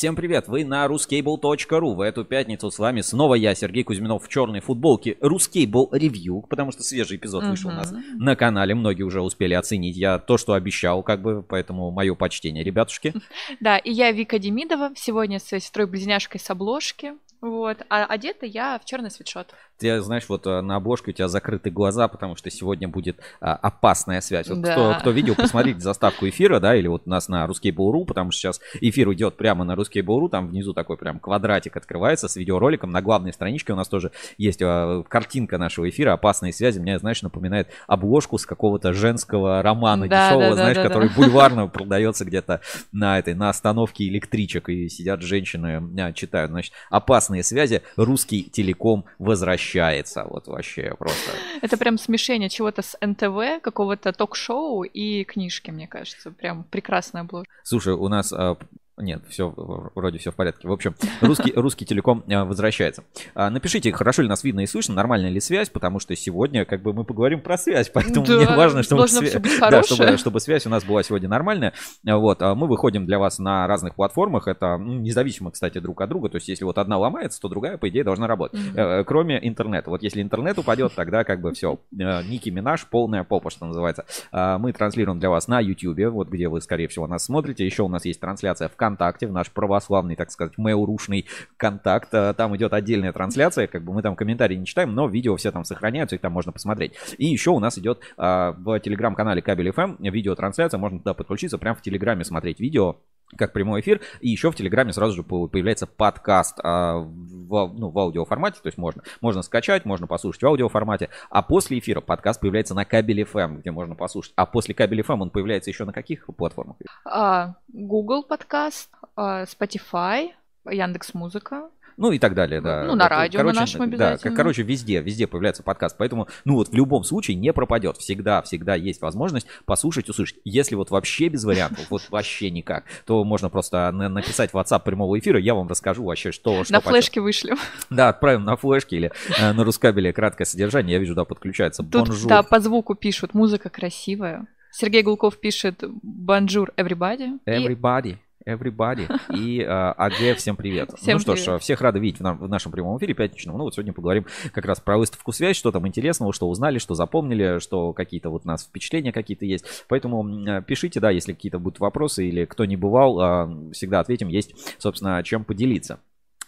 Всем привет, вы на ruscable.ru. В эту пятницу с вами снова я, Сергей Кузьминов, в черной футболке Ruscable Review, потому что свежий эпизод вышел у нас на канале. Многие уже успели оценить. Я то, что обещал, как бы, поэтому мое почтение, ребятушки. Да, и я Вика Демидова. Сегодня с сестрой-близняшкой с обложки. Вот. А одета я в черный свитшот. Ты знаешь, вот э, на обложке у тебя закрыты глаза, потому что сегодня будет а, опасная связь. Вот да. кто, кто видел, посмотрите заставку эфира, да, или вот у нас на русский Буру, потому что сейчас эфир идет прямо на русский Буру, там внизу такой прям квадратик открывается с видеороликом. На главной страничке у нас тоже есть а, картинка нашего эфира «Опасные связи». Мне, знаешь, напоминает обложку с какого-то женского романа да, дешевого, да, знаешь, да, который да. бульварно продается где-то на этой, на остановке электричек, и сидят женщины, а, читают. Значит, «Опасные связи», русский телеком возвращается возвращается. Вот вообще просто. Это прям смешение чего-то с НТВ, какого-то ток-шоу и книжки, мне кажется. Прям прекрасная обложка. Слушай, у нас а, нет, все, вроде все в порядке. В общем, русский, русский телеком э, возвращается. А, напишите, хорошо ли нас видно и слышно, нормальная ли связь, потому что сегодня как бы мы поговорим про связь, поэтому да, мне важно, чтобы, свя... да, чтобы, чтобы связь у нас была сегодня нормальная. Вот, а мы выходим для вас на разных платформах, это ну, независимо, кстати, друг от друга, то есть если вот одна ломается, то другая, по идее, должна работать, mm-hmm. кроме интернета. Вот если интернет упадет, тогда как бы все, Ники Минаж, полная попа, что называется. А, мы транслируем для вас на YouTube, вот где вы, скорее всего, нас смотрите. Еще у нас есть трансляция в ВКонтакте, в наш православный, так сказать, меурушный контакт. Э, там идет отдельная трансляция, как бы мы там комментарии не читаем, но видео все там сохраняются, их там можно посмотреть. И еще у нас идет а, в телеграм-канале Кабель FM видеотрансляция, можно туда подключиться, прямо в телеграме смотреть видео как прямой эфир. И еще в Телеграме сразу же появляется подкаст а, в, ну, в аудиоформате, то есть можно, можно скачать, можно послушать в аудиоформате. А после эфира подкаст появляется на Кабель FM, где можно послушать. А после Кабель FM он появляется еще на каких платформах? А, Google подкаст, а, Spotify, Яндекс Музыка. Ну и так далее, да. Ну, на радио короче, на нашем обязательно. Да, короче, везде, везде появляется подкаст. Поэтому, ну вот в любом случае не пропадет. Всегда, всегда есть возможность послушать, услышать. Если вот вообще без вариантов, вот вообще никак, то можно просто написать в WhatsApp прямого эфира, я вам расскажу вообще, что... что на флешке вышлем. Да, отправим на флешке или э, на Рускабеле краткое содержание. Я вижу, да, подключается. Тут, да, по звуку пишут, музыка красивая. Сергей Гулков пишет «Bonjour, everybody». Everybody. И everybody. И АГ, всем привет. Всем ну что привет. ж, всех рады видеть в, на, в нашем прямом эфире пятничном. Ну вот сегодня поговорим как раз про выставку «Связь», что там интересного, что узнали, что запомнили, что какие-то вот у нас впечатления какие-то есть. Поэтому э, пишите, да, если какие-то будут вопросы или кто не бывал, э, всегда ответим, есть, собственно, чем поделиться.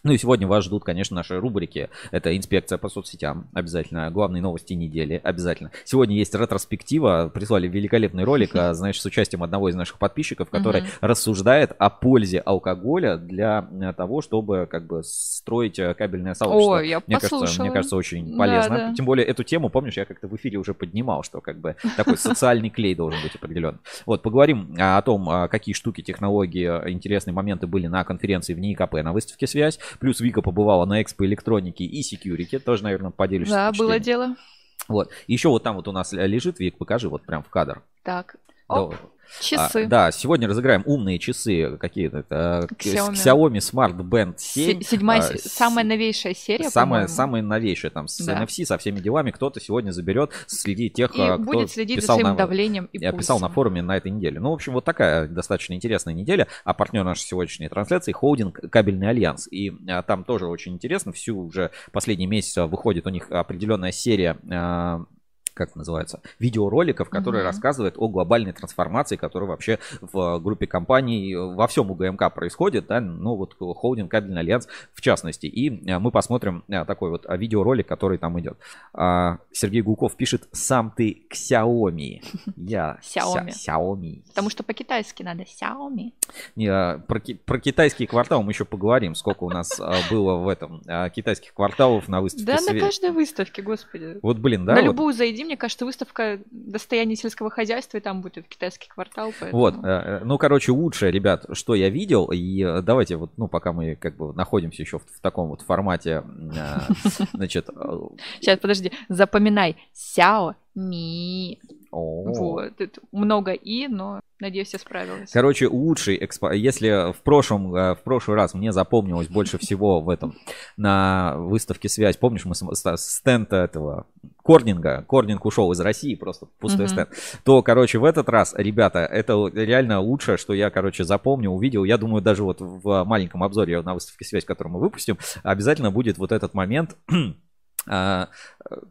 Ну и сегодня вас ждут, конечно, наши рубрики. Это инспекция по соцсетям, обязательно. Главные новости недели, обязательно. Сегодня есть ретроспектива. Прислали великолепный ролик, а, знаешь, с участием одного из наших подписчиков, который рассуждает о пользе алкоголя для э, того, чтобы как бы строить э, кабельное сообщество. Ой, я мне кажется, мне кажется, очень полезно. Тем более эту тему, помнишь, я как-то в эфире уже поднимал, что как бы такой социальный клей должен быть определен. Вот, поговорим о том, а, какие штуки, технологии, интересные моменты были на конференции в НИИКП на выставке «Связь». Плюс Вика побывала на экспо электроники и security. Тоже, наверное, поделишься. Да, было дело. Вот. Еще вот там вот у нас лежит, Вик, покажи вот прям в кадр. Так. Оп. Часы. А, да, сегодня разыграем умные часы какие-то. Э, Xiaomi. Xiaomi Smart Band 7. Седьмая, а, самая новейшая серия, Самая, самая новейшая, там, с да. NFC, со всеми делами. Кто-то сегодня заберет, следит тех, и кто будет следить писал за своим на, давлением и Я писал на форуме на этой неделе. Ну, в общем, вот такая достаточно интересная неделя. А партнер нашей сегодняшней трансляции холдинг Кабельный Альянс. И а, там тоже очень интересно. Всю уже последний месяц выходит у них определенная серия а, как называется, видеороликов, которые mm-hmm. рассказывают о глобальной трансформации, которая вообще в группе компаний во всем УГМК происходит, да, ну вот холдинг Кабельный Альянс в частности. И э, мы посмотрим э, такой вот э, видеоролик, который там идет. А, Сергей Гуков пишет, сам ты Xiaomi. Я Xiaomi. Xiaomi. Потому что по-китайски надо Xiaomi. Не, а, про, про китайский квартал мы еще поговорим, сколько у нас было в этом китайских кварталов на выставке. Да, на каждой выставке, господи. Вот, блин, да? На любую зайди мне кажется, выставка достояния сельского хозяйства, и там будет китайский квартал. Поэтому... Вот, э, э, ну, короче, лучшее, ребят, что я видел, и э, давайте вот, ну, пока мы как бы находимся еще в, в таком вот формате, значит... Сейчас, подожди, запоминай, Сяо Ми. Вот, много и, но Надеюсь, я справилась. Короче, лучший экспо... Если в прошлом, э, в прошлый раз мне запомнилось больше всего в этом, на выставке «Связь», помнишь, мы стенд этого Корнинга, Корнинг ушел из России, просто пустой стенд, то, короче, в этот раз, ребята, это реально лучшее, что я, короче, запомнил, увидел. Я думаю, даже вот в маленьком обзоре на выставке «Связь», который мы выпустим, обязательно будет вот этот момент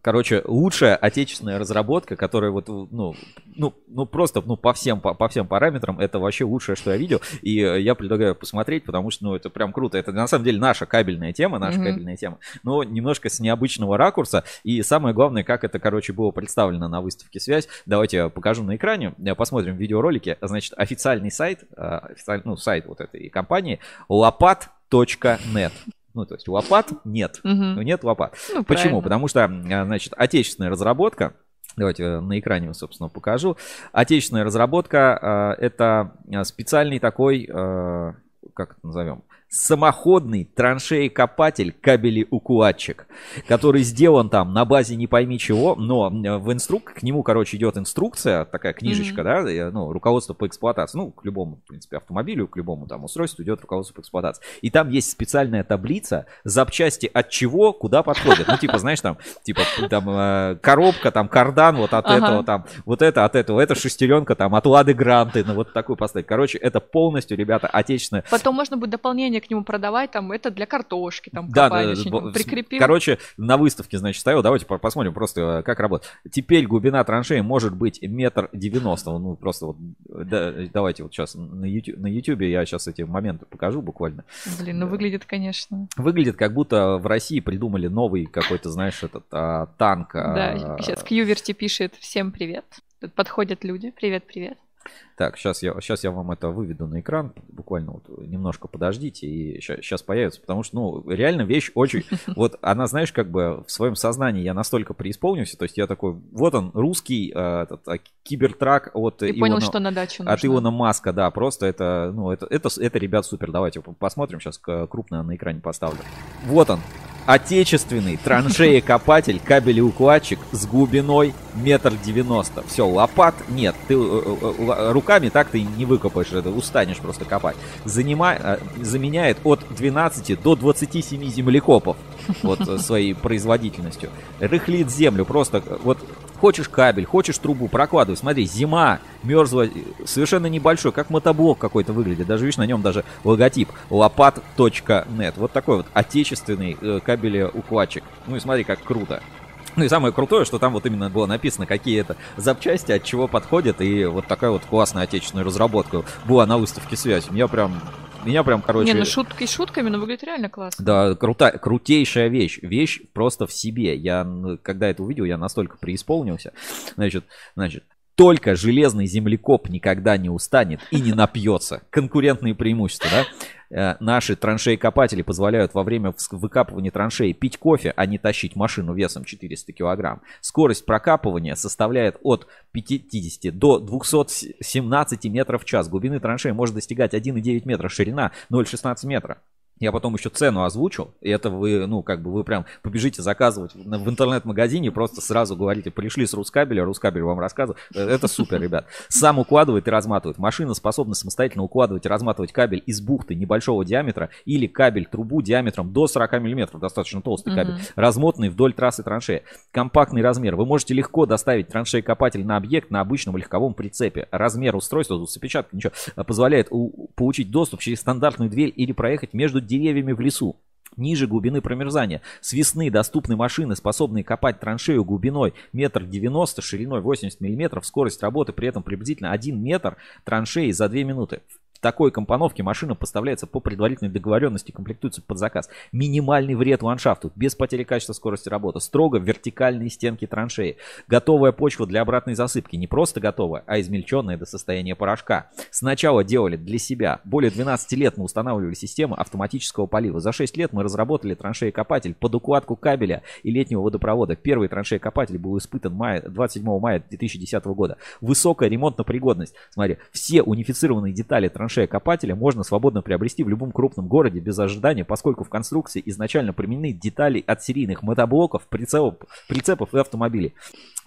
короче, лучшая отечественная разработка, которая вот, ну, ну, ну просто, ну, по всем, по, по всем параметрам, это вообще лучшее, что я видел. И я предлагаю посмотреть, потому что, ну, это прям круто. Это на самом деле наша кабельная тема, наша mm-hmm. кабельная тема, но немножко с необычного ракурса. И самое главное, как это, короче, было представлено на выставке «Связь». Давайте я покажу на экране, посмотрим видеоролики. Значит, официальный сайт, а, официальный, ну, сайт вот этой компании лопат.нет. Ну, то есть лопат нет. Угу. Нет лопат. Ну, Почему? Правильно. Потому что, а, значит, отечественная разработка, Давайте э, на экране, собственно, покажу. Отечественная разработка э, это специальный такой, э, как это назовем, самоходный траншеи-копатель кабели-укладчик, который сделан там на базе не пойми чего, но в инструк к нему, короче, идет инструкция, такая книжечка, mm-hmm. да, ну, руководство по эксплуатации, ну, к любому, в принципе, автомобилю, к любому там устройству идет руководство по эксплуатации. И там есть специальная таблица, запчасти от чего, куда подходят. Ну, типа, знаешь, там, типа, там, э, коробка, там, кардан вот от ага. этого, там, вот это от этого, это шестеренка, там, от Лады Гранты, ну, вот такую поставить. Короче, это полностью, ребята, отечественное. Потом можно будет дополнение к нему продавать, там, это для картошки, там, да, копали, да, да, прикрепил. Короче, на выставке, значит, ставил, давайте посмотрим просто, э, как работает. Теперь глубина траншеи может быть метр девяносто, ну, просто вот, да, давайте вот сейчас на YouTube, на YouTube я сейчас эти моменты покажу буквально. Блин, ну выглядит, конечно. Выглядит, как будто в России придумали новый какой-то, знаешь, этот а, танк. Да, а... сейчас Кьюверти пишет, всем привет. Тут подходят люди, привет-привет. Так, сейчас я, сейчас я вам это выведу на экран, буквально вот немножко подождите, и сейчас, появится, потому что, ну, реально вещь очень, вот она, знаешь, как бы в своем сознании я настолько преисполнился, то есть я такой, вот он, русский э, этот, а, кибертрак от Ты Илона, понял, что на дачу нужно. От Илона Маска, да, просто это, ну, это, это, это, ребят, супер, давайте посмотрим, сейчас крупно на экране поставлю. Вот он, Отечественный траншеекопатель, кабелеукладчик с глубиной метр девяносто. Все, лопат нет. Ты э, э, э, руками так ты не выкопаешь это, устанешь просто копать. Занима, заменяет от 12 до 27 землекопов вот своей производительностью. Рыхлит землю просто вот Хочешь кабель, хочешь трубу, прокладывай. Смотри, зима, мерзло, совершенно небольшой, как мотоблок какой-то выглядит. Даже, видишь, на нем даже логотип лопат.нет. Вот такой вот отечественный э, кабелеукладчик. Ну и смотри, как круто. Ну и самое крутое, что там вот именно было написано, какие это запчасти, от чего подходят, и вот такая вот классная отечественная разработка была на выставке «Связь». Меня прям меня прям, короче... Не, ну шутки шутками, но выглядит реально классно. Да, крута, крутейшая вещь. Вещь просто в себе. Я, когда это увидел, я настолько преисполнился. Значит, значит, только железный землекоп никогда не устанет и не напьется. Конкурентные преимущества, да? Э, наши траншеи-копатели позволяют во время выкапывания траншеи пить кофе, а не тащить машину весом 400 килограмм. Скорость прокапывания составляет от 50 до 217 метров в час. Глубины траншеи может достигать 1,9 метра, ширина 0,16 метра. Я потом еще цену озвучил, и это вы, ну, как бы вы прям побежите заказывать в интернет-магазине, просто сразу говорите, пришли с Рускабеля, Рускабель вам рассказывает. Э, это супер, ребят. Сам укладывает и разматывает. Машина способна самостоятельно укладывать и разматывать кабель из бухты небольшого диаметра или кабель трубу диаметром до 40 мм, достаточно толстый кабель, mm-hmm. размотанный вдоль трассы траншеи. Компактный размер. Вы можете легко доставить траншеи-копатель на объект на обычном легковом прицепе. Размер устройства, тут с опечаткой ничего, позволяет у- получить доступ через стандартную дверь или проехать между деревьями в лесу. Ниже глубины промерзания. С весны доступны машины, способные копать траншею глубиной метр девяносто, шириной 80 мм. Скорость работы при этом приблизительно 1 метр траншеи за 2 минуты такой компоновке машина поставляется по предварительной договоренности, комплектуется под заказ. Минимальный вред ландшафту, без потери качества скорости работы, строго вертикальные стенки траншеи, готовая почва для обратной засыпки, не просто готовая, а измельченная до состояния порошка. Сначала делали для себя. Более 12 лет мы устанавливали систему автоматического полива. За 6 лет мы разработали траншеи-копатель под укладку кабеля и летнего водопровода. Первый траншеи-копатель был испытан мая, 27 мая 2010 года. Высокая ремонтно-пригодность. Смотри, все унифицированные детали траншеи траншея копателя можно свободно приобрести в любом крупном городе без ожидания, поскольку в конструкции изначально применены детали от серийных мотоблоков, прицепов, прицепов и автомобилей.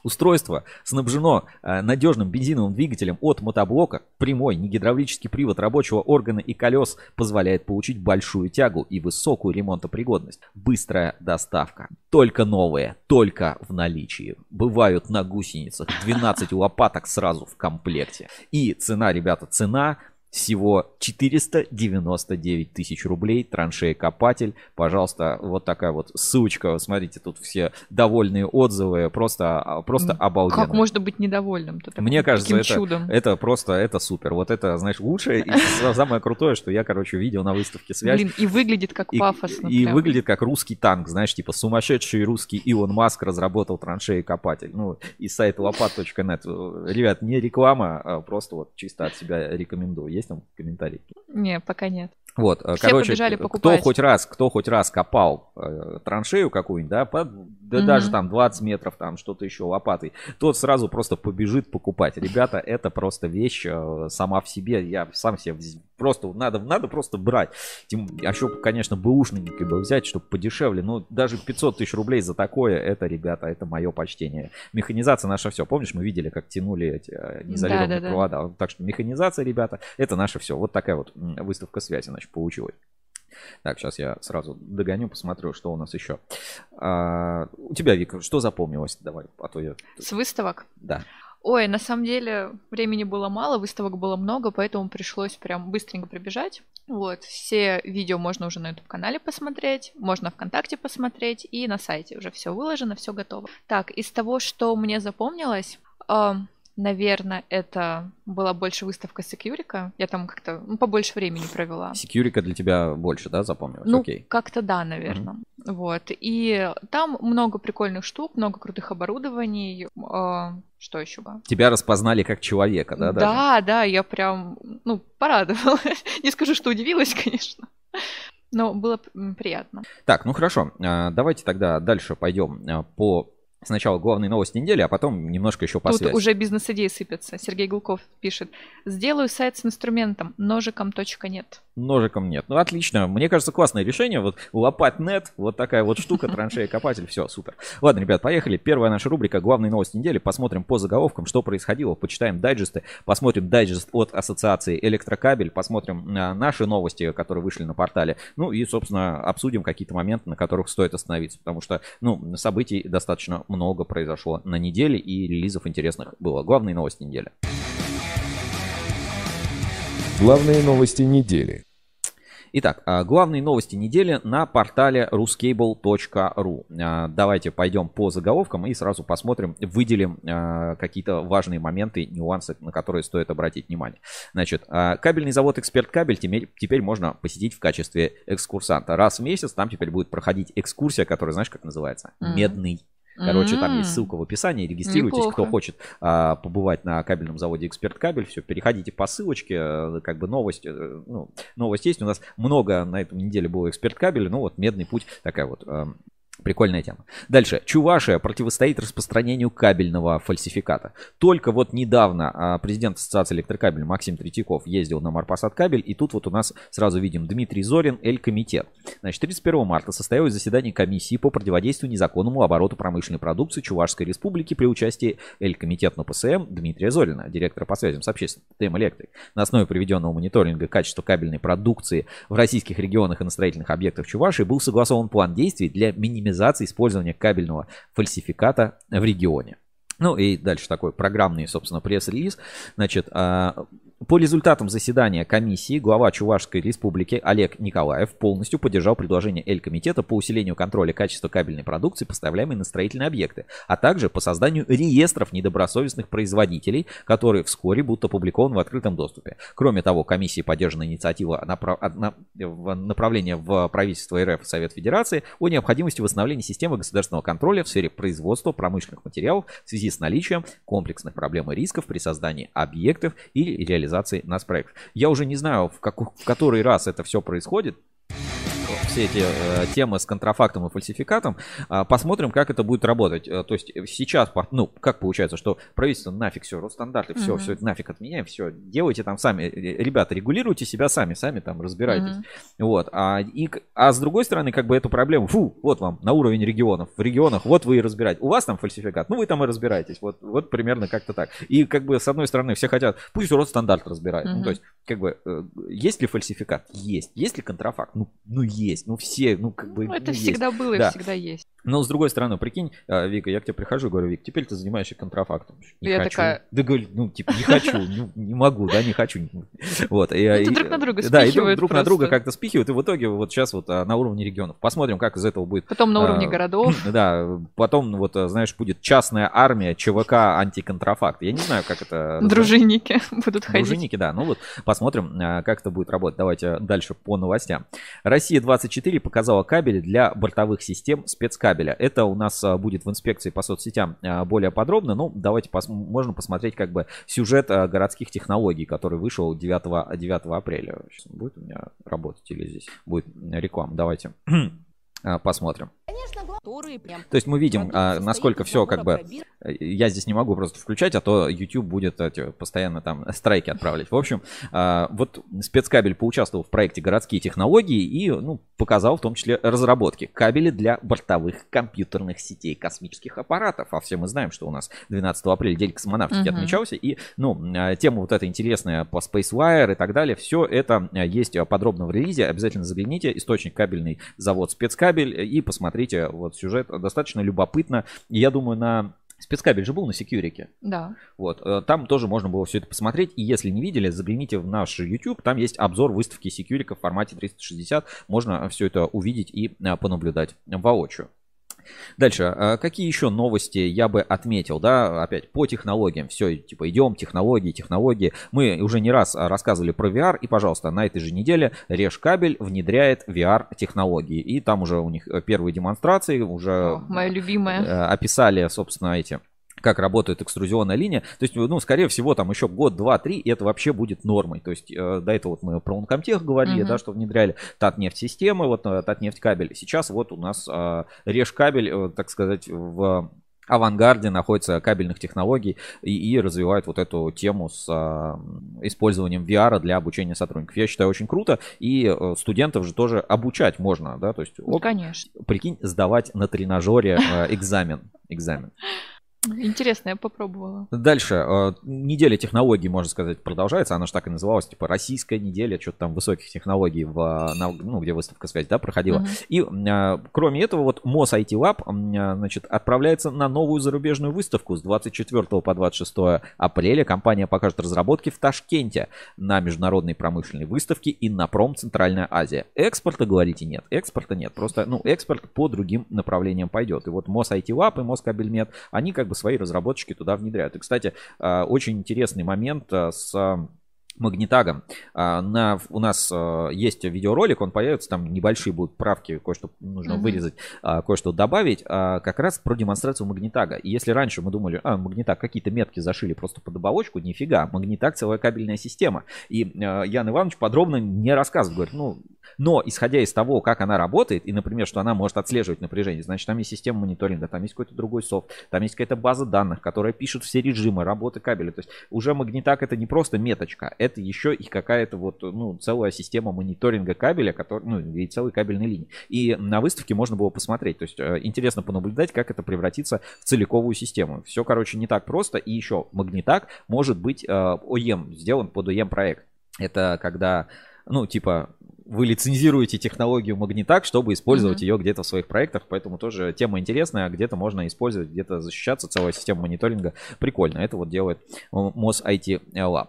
Устройство снабжено э, надежным бензиновым двигателем от мотоблока. Прямой негидравлический привод рабочего органа и колес позволяет получить большую тягу и высокую ремонтопригодность. Быстрая доставка. Только новые, только в наличии. Бывают на гусеницах 12 лопаток сразу в комплекте. И цена, ребята, цена всего 499 тысяч рублей. Траншея Копатель. Пожалуйста, вот такая вот ссылочка. Смотрите, тут все довольные отзывы. Просто, а, просто обалденно. Как можно быть недовольным? Ты Мне кажется, это, чудом. это просто, это супер. Вот это, знаешь, лучшее и самое крутое, что я, короче, видел на выставке «Связь». Блин, и выглядит как пафосно. И, выглядит как русский танк, знаешь, типа сумасшедший русский Илон Маск разработал траншеи Копатель. Ну, и сайт лопат.нет. Ребят, не реклама, а просто вот чисто от себя рекомендую есть там комментарии? Не, пока нет. Вот, э, Все короче, кто хоть раз, кто хоть раз копал э, траншею какую-нибудь, да, по, да угу. даже там 20 метров, там что-то еще лопатой, тот сразу просто побежит покупать. Ребята, это просто вещь э, сама в себе. Я сам себе просто надо, надо просто брать. Тем, а еще, конечно, бэушненький бы взять, чтобы подешевле. Но даже 500 тысяч рублей за такое, это, ребята, это мое почтение. Механизация наша все. Помнишь, мы видели, как тянули эти э, незаливные да, да, провода. Да. Так что механизация, ребята, это наше все. Вот такая вот выставка связи, значит, получилась. Так, сейчас я сразу догоню, посмотрю, что у нас еще. А, у тебя, Вика, что запомнилось? Давай, а то я... С выставок? Да. Ой, на самом деле времени было мало, выставок было много, поэтому пришлось прям быстренько прибежать. Вот, все видео можно уже на YouTube-канале посмотреть, можно ВКонтакте посмотреть, и на сайте уже все выложено, все готово. Так, из того, что мне запомнилось, Наверное, это была больше выставка Секьюрика. Я там как-то ну, побольше времени провела. Секьюрика для тебя больше, да, запомнилось? Ну, Окей. как-то да, наверное. Mm-hmm. Вот. И там много прикольных штук, много крутых оборудований. Э, что еще было? Тебя распознали как человека, да? Да, даже? да, я прям, ну, порадовалась. Не скажу, что удивилась, конечно. Но было приятно. Так, ну хорошо. А, давайте тогда дальше пойдем а, по Сначала главные новости недели, а потом немножко еще по Тут связи. уже бизнес-идеи сыпятся. Сергей Гулков пишет. Сделаю сайт с инструментом, ножиком точка нет ножиком нет. Ну, отлично. Мне кажется, классное решение. Вот лопать нет, вот такая вот штука, траншея, копатель, все, супер. Ладно, ребят, поехали. Первая наша рубрика «Главные новости недели». Посмотрим по заголовкам, что происходило, почитаем дайджесты, посмотрим дайджест от ассоциации «Электрокабель», посмотрим на наши новости, которые вышли на портале, ну и, собственно, обсудим какие-то моменты, на которых стоит остановиться, потому что, ну, событий достаточно много произошло на неделе и релизов интересных было. Главные новости недели. Главные новости недели. Итак, а, главные новости недели на портале ruscable.ru. А, давайте пойдем по заголовкам и сразу посмотрим, выделим а, какие-то важные моменты, нюансы, на которые стоит обратить внимание. Значит, кабельный завод «Эксперт Кабель» теперь, теперь можно посетить в качестве экскурсанта. Раз в месяц там теперь будет проходить экскурсия, которая, знаешь, как называется? Медный Короче, там есть ссылка в описании, регистрируйтесь, Неплохо. кто хочет а, побывать на кабельном заводе Эксперт Кабель, все, переходите по ссылочке, э, как бы новость, э, ну, новость есть, у нас много на этой неделе было Эксперт Кабель, ну вот Медный путь, такая вот эм, Прикольная тема. Дальше. Чувашия противостоит распространению кабельного фальсификата. Только вот недавно а, президент Ассоциации электрокабель Максим Третьяков ездил на Марпасад кабель, и тут вот у нас сразу видим Дмитрий Зорин, Эль-Комитет. Значит, 31 марта состоялось заседание комиссии по противодействию незаконному обороту промышленной продукции Чувашской республики при участии Эль-Комитет на ПСМ Дмитрия Зорина, директора по связям с общественным ТМ Электрик. На основе проведенного мониторинга качества кабельной продукции в российских регионах и на строительных объектах Чувашии был согласован план действий для минимизации минимизации использования кабельного фальсификата в регионе. Ну и дальше такой программный, собственно, пресс-релиз. Значит, а, по результатам заседания комиссии глава Чувашской республики Олег Николаев полностью поддержал предложение Эль-комитета по усилению контроля качества кабельной продукции, поставляемой на строительные объекты, а также по созданию реестров недобросовестных производителей, которые вскоре будут опубликованы в открытом доступе. Кроме того, комиссии поддержана инициатива направ... в направление в правительство РФ и Совет Федерации о необходимости восстановления системы государственного контроля в сфере производства промышленных материалов в связи с наличием комплексных проблем и рисков при создании объектов и реализации реализации нас проектов. Я уже не знаю, в, как, в который раз это все происходит. Все эти э, темы с контрафактом и фальсификатом, э, посмотрим, как это будет работать. Э, то есть сейчас, ну, как получается, что правительство нафиг все, Росстандарты, все, mm-hmm. все это нафиг отменяем, все, делайте там сами, ребята, регулируйте себя сами, сами там разбирайтесь. Mm-hmm. Вот, а, и, а с другой стороны, как бы эту проблему, фу, вот вам на уровень регионов, в регионах, вот вы и разбираете. У вас там фальсификат, ну вы там и разбираетесь, вот, вот примерно как-то так. И как бы с одной стороны все хотят, пусть Росстандарт разбирает, mm-hmm. ну то есть как бы есть ли фальсификат? Есть. Есть ли контрафакт? Ну, ну есть. Ну все, ну как бы. Ну, это ну, всегда есть. было и да. всегда есть. Но с другой стороны, прикинь, а, Вика, я к тебе прихожу и говорю, Вик, теперь ты занимаешься контрафактом. Не я хочу. такая... Да говорю, ну, типа, не хочу, не, не могу, да, не хочу. Вот. И, и, друг на друга Да, и друг, друг на друга как-то спихивают, и в итоге вот сейчас вот а, на уровне регионов. Посмотрим, как из этого будет. Потом на уровне а, городов. Да, потом вот, знаешь, будет частная армия ЧВК антиконтрафакт. Я не знаю, как это... Дружинники будут ходить. Дружинники, да. Ну вот, посмотрим, как это будет работать. Давайте дальше по новостям. Россия 24 показала кабели для бортовых систем спецкабеля. Это у нас нас а, будет в инспекции по соцсетям а, более подробно. Ну, давайте пос можно посмотреть как бы сюжет а, городских технологий, который вышел 9, 9 апреля. Сейчас будет у меня работать или здесь будет реклама. Давайте посмотрим. То есть мы видим, а, насколько все как бы... Э, я здесь не могу просто включать, а то YouTube будет эти, постоянно там страйки отправлять. В общем, а, вот спецкабель поучаствовал в проекте «Городские технологии» и ну, показал в том числе разработки. Кабели для бортовых компьютерных сетей космических аппаратов. А все мы знаем, что у нас 12 апреля День космонавтики uh-huh. отмечался. И, ну, а, тема вот эта интересная по SpaceWire и так далее. Все это есть подробно в релизе. Обязательно загляните. Источник кабельный завод спецкабель и посмотрите вот сюжет достаточно любопытно. И я думаю, на Спецкабель же был на секьюрике. Да. Вот. Э, там тоже можно было все это посмотреть. И если не видели, загляните в наш YouTube. Там есть обзор выставки секьюрика в формате 360. Можно все это увидеть и э, понаблюдать воочию. Дальше, а какие еще новости я бы отметил, да, опять по технологиям, все, типа, идем, технологии, технологии. Мы уже не раз рассказывали про VR, и, пожалуйста, на этой же неделе Реж Кабель внедряет VR-технологии, и там уже у них первые демонстрации, уже... О, моя любимая. Э, описали, собственно, эти как работает экструзионная линия. То есть, ну, скорее всего, там еще год, два, три, и это вообще будет нормой. То есть, э, до этого вот мы про Uncomtech говорили, uh-huh. да, что внедряли Татнефть-системы, вот э, Татнефть-кабель. Сейчас вот у нас э, Реж-кабель, э, так сказать, в авангарде находится кабельных технологий и, и развивает вот эту тему с а, использованием VR для обучения сотрудников. Я считаю очень круто, и а, студентов же тоже обучать можно, да, то есть, ну, конечно. прикинь, сдавать на тренажере а, экзамен, экзамен. Интересно, я попробовала. Дальше. Э, неделя технологий, можно сказать, продолжается. Она же так и называлась, типа российская неделя, что-то там высоких технологий, в, ну, где выставка связи, да, проходила. Uh-huh. И э, кроме этого, вот МОС IT Lab, э, значит, отправляется на новую зарубежную выставку с 24 по 26 апреля. Компания покажет разработки в Ташкенте на международной промышленной выставке Иннопром Центральная Азия. Экспорта, говорите, нет. Экспорта нет. Просто, ну, экспорт по другим направлениям пойдет. И вот МОС IT Lab и МОС Кабельмет, они как бы свои разработчики туда внедряют. И, кстати, а, очень интересный момент а, с магнитагом. А, на, у нас есть видеоролик, он появится, там небольшие будут правки, кое-что нужно uh-huh. вырезать, кое-что добавить, как раз про демонстрацию магнитага. И если раньше мы думали, а, магнитаг, какие-то метки зашили просто под оболочку, нифига, магнитаг целая кабельная система. И Ян Иванович подробно не рассказывает, говорит, ну, но исходя из того, как она работает, и, например, что она может отслеживать напряжение, значит, там есть система мониторинга, там есть какой-то другой софт, там есть какая-то база данных, которая пишет все режимы работы кабеля. То есть уже магнитак это не просто меточка, это еще и какая-то вот, ну, целая система мониторинга кабеля, который, ну, и целой кабельной линии. И на выставке можно было посмотреть. То есть э, интересно понаблюдать, как это превратится в целиковую систему. Все, короче, не так просто. И еще магнитак может быть OEM, э, сделан под OEM проект. Это когда ну, типа, вы лицензируете технологию Магнитак, чтобы использовать mm-hmm. ее где-то в своих проектах, поэтому тоже тема интересная, где-то можно использовать, где-то защищаться, целая система мониторинга прикольно. Это вот делает МОС IT Lab.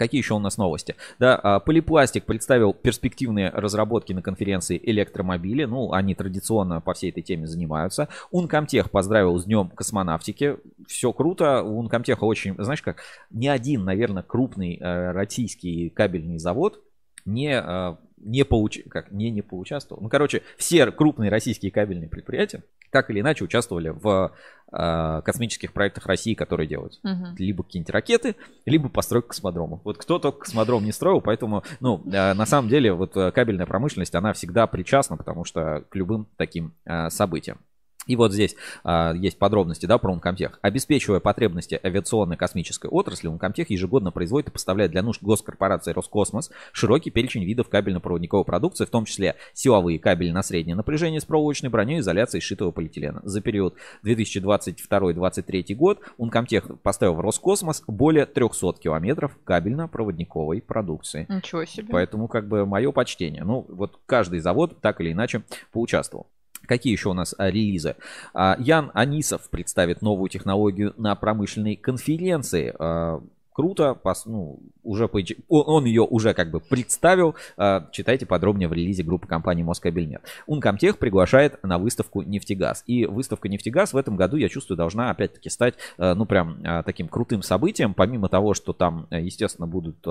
Какие еще у нас новости? Да, а, Полипластик представил перспективные разработки на конференции электромобили. Ну, они традиционно по всей этой теме занимаются. Ункомтех поздравил с днем космонавтики. Все круто. У Ункомтеха очень, знаешь как, не один, наверное, крупный э, российский кабельный завод не, а, не, получ... как, не, не поучаствовал. Ну, короче, все крупные российские кабельные предприятия так или иначе участвовали в э, космических проектах России, которые делают. Мгм. Либо какие-нибудь ракеты, либо постройка космодрома. Вот кто только космодром не строил, поэтому, ну, э, на самом деле, вот э, кабельная промышленность, она всегда причастна, потому что к любым таким э, событиям. И вот здесь а, есть подробности, да, про Uncomtech. Обеспечивая потребности авиационной космической отрасли, Uncomtech ежегодно производит и поставляет для нужд госкорпорации Роскосмос широкий перечень видов кабельно-проводниковой продукции, в том числе силовые кабели на среднее напряжение с проволочной броней изоляцией сшитого полиэтилена. За период 2022-2023 год Uncomtech поставил в Роскосмос более 300 километров кабельно-проводниковой продукции. Ничего себе. Поэтому как бы мое почтение. Ну, вот каждый завод так или иначе поучаствовал. Какие еще у нас а, релизы? А, Ян Анисов представит новую технологию на промышленной конференции. А, Круто, пос- ну, уже поич- он, он ее уже как бы представил. А, Читайте подробнее в релизе группы компании Москабельнет. Uncomtech приглашает на выставку «Нефтегаз». И выставка «Нефтегаз» в этом году, я чувствую, должна опять-таки стать, э, ну, прям а, таким крутым событием. Помимо того, что там, э, естественно, будут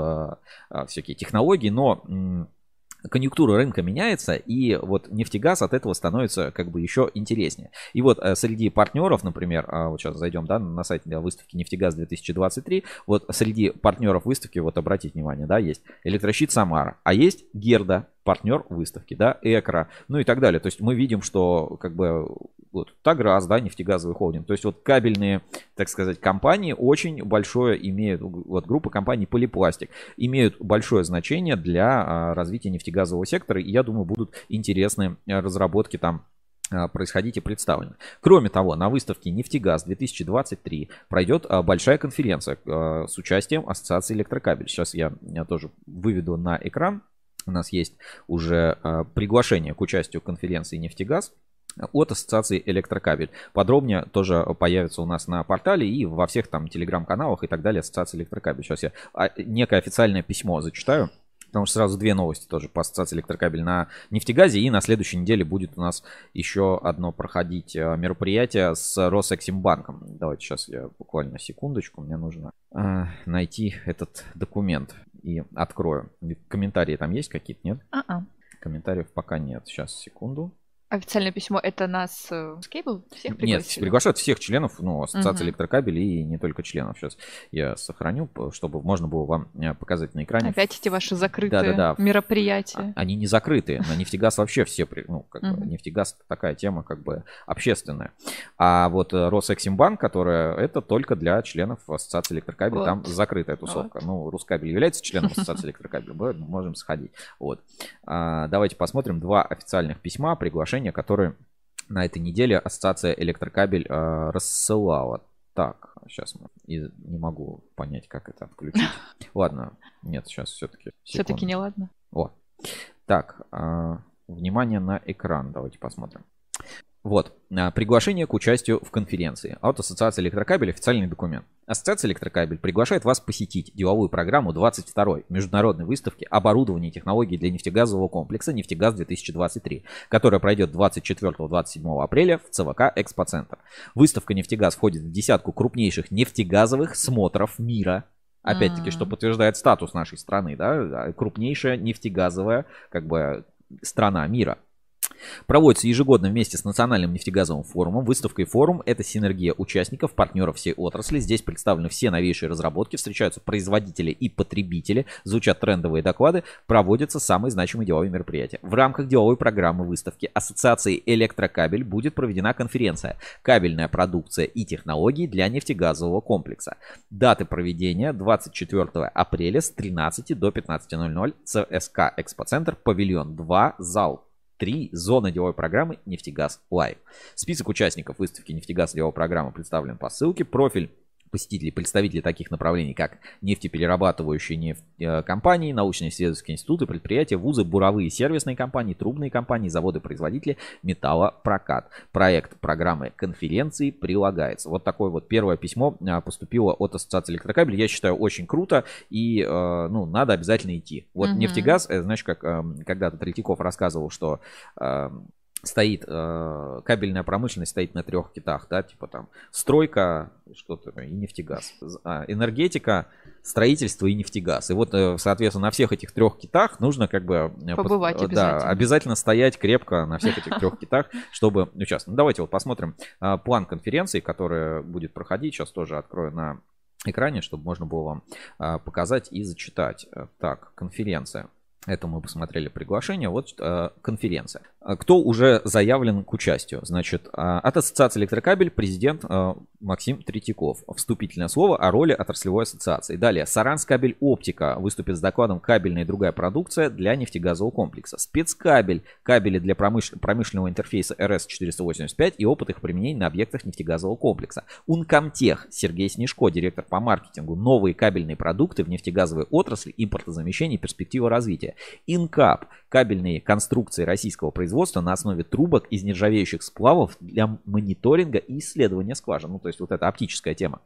всякие технологии, но конъюнктура рынка меняется, и вот нефтегаз от этого становится как бы еще интереснее. И вот э, среди партнеров, например, а, вот сейчас зайдем, да, на сайт для выставки нефтегаз 2023, вот среди партнеров выставки, вот обратите внимание, да, есть электрощит Самара, а есть Герда, партнер выставки, да, Экра, ну и так далее. То есть мы видим, что как бы вот Таграз, да, нефтегазовый холдинг. То есть вот кабельные, так сказать, компании очень большое имеют, вот группа компаний Полипластик, имеют большое значение для а, развития нефтегазового сектора. И я думаю, будут интересные а, разработки там а, происходить и представлены. Кроме того, на выставке «Нефтегаз 2023» пройдет а, большая конференция а, с участием Ассоциации электрокабель. Сейчас я тоже выведу на экран. У нас есть уже а, приглашение к участию в конференции «Нефтегаз» от Ассоциации Электрокабель. Подробнее тоже появится у нас на портале и во всех там телеграм-каналах и так далее Ассоциации Электрокабель. Сейчас я а, некое официальное письмо зачитаю. Потому что сразу две новости тоже по ассоциации электрокабель на нефтегазе. И на следующей неделе будет у нас еще одно проходить э, мероприятие с Росэксимбанком. Давайте сейчас я буквально секундочку. Мне нужно э, найти этот документ и открою. Комментарии там есть какие-то, нет? А-а. Комментариев пока нет. Сейчас, секунду. Официальное письмо это нас э, Скейбл? Всех Нет, пригласили? приглашают всех членов, ну, Ассоциации Мгм. электрокабелей и не только членов. Сейчас я сохраню, чтобы можно было вам э, показать на экране. Опять эти ваши закрытые Да-да-да. мероприятия. А- Они не закрыты. На нефтегаз вообще все, ну, как бы, Мгм. нефтегаз такая тема как бы общественная. А вот э, Росэксимбанк, которая это только для членов Ассоциации электрокабель, Вот. там закрытая тусовка. Ну, Рускабель является членом Ассоциации электрокабель, мы можем сходить. Вот. А, Давайте посмотрим два официальных письма, приглашения, которые на этой неделе Ассоциация электрокабель э, рассылала. Так, сейчас и не могу понять, как это отключить. Ладно, нет, сейчас все-таки. Все-таки не ладно. О. Так, а, внимание на экран. Давайте посмотрим. Вот, а, приглашение к участию в конференции от Ассоциации электрокабель, официальный документ. Ассоциация электрокабель приглашает вас посетить деловую программу 22-й международной выставки оборудования и технологий для нефтегазового комплекса «Нефтегаз-2023», которая пройдет 24-27 апреля в ЦВК «Экспоцентр». Выставка «Нефтегаз» входит в десятку крупнейших нефтегазовых смотров мира Опять-таки, что подтверждает статус нашей страны, да, крупнейшая нефтегазовая, как бы, страна мира. Проводится ежегодно вместе с Национальным нефтегазовым форумом. Выставка и форум – это синергия участников, партнеров всей отрасли. Здесь представлены все новейшие разработки, встречаются производители и потребители, звучат трендовые доклады, проводятся самые значимые деловые мероприятия. В рамках деловой программы выставки Ассоциации Электрокабель будет проведена конференция «Кабельная продукция и технологии для нефтегазового комплекса». Даты проведения 24 апреля с 13 до 15.00 ЦСК Экспоцентр, павильон 2, зал 3. Зона деловой программы «Нефтегаз Лайв». Список участников выставки «Нефтегаз» деловой программы представлен по ссылке. Профиль посетителей, представителей таких направлений, как нефтеперерабатывающие нефть, э, компании, научно-исследовательские институты, предприятия, вузы, буровые сервисные компании, трубные компании, заводы-производители, металлопрокат. Проект программы конференции прилагается. Вот такое вот первое письмо а, поступило от Ассоциации электрокабель. Я считаю, очень круто и, э, ну, надо обязательно идти. Вот Мгм. нефтегаз, э, знаешь, как э, когда-то Третьяков рассказывал, что э, стоит, э, кабельная промышленность стоит на трех китах, да, типа там стройка, что-то и нефтегаз, а, энергетика, строительство и нефтегаз. И вот, э, соответственно, на всех этих трех китах нужно как бы... Э, Побывать под, обязательно. Да, обязательно стоять крепко на всех этих трех китах, чтобы участвовать. Ну, давайте вот посмотрим план конференции, которая будет проходить. Сейчас тоже открою на экране, чтобы можно было вам показать и зачитать. Так, конференция. Это мы посмотрели приглашение. Вот э, конференция. А кто уже заявлен к участию? Значит, э, от Ассоциации электрокабель президент э, Максим Третьяков. Вступительное слово о роли отраслевой ассоциации. Далее. Саранскабель Оптика выступит с докладом «Кабельная и другая продукция для нефтегазового комплекса». Спецкабель. Кабели для промыш... промышленного интерфейса РС-485 и опыт их применения на объектах нефтегазового комплекса. Ункомтех. Сергей Снежко, директор по маркетингу. Новые кабельные продукты в нефтегазовой отрасли, импортозамещение и перспективы развития. Инкап – кабельные конструкции российского производства на основе трубок из нержавеющих сплавов для мониторинга и исследования скважин. Ну, то есть вот эта оптическая тема.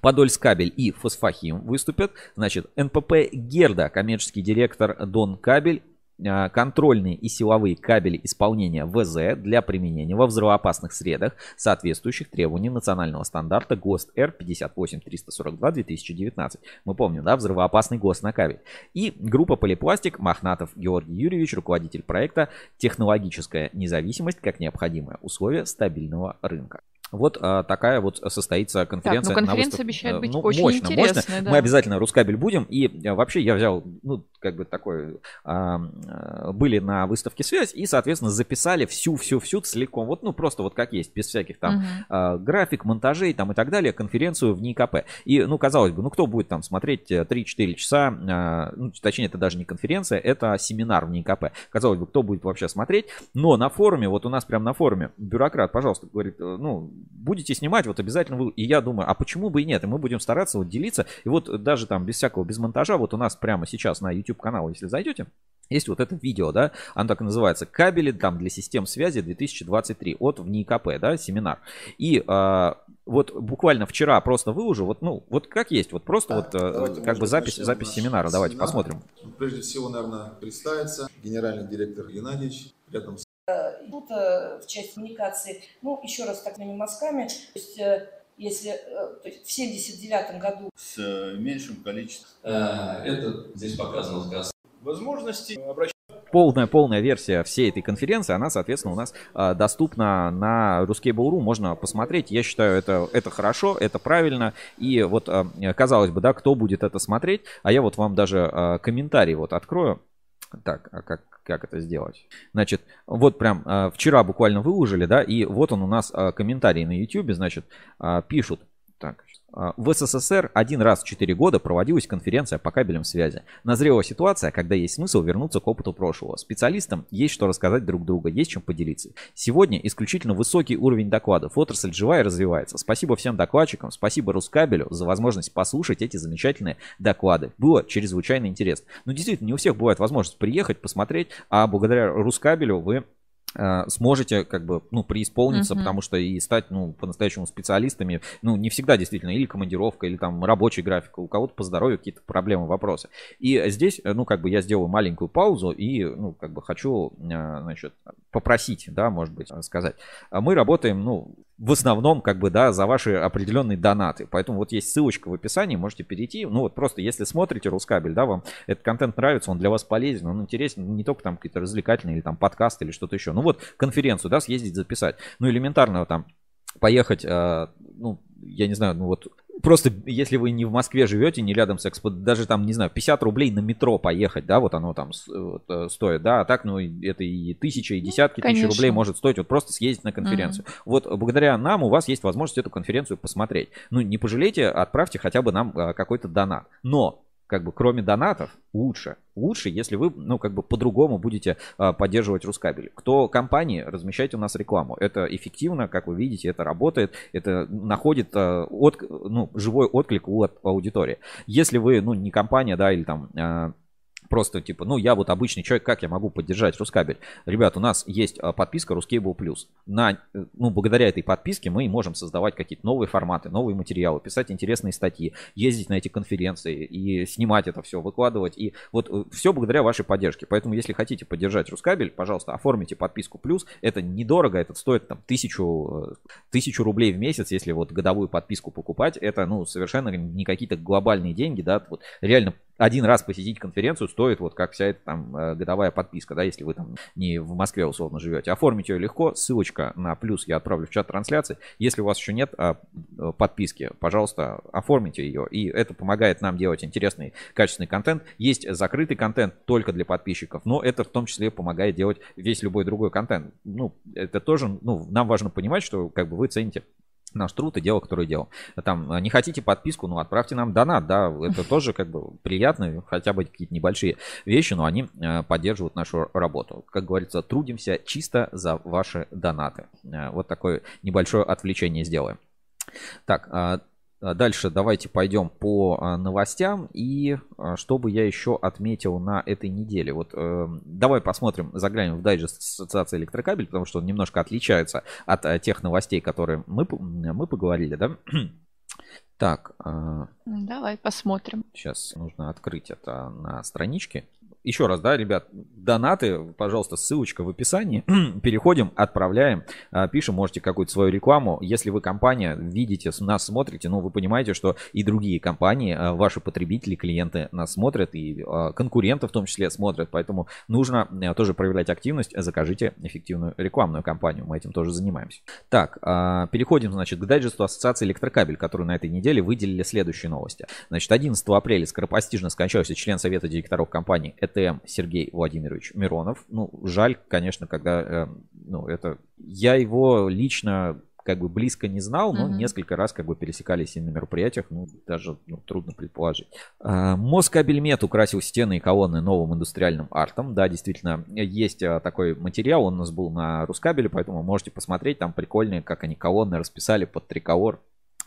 Подольскабель и Фосфахим выступят. Значит, НПП Герда, коммерческий директор Дон Кабель контрольные и силовые кабели исполнения ВЗ для применения во взрывоопасных средах, соответствующих требованиям национального стандарта ГОСТ Р 58342-2019. Мы помним, да, взрывоопасный ГОСТ на кабель. И группа Полипластик Махнатов Георгий Юрьевич, руководитель проекта «Технологическая независимость как необходимое условие стабильного рынка». Вот а, такая вот состоится конференция. Так, ну конференция на обещает быть ну, очень мощно, интересная. Мощно. Да. Мы обязательно Рускабель будем. И а, вообще я взял, ну, как бы такой, а, были на выставке связь и, соответственно, записали всю-всю-всю целиком. Вот, ну, просто вот как есть, без всяких там угу. график, монтажей там и так далее, конференцию в НИКП. И, ну, казалось бы, ну, кто будет там смотреть 3-4 э, часа, а, ну, точнее, это даже не конференция, это семинар в НИКП. Казалось бы, кто будет вообще смотреть. Но на форуме, вот у нас прям на форуме, бюрократ, пожалуйста, говорит, э, ну, будете снимать, вот обязательно вы... И я думаю, а почему бы и нет? И мы будем стараться вот делиться. И вот даже там без всякого, без монтажа, вот у нас прямо сейчас на YouTube канал, если зайдете, есть вот это видео, да, оно так и называется «Кабели там для систем связи 2023» от в НИКП, да, семинар. И а, вот буквально вчера просто выложу, вот, ну, вот как есть, вот просто да, вот как бы запись, запись семинара, давайте семинар. посмотрим. Прежде всего, наверное, представиться, генеральный директор Геннадьевич, рядом с идут э, в часть коммуникации, ну, еще раз так мазками, то есть э, если э, то есть в 79 году... С меньшим количеством... Это здесь показано как раз. Возможности обращения полная полная версия всей этой конференции, она, соответственно, у нас э, доступна на Ruskable.ru, можно посмотреть. Я считаю, это, это хорошо, это правильно. И вот, э, казалось бы, да, кто будет это смотреть, а я вот вам даже э, комментарий вот открою. Так, а как, как это сделать? Значит, вот прям э, вчера буквально выложили, да, и вот он у нас э, комментарий на YouTube, значит, э, пишут. Так, а, в СССР один раз в 4 года проводилась конференция по кабелям связи. Назрела ситуация, когда есть смысл вернуться к опыту прошлого. Специалистам есть что рассказать друг другу, есть чем поделиться. Сегодня исключительно высокий уровень докладов. Отрасль живая и развивается. Спасибо всем докладчикам, спасибо Рускабелю за возможность послушать эти замечательные доклады. Было чрезвычайно интересно. Но действительно, не у всех бывает возможность приехать, посмотреть, а благодаря Рускабелю вы сможете как бы ну преисполниться, uh-huh. потому что и стать ну по-настоящему специалистами, ну не всегда действительно или командировка, или там рабочий график, у кого-то по здоровью какие-то проблемы, вопросы. И здесь, э, ну как бы я сделаю маленькую паузу и ну как бы хочу, э, значит, попросить, да, может быть, сказать. Мы работаем, ну в основном, как бы, да, за ваши определенные донаты. Поэтому вот есть ссылочка в описании, можете перейти. Ну вот просто, если смотрите Рускабель, да, вам этот контент нравится, он для вас полезен, он интересен, не только там какие-то развлекательные или там подкасты или что-то еще. Ну вот конференцию, да, съездить, записать. Ну элементарно там поехать, э, ну, я не знаю, ну вот просто если вы не в Москве живете, не рядом с экспо, даже там, не знаю, 50 рублей на метро поехать, да, вот оно там э, стоит, да, а так, ну, это и тысяча, и ну, десятки ну, тысяч рублей может стоить, вот просто съездить на конференцию. Mm-hmm. Вот благодаря нам у вас есть возможность эту конференцию посмотреть. Ну, не пожалейте, отправьте хотя бы нам э, какой-то донат. Но как бы кроме донатов лучше. Лучше, если вы, ну, как бы по-другому будете а, поддерживать Рускабель. Кто компании, размещайте у нас рекламу. Это эффективно, как вы видите, это работает, это находит а, от, ну, живой отклик у аудитории. Если вы, ну, не компания, да, или там... А, просто типа, ну я вот обычный человек, как я могу поддержать Рускабель? Ребят, у нас есть а, подписка Ruscable Plus. На, э, ну, благодаря этой подписке мы можем создавать какие-то новые форматы, новые материалы, писать интересные статьи, ездить на эти конференции и снимать это все, выкладывать. И вот э, все благодаря вашей поддержке. Поэтому, если хотите поддержать Рускабель, пожалуйста, оформите подписку Плюс. Это недорого, это стоит там тысячу, э, тысячу рублей в месяц, если вот годовую подписку покупать. Это, ну, совершенно не какие-то глобальные деньги, да, вот реально один раз посетить конференцию стоит вот как вся эта там э, годовая подписка, да, если вы там не в Москве условно живете. Оформить ее легко, ссылочка на плюс я отправлю в чат трансляции. Если у вас еще нет а, э, подписки, пожалуйста, оформите ее. И это помогает нам делать интересный, качественный контент. Есть закрытый контент только для подписчиков, но это в том числе помогает делать весь любой другой контент. Ну, это тоже, ну, нам важно понимать, что как бы вы цените наш труд и дело, которое делал. Там, э, не хотите подписку, ну, отправьте нам донат, да, это тоже как бы приятно, хотя бы какие-то небольшие вещи, но они э, поддерживают нашу работу. Как говорится, трудимся чисто за ваши донаты. Э, вот такое небольшое отвлечение сделаем. Так, а, дальше давайте пойдем по а, новостям. И а, что бы я еще отметил на этой неделе. Вот э, давай посмотрим, заглянем в дайджест Ассоциации электрокабель, потому что он немножко отличается от тех новостей, которые мы, мы поговорили, да? Так. Давай посмотрим. Сейчас нужно открыть это на страничке еще раз, да, ребят, донаты, пожалуйста, ссылочка в описании. Переходим, отправляем, а, пишем, можете какую-то свою рекламу. Если вы компания, видите, нас смотрите, ну, вы понимаете, что и другие компании, а, ваши потребители, клиенты нас смотрят, и а, конкуренты в том числе смотрят, поэтому нужно тоже проявлять активность, закажите эффективную рекламную кампанию, мы этим тоже занимаемся. Так, переходим, значит, к дайджесту Ассоциации Электрокабель, которую на этой неделе выделили следующие новости. Значит, 11 апреля скоропостижно скончался член Совета директоров компании ТМ Сергей Владимирович Миронов. Ну, жаль, конечно, когда, э, ну, это, я его лично как бы близко не знал, но mm-hmm. несколько раз как бы пересекались и на мероприятиях, ну, даже ну, трудно предположить. А, Москабельмет украсил стены и колонны новым индустриальным артом. Да, действительно, есть а, такой материал, он у нас был на Рускабеле, поэтому можете посмотреть, там прикольные, как они колонны расписали под триколор.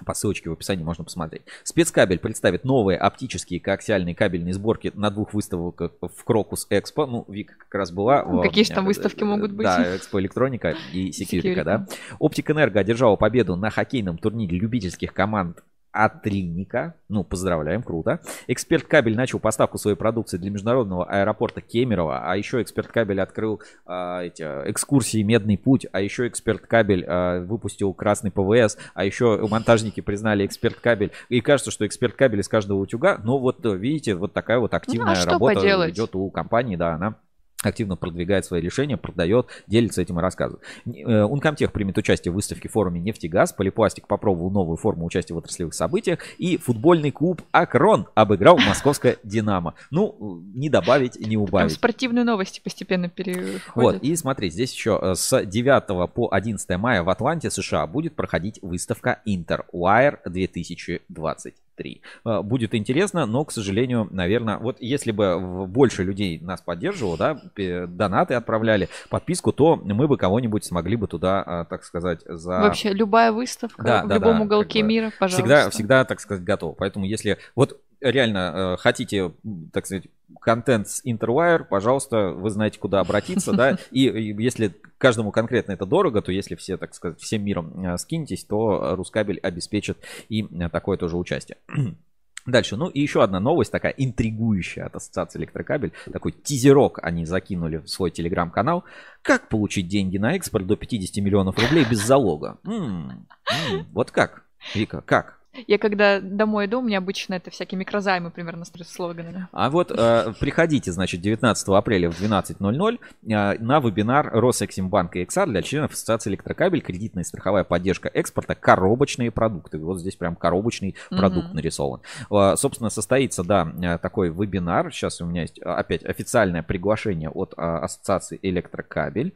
По ссылочке в описании можно посмотреть. Спецкабель представит новые оптические коаксиальные кабельные сборки на двух выставках в Крокус Экспо. Ну, Вика как раз была. Ну, какие же там выставки могут быть? Да, Экспо Электроника и Секьюрика, да. Оптик Энерго одержала победу на хоккейном турнире любительских команд от Линника. Ну, поздравляем, круто. Эксперт Кабель начал поставку своей продукции для международного аэропорта Кемерово. А еще Эксперт Кабель открыл э, эти экскурсии Медный путь. А еще Эксперт Кабель э, выпустил Красный ПВС. А еще монтажники признали Эксперт Кабель. И кажется, что Эксперт Кабель из каждого утюга. Но вот видите, вот такая вот активная ну, а работа поделать? идет у компании. Да, она активно продвигает свои решения, продает, делится этим и рассказывает. Э, Ункомтех примет участие в выставке в форуме «Нефтегаз», Полипластик попробовал новую форму участия в отраслевых событиях, и футбольный клуб «Акрон» обыграл московское «Динамо». Ну, не добавить, не убавить. Там спортивные новости постепенно переходят. Вот, и смотри, здесь еще э, с 9 по 11 мая в Атланте, США, будет проходить выставка «Интерwire 2020». 3. А, будет интересно, но, к сожалению, наверное, вот если бы больше людей нас поддерживало, да, донаты отправляли, подписку, то мы бы кого-нибудь смогли бы туда, а, так сказать, за... Вообще любая выставка да, в да, любом да, уголке мира, пожалуйста. Всегда, всегда, так сказать, готов. Поэтому если... Вот реально э, хотите, так сказать, контент с Interwire, пожалуйста, вы знаете, куда обратиться, да, и, если каждому конкретно это дорого, то если все, так сказать, всем миром э, скинетесь, то Рускабель обеспечит и э, такое тоже участие. Дальше, ну и еще одна новость такая интригующая от Ассоциации Электрокабель. Такой тизерок они закинули в свой телеграм-канал. Как получить деньги на экспорт до 50 миллионов рублей без залога? М-м-м, вот как? Вика, как? Я когда домой иду, у меня обычно это всякие микрозаймы примерно с слоганами. А вот э, приходите, значит, 19 апреля в 12.00 э, на вебинар Росэксимбанк и XR для членов Ассоциации Электрокабель, кредитная и страховая поддержка экспорта, коробочные продукты. Вот здесь прям коробочный продукт mm-hmm. нарисован. Э, собственно, состоится, да, э, такой вебинар. Сейчас у меня есть опять официальное приглашение от э, Ассоциации Электрокабель.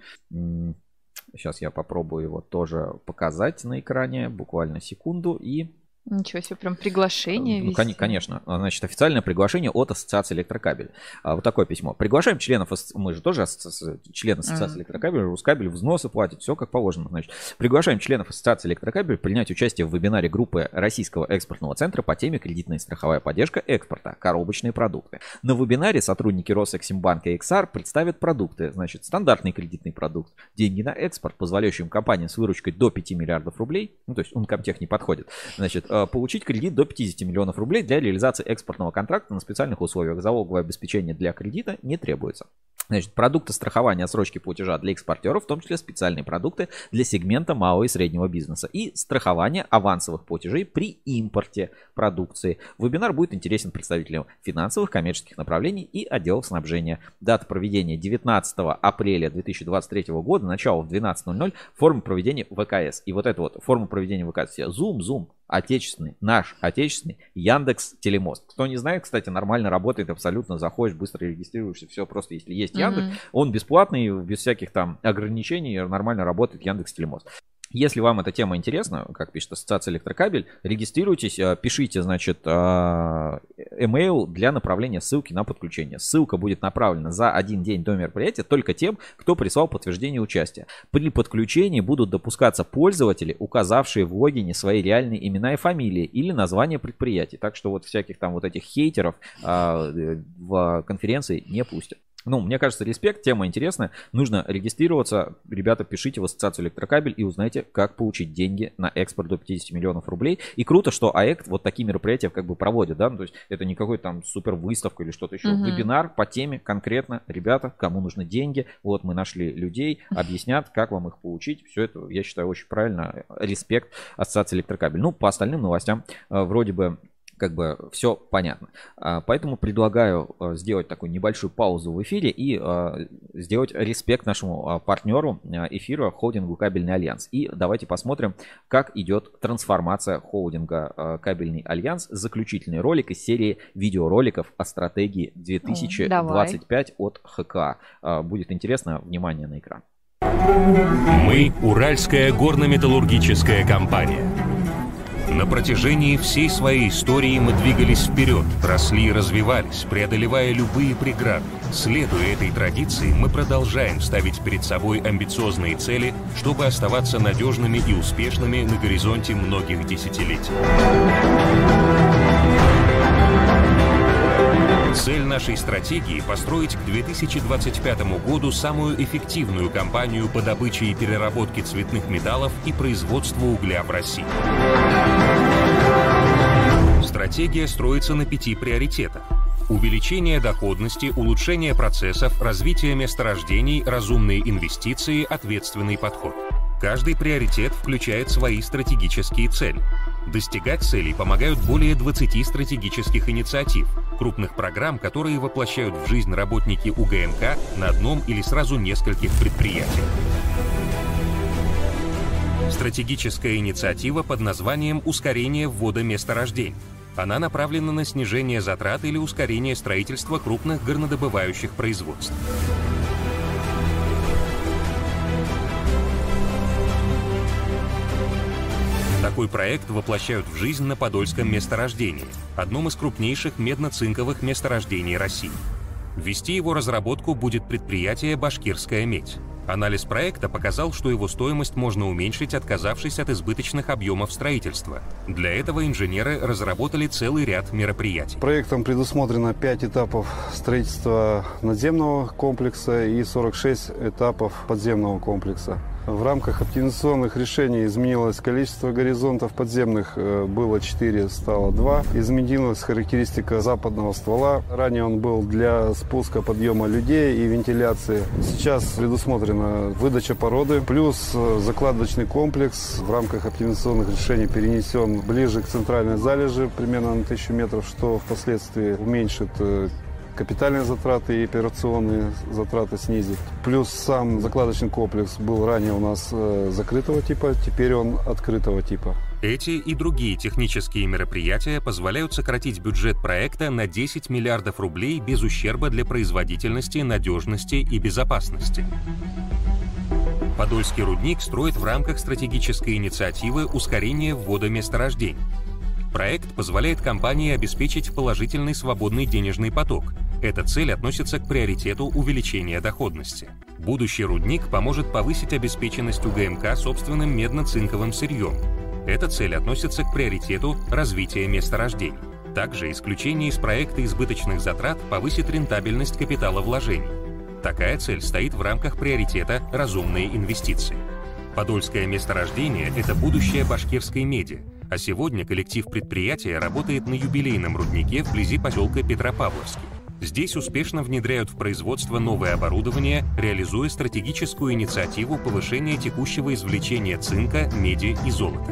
Сейчас я попробую его тоже показать на экране, буквально секунду. И Ничего себе, прям приглашение Ну, вести. кон- конечно. А, Значит, официальное приглашение от Ассоциации электрокабель. А, Вот такое письмо. Приглашаем членов, мы же тоже асоци- члены Ассоциации Мгм. электрокабель, Рускабель взносы платят, все как положено. Значит, приглашаем членов Ассоциации электрокабель принять участие в вебинаре группы Российского экспортного центра по теме кредитная и страховая поддержка экспорта, коробочные продукты. На вебинаре сотрудники Росэксимбанка и XR представят продукты. Значит, стандартный кредитный продукт, деньги на экспорт, позволяющим компаниям с выручкой до 5 миллиардов рублей, ну то есть Uncomtech не подходит, значит, э, получить кредит до 50 миллионов рублей для реализации экспортного контракта на специальных условиях. Залоговое обеспечение для кредита не требуется. Значит, продукты страхования отсрочки платежа для экспортеров, в том числе специальные продукты для сегмента малого и среднего бизнеса и страхование авансовых платежей при импорте продукции. Вебинар будет интересен представителям финансовых, коммерческих направлений и отделов снабжения. Дата проведения 19 апреля 2023 года, начало в 12.00, форма проведения ВКС. И вот это вот форма проведения ВКС. Zoom, Zoom, отечественный, наш отечественный, Яндекс Телемост. Кто не знает, кстати, нормально работает абсолютно, заходишь, быстро регистрируешься, все просто, если есть Яндекс, Мгм. он бесплатный, без всяких там ограничений, нормально работает Яндекс Телемост. Если вам эта тема интересна, как пишет Ассоциация Электрокабель, регистрируйтесь, э, пишите, значит, э, email для направления ссылки на подключение. Ссылка будет направлена за один день до мероприятия только тем, кто прислал подтверждение участия. При подключении будут допускаться пользователи, указавшие в логине свои реальные имена и фамилии или название предприятий. Так что вот всяких там вот этих хейтеров э, в конференции не пустят. Ну, мне кажется, респект, тема интересная. Нужно регистрироваться. Ребята, пишите в Ассоциацию Электрокабель и узнайте, как получить деньги на экспорт до 50 миллионов рублей. И круто, что АЭК вот такие мероприятия как бы проводит, да, ну, то есть это не какой там супер выставка или что-то еще. Мгм. Вебинар по теме конкретно, ребята, кому нужны деньги, вот мы нашли людей, объяснят, как вам их получить. Все это, я считаю, очень правильно. Респект Ассоциации Электрокабель. Ну, по остальным новостям э, вроде бы как бы все понятно. А, Поэтому предлагаю э, сделать такую небольшую паузу в эфире и э, сделать респект нашему а, партнеру э, эфира холдингу Кабельный Альянс. И давайте посмотрим, как идет трансформация холдинга э, Кабельный Альянс. Заключительный ролик из серии видеороликов о стратегии 2025 от ХК. Э, Будет интересно. Внимание на экран. Мы – Уральская горно-металлургическая компания. На протяжении всей своей истории мы двигались вперед, росли и развивались, преодолевая любые преграды. Следуя этой традиции, мы продолжаем ставить перед собой амбициозные цели, чтобы оставаться надежными и успешными на горизонте многих десятилетий. Цель нашей стратегии – построить к 2025 году самую эффективную компанию по добыче и переработке цветных металлов и производству угля в России. Стратегия строится на пяти приоритетах. Увеличение доходности, улучшение процессов, развитие месторождений, разумные инвестиции, ответственный подход. Каждый приоритет включает свои стратегические цели. Достигать целей помогают более 20 стратегических инициатив, крупных программ, которые воплощают в жизнь работники УГМК на одном или сразу нескольких предприятиях. Стратегическая инициатива под названием «Ускорение ввода месторождений». Она направлена на снижение затрат или ускорение строительства крупных горнодобывающих производств. Такой проект воплощают в жизнь на Подольском месторождении, одном из крупнейших медно-цинковых месторождений России. Вести его разработку будет предприятие «Башкирская медь». Анализ проекта показал, что его стоимость можно уменьшить, отказавшись от избыточных объемов строительства. Для этого инженеры разработали целый ряд мероприятий. Проектом предусмотрено 5 этапов строительства надземного комплекса и 46 этапов подземного комплекса. В рамках оптимизационных решений изменилось количество горизонтов подземных, э, было 4, стало 2. Изменилась характеристика западного ствола. Ранее он был для спуска подъема людей и вентиляции. Сейчас предусмотрена выдача породы, плюс э, закладочный комплекс в рамках оптимизационных решений перенесен ближе к центральной залежи, примерно на 1000 метров, что впоследствии уменьшит э, капитальные затраты и операционные затраты снизит. Плюс сам закладочный комплекс был ранее у нас э, закрытого типа, теперь он открытого типа. Эти и другие технические мероприятия позволяют сократить бюджет проекта на 10 миллиардов рублей без ущерба для производительности, надежности и безопасности. Подольский рудник строит в рамках стратегической инициативы ускорения ввода месторождений. Проект позволяет компании обеспечить положительный свободный денежный поток. Эта цель относится к приоритету увеличения доходности. Будущий рудник поможет повысить обеспеченность УГМК собственным медно-цинковым сырьем. Эта цель относится к приоритету развития месторождений. Также исключение из проекта избыточных затрат повысит рентабельность капитала вложений. Такая цель стоит в рамках приоритета «разумные инвестиции». Подольское месторождение – это будущее башкирской меди, а сегодня коллектив предприятия работает на юбилейном руднике вблизи поселка Петропавловский. Здесь успешно внедряют в производство новое оборудование, реализуя стратегическую инициативу повышения текущего извлечения цинка, меди и золота.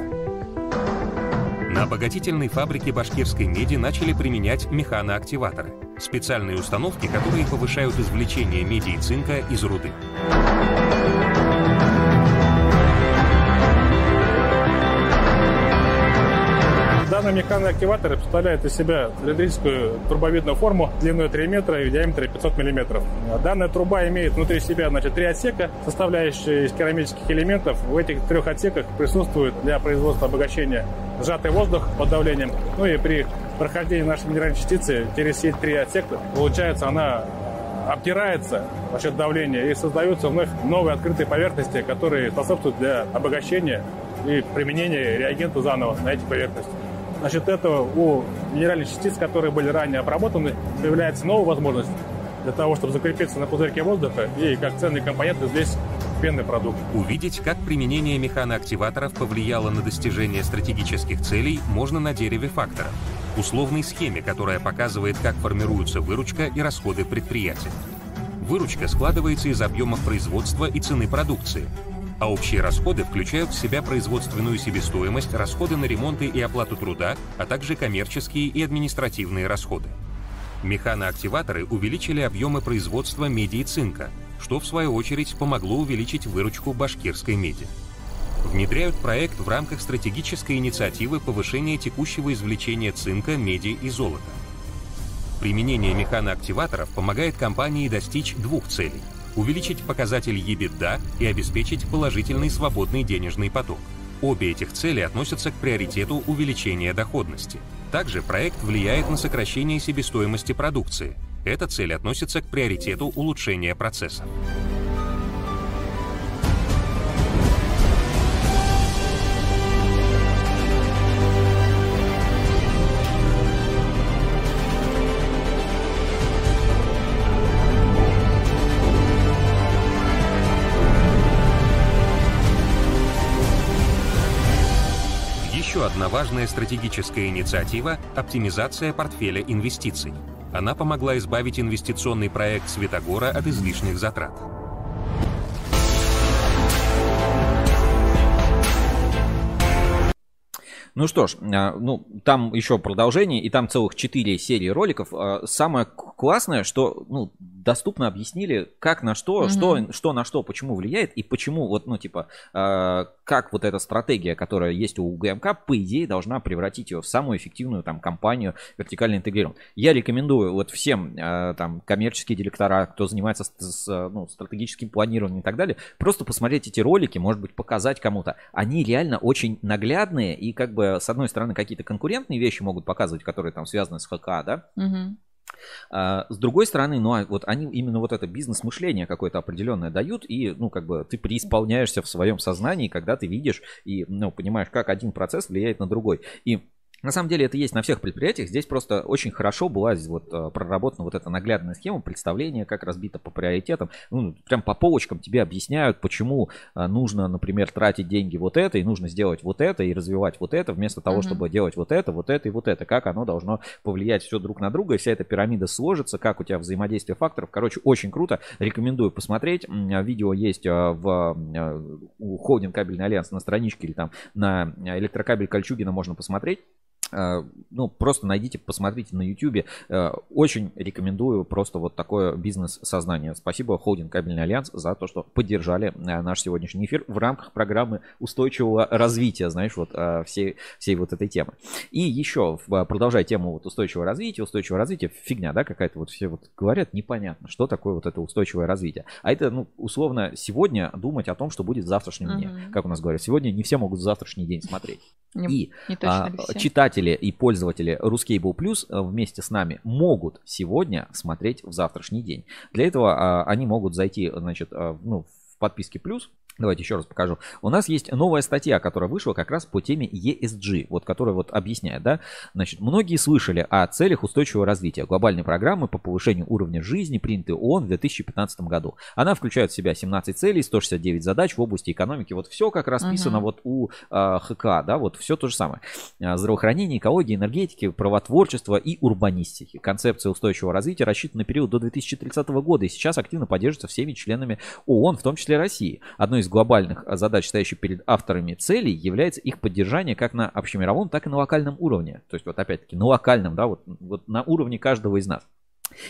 На обогатительной фабрике башкирской меди начали применять механоактиваторы – специальные установки, которые повышают извлечение меди и цинка из руды. Данный механный активатор представляет из себя цилиндрическую трубовидную форму длиной 3 метра и диаметре 500 миллиметров. Данная труба имеет внутри себя значит, три отсека, составляющие из керамических элементов. В этих трех отсеках присутствует для производства обогащения сжатый воздух под давлением. Ну и при прохождении нашей минеральной частицы через все три отсека, получается, она обтирается за счет давления и создаются вновь новые открытые поверхности, которые способствуют для обогащения и применения реагента заново на эти поверхности. За счет этого у минеральных частиц, которые были ранее обработаны, появляется новая возможность для того, чтобы закрепиться на пузырьке воздуха и как ценный компонент извлечь пенный продукт. Увидеть, как применение механоактиваторов повлияло на достижение стратегических целей, можно на дереве факторов. Условной схеме, которая показывает, как формируются выручка и расходы предприятия. Выручка складывается из объемов производства и цены продукции, а общие расходы включают в себя производственную себестоимость, расходы на ремонты и оплату труда, а также коммерческие и административные расходы. Механоактиваторы увеличили объемы производства меди и цинка, что в свою очередь помогло увеличить выручку башкирской меди. Внедряют проект в рамках стратегической инициативы повышения текущего извлечения цинка, меди и золота. Применение механоактиваторов помогает компании достичь двух целей – увеличить показатель EBITDA и обеспечить положительный свободный денежный поток. Обе этих цели относятся к приоритету увеличения доходности. Также проект влияет на сокращение себестоимости продукции. Эта цель относится к приоритету улучшения процесса. Важная стратегическая инициатива – оптимизация портфеля инвестиций. Она помогла избавить инвестиционный проект Светогора от излишних затрат. Ну что ж, а, ну там еще продолжение, и там целых 4 серии роликов. А, самое классное, что ну, доступно объяснили, как на что, mm-hmm. что, что на что, почему влияет, и почему вот, ну, типа, э, как вот эта стратегия, которая есть у ГМК, по идее, должна превратить ее в самую эффективную там компанию вертикально интегрированную. Я рекомендую вот всем там коммерческие директора, кто занимается с, с, ну, стратегическим планированием и так далее, просто посмотреть эти ролики, может быть, показать кому-то. Они реально очень наглядные и как бы с одной стороны какие-то конкурентные вещи могут показывать, которые там связаны с ХК, да, mm-hmm. А, с другой стороны, ну, а вот они именно вот это бизнес-мышление какое-то определенное дают, и, ну, как бы ты преисполняешься в своем сознании, когда ты видишь и, ну, понимаешь, как один процесс влияет на другой. И на самом деле это есть на всех предприятиях. Здесь просто очень хорошо была вот э, проработана вот эта наглядная схема представления, как разбито по приоритетам. Ну, прям по полочкам тебе объясняют, почему э, нужно, например, тратить деньги вот это, и нужно сделать вот это, и развивать вот это, вместо того, mm-hmm. чтобы делать вот это, вот это и вот это. Как оно должно повлиять все друг на друга, и вся эта пирамида сложится, как у тебя взаимодействие факторов. Короче, очень круто. Рекомендую посмотреть. Видео есть в у Холдинг Кабельный Альянс на страничке или там на электрокабель Кольчугина можно посмотреть. Э, ну, просто найдите, посмотрите на YouTube. Э, очень рекомендую просто вот такое бизнес-сознание. Спасибо Холдинг Кабельный Альянс за то, что поддержали э, наш сегодняшний эфир в рамках программы устойчивого развития, знаешь, вот всей, всей вот этой темы. И еще, продолжая тему вот устойчивого развития, устойчивого развития, фигня, да, какая-то вот все вот говорят, непонятно, что такое вот это устойчивое развитие. А это, ну, условно, сегодня думать о том, что будет в завтрашнем дне. Как у нас говорят, сегодня не все могут в завтрашний день смотреть. Не, и не а, читатели читатели и пользователи Ruscable Plus э, вместе с нами могут сегодня смотреть в завтрашний день. Для этого а, они могут зайти, значит, а, ну, в подписке плюс, Давайте еще раз покажу. У нас есть новая статья, которая вышла как раз по теме ESG, вот которая вот объясняет, да. Значит, многие слышали о целях устойчивого развития, глобальной программы по повышению уровня жизни, принятой ООН в 2015 году. Она включает в себя 17 целей, 169 задач в области экономики. Вот все как расписано uh-huh. вот у э, ХК, да, вот все то же самое. А, здравоохранение, экология, энергетики, правотворчество и урбанистики. Концепция устойчивого развития рассчитана на период до 2030 года и сейчас активно поддерживается всеми членами ООН, в том числе России. Одной из глобальных задач, стоящих перед авторами целей, является их поддержание как на общемировом, так и на локальном уровне. То есть вот опять-таки на локальном, да, вот, вот на уровне каждого из нас.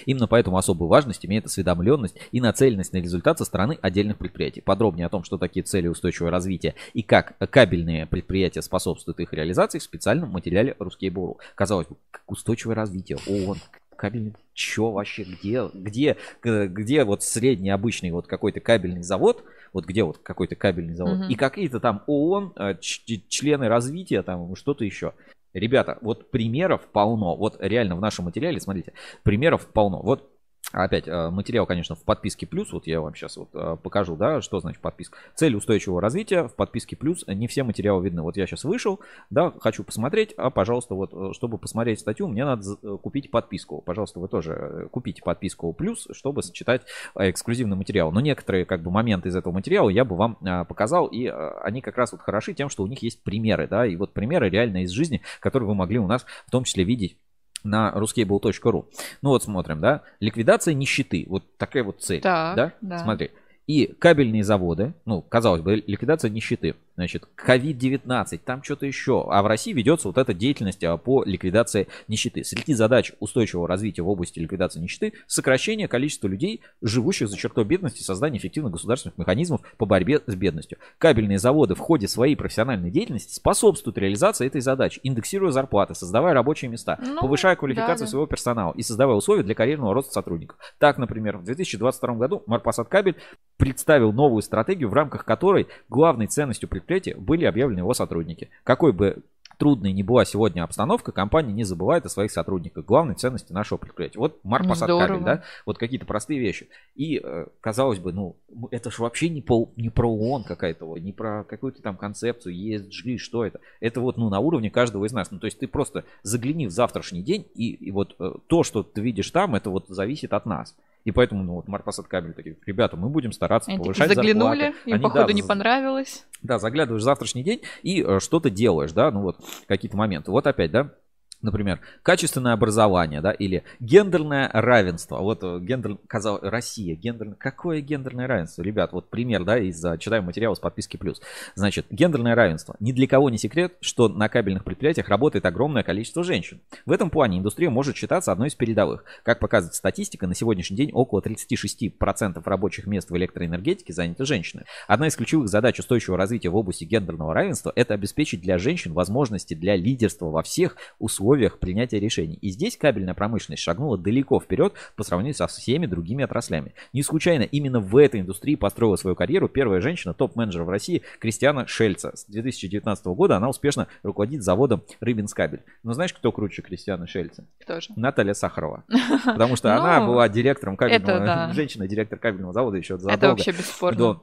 Именно поэтому особую важность имеет осведомленность и нацеленность на результат со стороны отдельных предприятий. Подробнее о том, что такие цели устойчивого развития и как кабельные предприятия способствуют их реализации в специальном материале Русские Буру. Казалось бы, как устойчивое развитие, ООН, кабельный, чё вообще, где, где, где вот средний обычный вот какой-то кабельный завод, вот где вот какой-то кабельный завод, угу. и какие-то там ООН, э, члены развития, там что-то еще. Ребята, вот примеров полно. Вот реально в нашем материале, смотрите, примеров полно. Вот Опять э, материал, конечно, в подписке плюс. Вот я вам сейчас вот э, покажу, да, что значит подписка. Цель устойчивого развития в подписке плюс. Не все материалы видны. Вот я сейчас вышел, да, хочу посмотреть, а, пожалуйста, вот, э, чтобы посмотреть статью, мне надо купить подписку. Пожалуйста, вы тоже купите подписку плюс, чтобы читать эксклюзивный материал. Но некоторые, как бы, моменты из этого материала я бы вам показал, и они как раз вот хороши тем, что у них есть примеры, да, и вот примеры реально из жизни, которые вы могли у нас в том числе видеть на ruskable.ru. Ну вот смотрим, да, ликвидация нищеты, вот такая вот цель, так, да? да, смотри. И кабельные заводы, ну, казалось бы, ликвидация нищеты. Значит, COVID-19, там что-то еще. А в России ведется вот эта деятельность а, по ликвидации нищеты. Среди задач устойчивого развития в области ликвидации нищеты – сокращение количества людей, живущих за чертой бедности, создание эффективных государственных механизмов по борьбе с бедностью. Кабельные заводы в ходе своей профессиональной деятельности способствуют реализации этой задачи, индексируя зарплаты, создавая рабочие места, ну, повышая квалификацию да, да. своего персонала и создавая условия для карьерного роста сотрудников. Так, например, в 2022 году Марпасад Кабель представил новую стратегию, в рамках которой главной ценностью предприятия были объявлены его сотрудники. Какой бы трудной не была сегодня обстановка, компания не забывает о своих сотрудниках. Главной ценности нашего предприятия. Вот Марк Кабель, да, вот какие-то простые вещи. И э, казалось бы, ну, это же вообще не, по, не про ООН какая-то, не про какую-то там концепцию, ESG, что это. Это вот, ну, на уровне каждого из нас. Ну, то есть ты просто загляни в завтрашний день, и, и вот э, то, что ты видишь там, это вот зависит от нас. И поэтому, ну, вот Марпасад Кабель такие, ребята, мы будем стараться Они повышать заглянули, зарплаты. им, Они, походу, да, не понравилось. Да, заглядываешь в завтрашний день и э, что-то делаешь, да, ну вот какие-то моменты. Вот опять, да, Например, качественное образование, да, или гендерное равенство. Вот э, гендер, казалось, Россия, гендерное, какое гендерное равенство? Ребят, вот пример, да, из читаем материал с подписки плюс. Значит, гендерное равенство. Ни для кого не секрет, что на кабельных предприятиях работает огромное количество женщин. В этом плане индустрия может считаться одной из передовых. Как показывает статистика, на сегодняшний день около 36% рабочих мест в электроэнергетике заняты женщинами. Одна из ключевых задач устойчивого развития в области гендерного равенства – это обеспечить для женщин возможности для лидерства во всех условиях условиях принятия решений. И здесь кабельная промышленность шагнула далеко вперед по сравнению со всеми другими отраслями. Не случайно именно в этой индустрии построила свою карьеру первая женщина, топ-менеджер в России Кристиана Шельца. С 2019 года она успешно руководит заводом Рыбинскабель. Но знаешь, кто круче Кристиана Шельца? Кто же? Наталья Сахарова. Потому что она ну, была директором кабельного, женщина-директор кабельного завода еще задолго. Это вообще бесспорно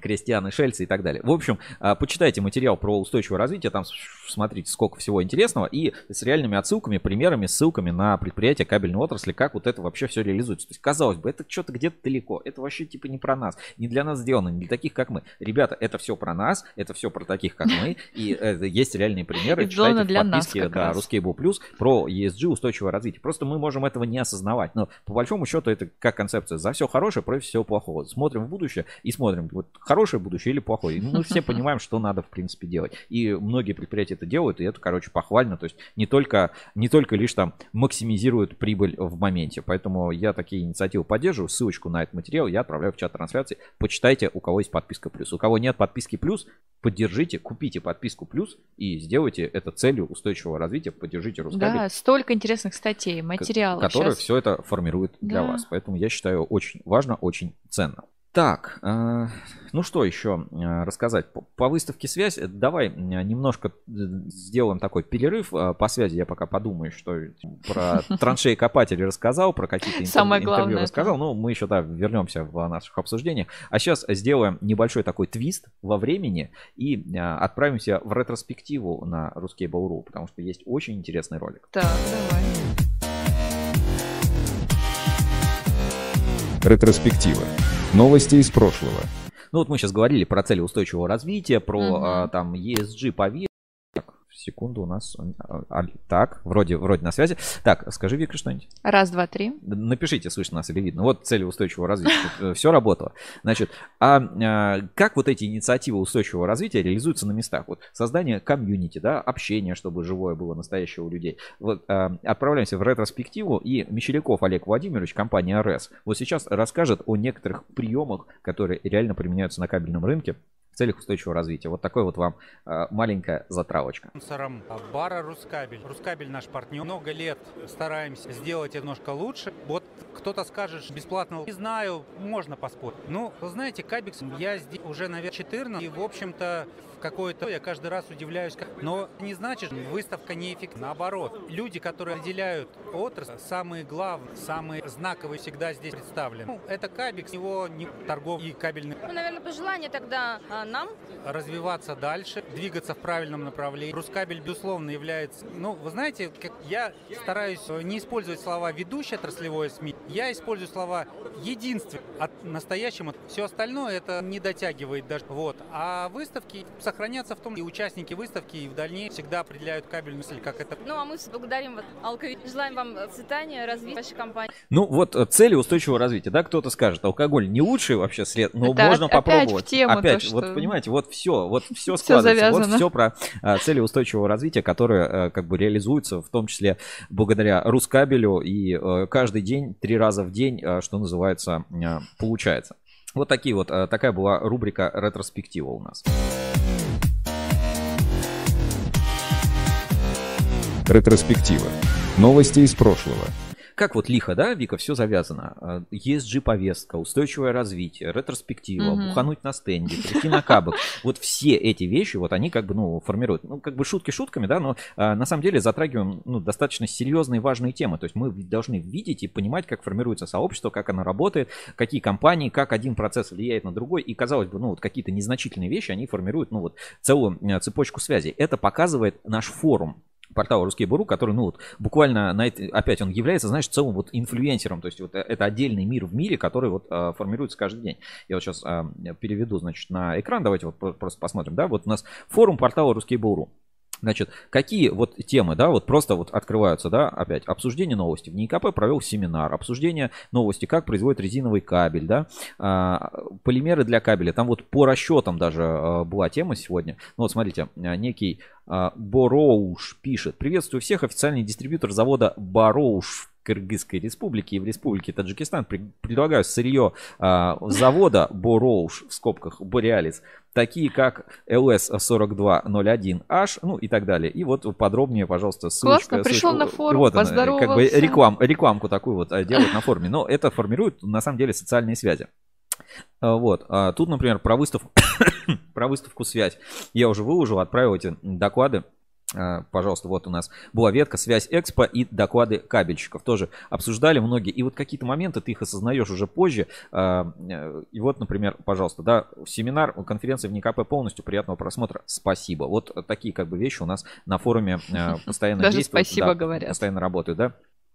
крестьяны, шельцы и так далее. В общем, а, почитайте материал про устойчивое развитие, там смотрите, сколько всего интересного, и с реальными отсылками, примерами, ссылками на предприятия кабельной отрасли, как вот это вообще все реализуется. То есть, казалось бы, это что-то где-то далеко, это вообще типа не про нас, не для нас сделано, не для таких, как мы. Ребята, это все про нас, это все про таких, как мы, и есть реальные примеры, читайте в подписке, да, Ruskable Plus про ESG, устойчивое развитие. Просто мы можем этого не осознавать, но по большому счету это как концепция, за все хорошее против всего плохого. Смотрим в будущее и смотрим, вот хорошее будущее или плохое. Мы все понимаем, что надо, в принципе, делать. И многие предприятия это делают, и это, короче, похвально. То есть не только, не только лишь там максимизируют прибыль в моменте. Поэтому я такие инициативы поддерживаю. Ссылочку на этот материал я отправляю в чат трансляции. Почитайте, у кого есть подписка плюс. У кого нет подписки плюс, поддержите, купите подписку плюс и сделайте это целью устойчивого развития. Поддержите Рускабель. Да, столько интересных статей, материалов. Которые Сейчас... все это формируют для да. вас. Поэтому я считаю очень важно, очень ценно. Так, э, ну что еще э, рассказать? По, выставке «Связь» э, давай немножко сделаем такой перерыв по связи. Я пока подумаю, что про траншеи копатели рассказал, про какие-то интервью, Самое главное, интервью рассказал. Ну, мы еще, да, вернемся в наших обсуждениях. А сейчас сделаем небольшой такой твист во времени и отправимся в ретроспективу на Ruskable.ru, потому что есть очень интересный ролик. Так, давай. Ретроспектива. Новости из прошлого. Ну вот мы сейчас говорили про цели устойчивого развития, про угу. а, там ESG повестку секунду у нас. А, а, так, вроде, вроде на связи. Так, скажи, Вика, что-нибудь. Раз, два, три. Напишите, слышно нас или видно. Вот цели устойчивого развития. Э, Все работало. Значит, а, а как вот эти инициативы устойчивого развития реализуются на местах? Вот создание комьюнити, да, общение, чтобы живое было настоящее у людей. Вот отправляемся в ретроспективу, и Мещеряков Олег Владимирович, компания РС, вот сейчас расскажет о некоторых приемах, которые реально применяются на кабельном рынке в целях устойчивого развития. Вот такой вот вам э, маленькая затравочка. Бара Рускабель. Рускабель наш партнер. Много лет стараемся сделать немножко лучше. Вот кто-то скажет бесплатно, не знаю, можно поспорить. Ну, вы знаете, Кабикс, я здесь уже, наверное, 14, и, в общем-то, какое-то, я каждый раз удивляюсь, как... но не значит, выставка неэффективна. Наоборот, люди, которые отделяют отрасль, самые главные, самые знаковые всегда здесь представлены. Ну, это Кабикс, его не торговый и кабельный. Ну, наверное, пожелание тогда нам? Развиваться дальше, двигаться в правильном направлении. Рускабель, безусловно, является... Ну, вы знаете, как я стараюсь не использовать слова «ведущий отраслевой СМИ», я использую слова «единственный» от настоящего. Все остальное это не дотягивает даже. Вот. А выставки сохранятся в том, и участники выставки и в дальнейшем всегда определяют кабельную мысль, как это. Ну, а мы благодарим вот, Алкови. Желаем вам цветания, развития вашей компании. Ну, вот э, цели устойчивого развития, да, кто-то скажет, алкоголь не лучший вообще след, но это можно опять попробовать. В тему опять, то, что... понимаете, вот все, вот все складывается. вот все про а, цели устойчивого развития, которые а, как бы реализуются, в том числе благодаря Рускабелю, и а, каждый день, три раза в день, а, что называется, а, получается. Вот такие вот, а, такая была рубрика ретроспектива у нас. Ретроспектива. Новости из прошлого. Как вот лихо, да, Вика, все завязано. ESG-повестка, устойчивое развитие, ретроспектива, угу. бухануть на стенде, прийти на кабок. Вот все эти вещи, вот они как бы, ну, формируют, ну, как бы шутки шутками, да, но а, на самом деле затрагиваем, ну, достаточно серьезные важные темы. То есть мы должны видеть и понимать, как формируется сообщество, как оно работает, какие компании, как один процесс влияет на другой. И, казалось бы, ну, вот какие-то незначительные вещи, они формируют, ну, вот целую цепочку связей. Это показывает наш форум портала Русский Буру, который, ну вот, буквально на это, опять он является, знаешь, целым вот инфлюенсером, то есть вот э, это отдельный мир в мире, который вот а, формируется каждый день. Я вот сейчас а, переведу, значит, на экран, давайте вот просто посмотрим, да, вот у нас форум портала Русский Буру. Значит, какие вот темы, да, вот просто вот открываются, да, опять, обсуждение новости. В НИКП провел семинар, обсуждение новости, как производит резиновый кабель, да, а, полимеры для кабеля. Там вот по расчетам даже а, была тема сегодня. Ну вот смотрите, а, некий Бороуш пишет. Приветствую всех, официальный дистрибьютор завода Бороуш Кыргызской республики и в республике Таджикистан предлагаю сырье а, завода Бороуш в скобках Бореалис, такие как LS4201H, ну и так далее. И вот подробнее, пожалуйста, ссылочка. Классно, пришел ссылочка, на форум, вот она, как бы реклам, рекламку такую вот а, делают на форуме. Но это формирует на самом деле социальные связи. А, вот. А тут, например, про выставку, про выставку связь. Я уже выложил, отправил эти доклады. А, пожалуйста, вот у нас была ветка «Связь Экспо» и доклады кабельщиков. Тоже обсуждали многие. И вот какие-то моменты ты их осознаешь уже позже. И вот, например, пожалуйста, да, семинар, конференция в НИКП полностью. Приятного просмотра. Спасибо. Вот такие как бы вещи у нас на форуме постоянно Даже действуют. спасибо да, говорят. Постоянно работают, да.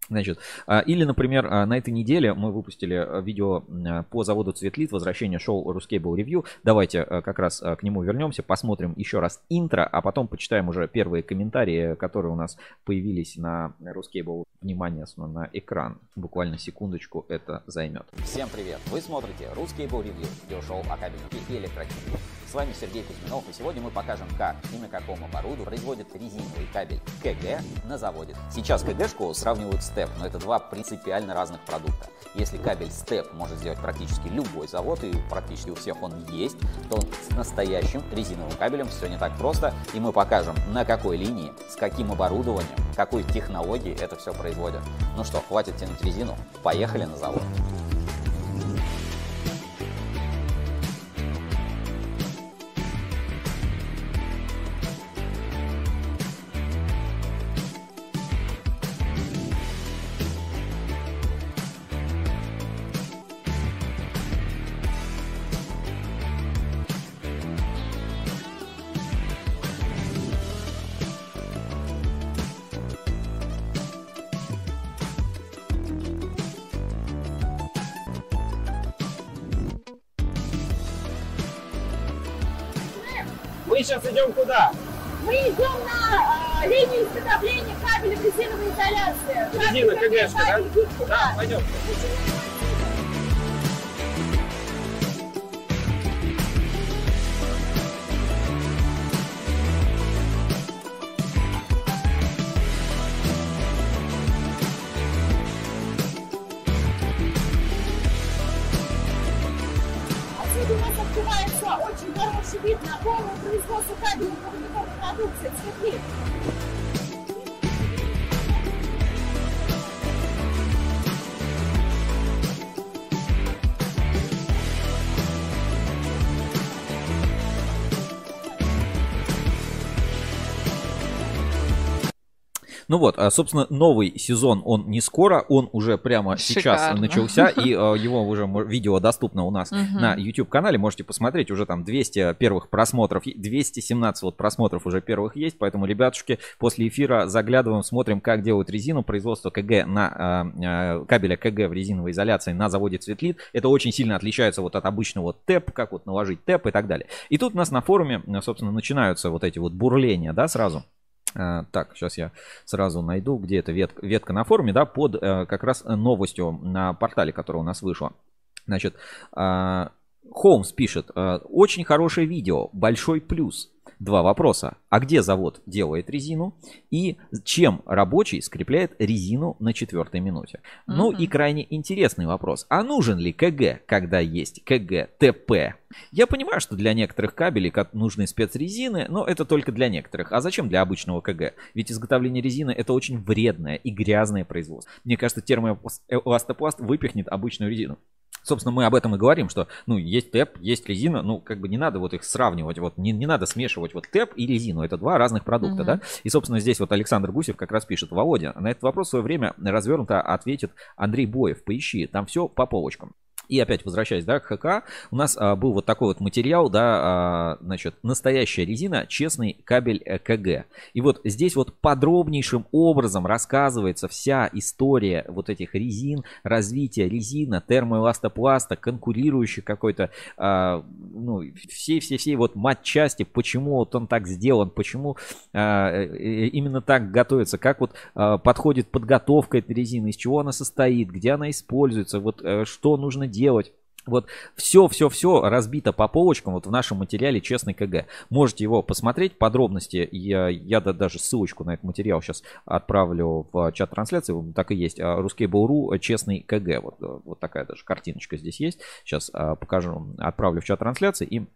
Значит, а, или, например, а, на этой неделе мы выпустили а, видео по заводу Цветлит, возвращение шоу Ruscable Review. Давайте как раз к нему вернемся, посмотрим еще раз интро, а потом почитаем уже первые комментарии, которые у нас появились на Ruscable. Внимание на экран. Буквально секундочку это займет. Всем привет! Вы смотрите Ruscable Review, видеошоу о кабельной и электротехнике. С вами Сергей Кузьминов, и сегодня мы покажем, как и на каком оборудовании производят резиновый кабель КГ на заводе. Сейчас КГшку сравнивают с ТЭП, но это два принципиально разных продукта. Если кабель СТЕП может сделать практически любой завод, и практически у всех он есть, то с настоящим резиновым кабелем все не так просто, и мы покажем, на какой линии, с каким оборудованием, какой технологией это все производят. Ну что, хватит тянуть резину, поехали на завод. Мы сейчас идем куда? Мы идем на э, линию изготовления кабеля резиновой изоляции. Резина КГшка, да? гибкий, Да, пойдем. Ну вот, а, собственно, новый сезон, он не скоро, он уже прямо сейчас Шикарно. начался, и а, его уже видео доступно у нас на YouTube-канале, можете посмотреть, уже там 200 первых просмотров, и 217 вот просмотров уже первых есть, поэтому, ребятушки, после эфира заглядываем, смотрим, как делают резину, производство КГ на а, кабеля КГ в резиновой изоляции на заводе Цветлит, это очень сильно отличается вот от обычного ТЭП, как вот наложить ТЭП и так далее. И тут у нас на форуме, собственно, начинаются вот эти вот бурления, да, сразу. А, Так, сейчас я сразу найду, где эта ветка, ветка на форуме, да, под э, как раз новостью на портале, которая у нас вышла. Значит, а, Холмс пишет, э, очень хорошее видео, большой плюс. Два вопроса. А где завод делает резину? И чем рабочий скрепляет резину на четвертой минуте? Ну и крайне интересный вопрос. А нужен ли КГ, когда есть КГ ТП? Я понимаю, что для некоторых кабелей нужны спецрезины, но это только для некоторых. А зачем для обычного КГ? Ведь изготовление резины это очень вредное и грязное производство. Мне кажется, термоэластопласт выпихнет обычную резину. Собственно, мы об этом и говорим, что, ну, есть ТЭП, есть резина, ну, как бы не надо вот их сравнивать, вот не, не надо смешивать вот ТЭП и резину, это два разных продукта, Мгм. да? И, собственно, здесь вот Александр Гусев как раз пишет, Володя, на этот вопрос в свое время развернуто ответит Андрей Боев, поищи, там все по полочкам. И опять возвращаясь, да, к ХК, у нас а, был вот такой вот материал, да, а, значит, настоящая резина, честный кабель э, КГ. И вот здесь вот подробнейшим образом рассказывается вся история вот этих резин, развития резина, термоэластопласта, конкурирующих какой-то, а, ну, все-все-все вот матчасти, почему вот он так сделан, почему а, э, э, именно так готовится, как вот а, подходит подготовка этой резины, из чего она состоит, где она используется, вот э, что нужно делать. Вот все, все, все разбито по полочкам вот в нашем материале «Честный КГ». Можете его посмотреть, подробности. Я, я да- даже ссылочку на этот материал сейчас отправлю в чат трансляции. Так и есть. Ruskable.ru «Честный КГ». Вот, э, вот такая даже картиночка здесь есть. Сейчас а, покажу, отправлю в чат трансляции и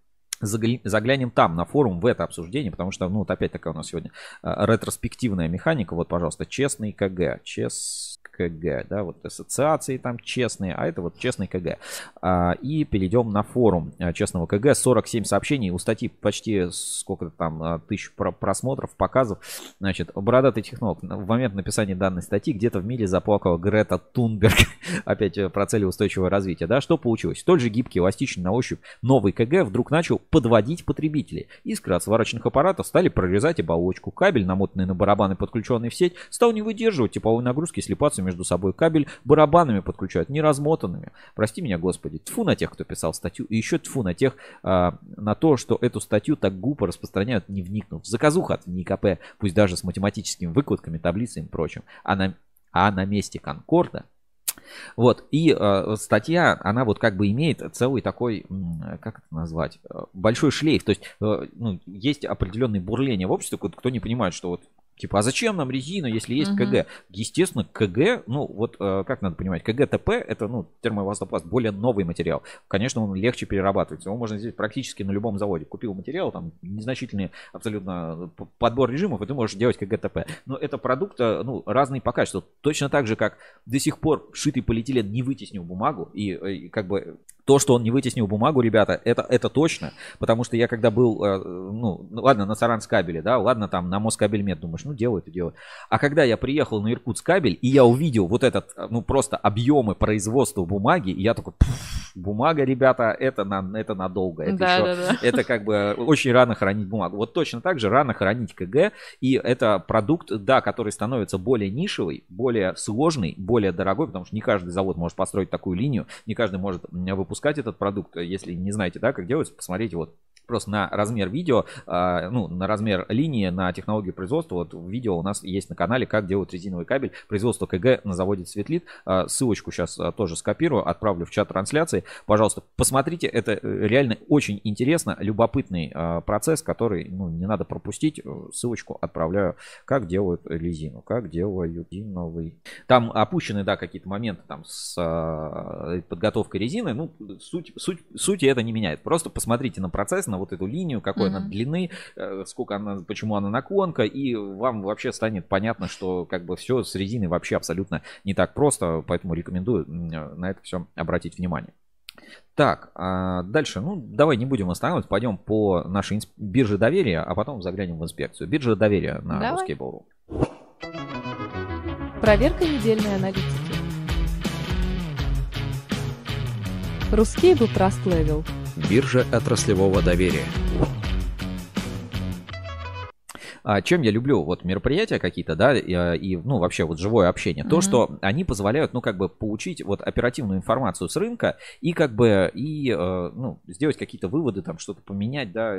загля- заглянем там на форум в это обсуждение, потому что, ну, вот опять такая у нас сегодня а, ретроспективная механика. Вот, пожалуйста, честный КГ. Чес КГ, да, вот ассоциации там честные, а это вот честный КГ. А, И перейдем на форум а, честного КГ. 47 сообщений, у статьи почти сколько там, а, тысяч про- просмотров, показов. Значит, бородатый технолог. В момент написания данной статьи где-то в мире заплакала Грета Тунберг. Опять э, про цели устойчивого развития. Да, что получилось? Столь же гибкий, эластичный на ощупь новый КГ вдруг начал подводить потребителей. Искры от сварочных аппаратов стали прорезать оболочку. Кабель, намотанный на барабаны, подключенный в сеть, стал не выдерживать тепловой нагрузки и слипаться между собой. Кабель барабанами подключают, не размотанными. Прости меня, Господи. Тьфу на тех, кто писал статью. И еще тьфу на тех, а, на то, что эту статью так глупо распространяют, не вникнув. Заказуха от НИКП, пусть даже с математическими выкладками, таблицами и прочим. А на, а на месте Конкорда вот, и э, статья, она вот как бы имеет целый такой, как это назвать, э, большой шлейф. То есть, э, ну, есть определенные бурления в обществе, кто не понимает, что вот Типа, а зачем нам резина, если есть Мгм. КГ? Естественно, КГ, ну вот э, как надо понимать, КГ-ТП это ну, термоэластопласт, более новый материал. Конечно, он легче перерабатывается. Его можно сделать практически на любом заводе. Купил материал, там незначительный абсолютно п- подбор режимов, и ты можешь делать КГ-ТП. Но это продукт э, ну, разный по качеству. Точно так же, как до сих пор шитый полиэтилен не вытеснил бумагу, и, э, и как бы то, что он не вытеснил бумагу, ребята, это, это точно. Потому что я когда был, э, ну, ну, ладно, на Саранскабеле, да, ладно, там на Москабельмет, думаешь, ну, делают и делают. А когда я приехал на Иркутскабель, и я увидел вот этот, э, ну, просто объемы производства бумаги, и я такой, «Пф, бумага, ребята, это, на, это надолго. Это, Да, еще- да, да. это как бы очень рано хранить бумагу. Вот точно так же рано хранить КГ, и это продукт, да, который становится более нишевый, более сложный, более дорогой, потому что не каждый завод может построить такую линию, не каждый может м, выпускать этот продукт. Если не знаете, да, как делается, посмотрите вот просто на размер видео, а, ну, на размер линии, на технологию производства. Вот видео у нас есть на канале, как делают резиновый кабель. Производство КГ на заводе Светлит. А, ссылочку сейчас а, тоже скопирую, отправлю в чат трансляции. Пожалуйста, посмотрите, это э, реально очень интересно, любопытный процесс, который ну, не надо пропустить. Ссылочку отправляю, как делают резину, как делают резиновый. Там опущены, да, какие-то моменты там с подготовкой резины. Ну, суть, суть, суть это не меняет. Просто посмотрите на процесс, на вот эту линию, какой mm-hmm. она длины, э, сколько она, почему она наклонка, и вам вообще станет понятно, что как бы все с резиной вообще абсолютно не так просто, поэтому рекомендую на это все обратить внимание. Так, а дальше, ну, давай не будем останавливаться, пойдем по нашей инсп... бирже доверия, а потом заглянем в инспекцию. Биржа доверия на. Ruskable.ru. Проверка недельной аналитики. Ruskable Trust Level – Биржа отраслевого доверия. А, чем я люблю вот мероприятия какие-то, да, и, а, ну вообще вот живое общение, mm-hmm. то, что они позволяют, ну как бы получить вот оперативную информацию с рынка и как бы и э, ну сделать какие-то выводы, там что-то поменять, да,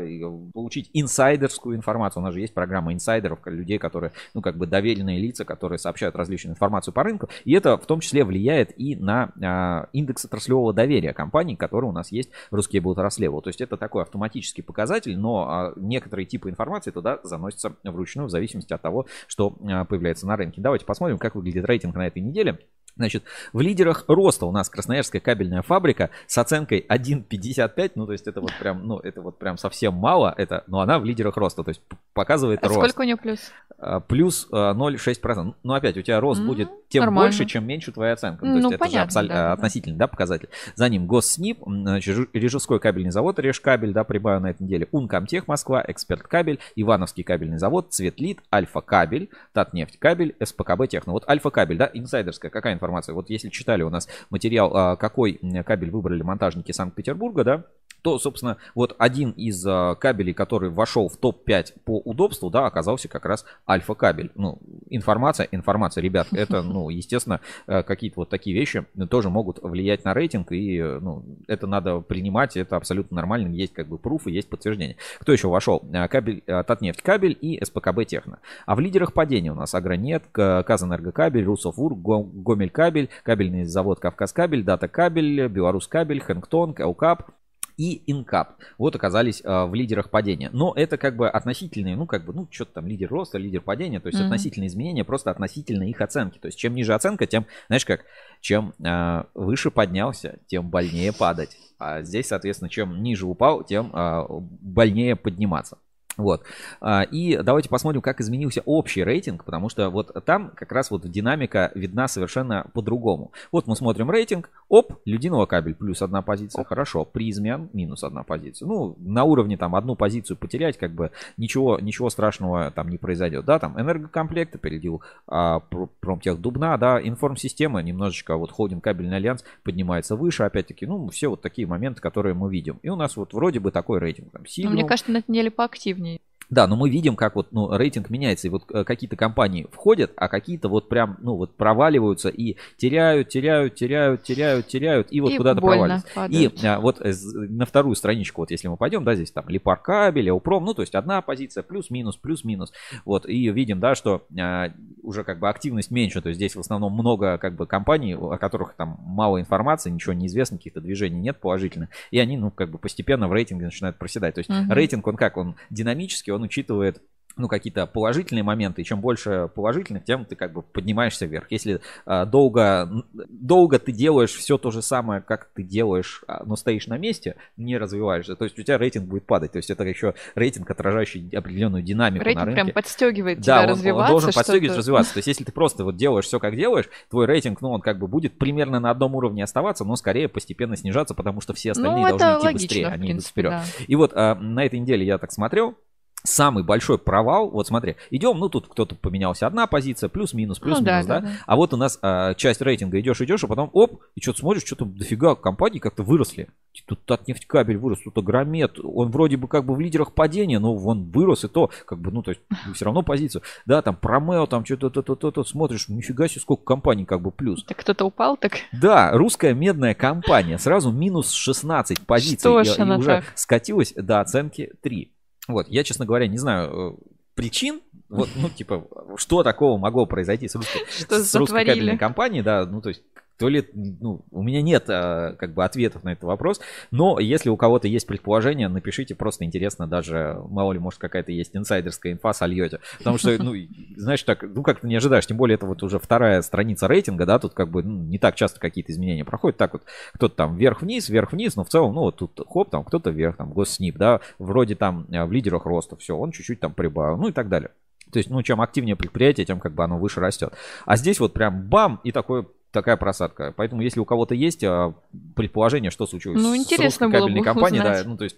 получить инсайдерскую информацию. У нас же есть программа инсайдеров, людей, которые, ну как бы доверенные лица, которые сообщают различную информацию по рынку, и это в том числе влияет и на э, индекс отраслевого доверия компаний, который у нас есть русские будут отраслевого. То есть это такой автоматический показатель, но некоторые типы информации туда заносятся вручную в зависимости от того, что а, появляется на рынке. Давайте посмотрим, как выглядит рейтинг на этой неделе. Значит, в лидерах роста у нас Красноярская кабельная фабрика с оценкой 1,55, ну то есть это вот прям, ну это вот прям совсем мало, это, но она в лидерах роста, то есть показывает а рост. Сколько у нее плюс? А, плюс 0,6%. Ну опять, у тебя рост mm-hmm. будет тем Нормально. больше, чем меньше твоя оценка. Ну, то есть ну, это понятно, же абсол... да, относительный да. Да, показатель. За ним Госснип, значит, Рижской кабельный завод Решкабель, да, прибавил на этой неделе, Ункомтех Москва, Эксперт Кабель, Ивановский кабельный завод, Цветлит, Альфа Кабель, Татнефть Кабель, СПКБ Техно. Вот Альфа Кабель, да, инсайдерская, какая информация? Вот если читали у нас материал, а, какой кабель выбрали монтажники Санкт-Петербурга, да, то, собственно, вот один из а, кабелей, который вошел в топ-5 по удобству, да, оказался как раз альфа-кабель. Ну, информация, информация, ребят, это, ну, естественно, э, какие-то вот такие вещи тоже могут влиять на рейтинг, и, ну, это надо принимать, это абсолютно нормально, есть как бы пруфы, есть подтверждение. Кто еще вошел? Э, кабель, э, Татнефть кабель и СПКБ Техно. А в лидерах падения у нас Агронет, Казэнергокабель, Русофур, Гомель кабель, кабельный завод Кавказ кабель, Дата кабель, Беларусь кабель, Хэнгтон, Каукап, и Инкап. Вот оказались э, в лидерах падения. Но это как бы относительные, ну как бы, ну что-то там лидер роста, лидер падения, то есть mm-hmm. относительные изменения, просто относительно их оценки. То есть чем ниже оценка, тем, знаешь как, чем э, выше поднялся, тем больнее падать. А здесь, соответственно, чем ниже упал, тем э, больнее подниматься. Вот. А, и давайте посмотрим, как изменился общий рейтинг, потому что вот там как раз вот динамика видна совершенно по-другому. Вот мы смотрим рейтинг, оп, Людиного кабель плюс одна позиция, хорошо, призмен минус одна позиция. Ну, на уровне там одну позицию потерять, как бы ничего, ничего страшного там не произойдет. Да, там энергокомплект опередил а, промтех Дубна, да, информсистема немножечко, вот холдинг кабельный альянс поднимается выше, опять-таки, ну, все вот такие моменты, которые мы видим. И у нас вот вроде бы такой рейтинг. Там, Сильвиум, Мне кажется, на этой неделе поактивнее. Да, но мы видим, как вот ну, рейтинг меняется, и вот э, какие-то компании входят, а какие-то вот прям, ну вот проваливаются и теряют, теряют, теряют, теряют, теряют, и вот и куда-то проваливаются. И а, вот э, на вторую страничку, вот если мы пойдем, да, здесь там Липар кабель, Упром, ну то есть одна позиция, плюс-минус, плюс-минус, вот, и видим, да, что а, уже как бы активность меньше, то есть здесь в основном много как бы компаний, о которых там мало информации, ничего не известно, каких-то движений нет положительных, и они, ну, как бы постепенно в рейтинге начинают проседать. То есть uh-huh. рейтинг, он как, он динамический, он учитывает ну, какие-то положительные моменты, и чем больше положительных, тем ты как бы поднимаешься вверх. Если э, долго, долго ты делаешь все то же самое, как ты делаешь, а, но стоишь на месте, не развиваешься, то есть у тебя рейтинг будет падать. То есть это еще рейтинг, отражающий определенную динамику рейтинг на рынке. прям подстегивает тебя да, развиваться. он должен подстегивать, развиваться. То есть если ты просто вот делаешь все, как делаешь, твой рейтинг, ну, он как бы будет примерно на одном уровне оставаться, но скорее постепенно снижаться, потому что все остальные ну, должны идти логично, быстрее, они принципе, идут вперед. Да. И вот а, на этой неделе я так смотрел, самый большой провал, вот смотри, идем, ну тут кто-то поменялся одна позиция, плюс-минус, плюс-минус, Ну да, да, да, а вот у нас а, часть рейтинга идешь, идешь, а потом оп, и что-то смотришь, что-то дофига компаний как-то выросли. Тут Татнефтькабель вырос, тут Агромет, он вроде бы как бы в лидерах падения, но он вырос, и то, как бы, ну, то есть, все равно позицию. Да, там Промео, там что-то, то, то, то, то, смотришь, нифига себе, сколько компаний как бы плюс. Так кто-то упал, так Да, русская медная компания сразу минус 16 позиций Что и, и уже так? скатилась до оценки 3. Вот, я, честно говоря, не знаю э, причин, вот, ну, типа, что такого могло произойти с русской, Что с русской кабельной компанией, да, ну, то есть, то ли, ну, у меня нет э, как бы ответов на этот вопрос, но если у кого-то есть предположение, напишите, просто интересно, даже, мало ли, может, какая-то есть инсайдерская инфа сольете, потому что, ну, знаешь, так, ну, как-то не ожидаешь, тем более это вот уже вторая страница рейтинга, да, тут как бы ну, не так часто какие-то изменения проходят, так вот, кто-то там вверх-вниз, вверх-вниз, но в целом, ну, вот тут хоп, там кто-то вверх, там, госснип, да, вроде там э, в лидерах роста, все, он чуть-чуть там прибавил, ну, и так далее. То есть, ну, чем активнее предприятие, тем как бы оно выше растет. А здесь вот прям бам, и такой такая просадка. Поэтому, если у кого-то есть а, предположение, что случилось Ну, с интересно русской было кабельной компанией, да, ну, то есть,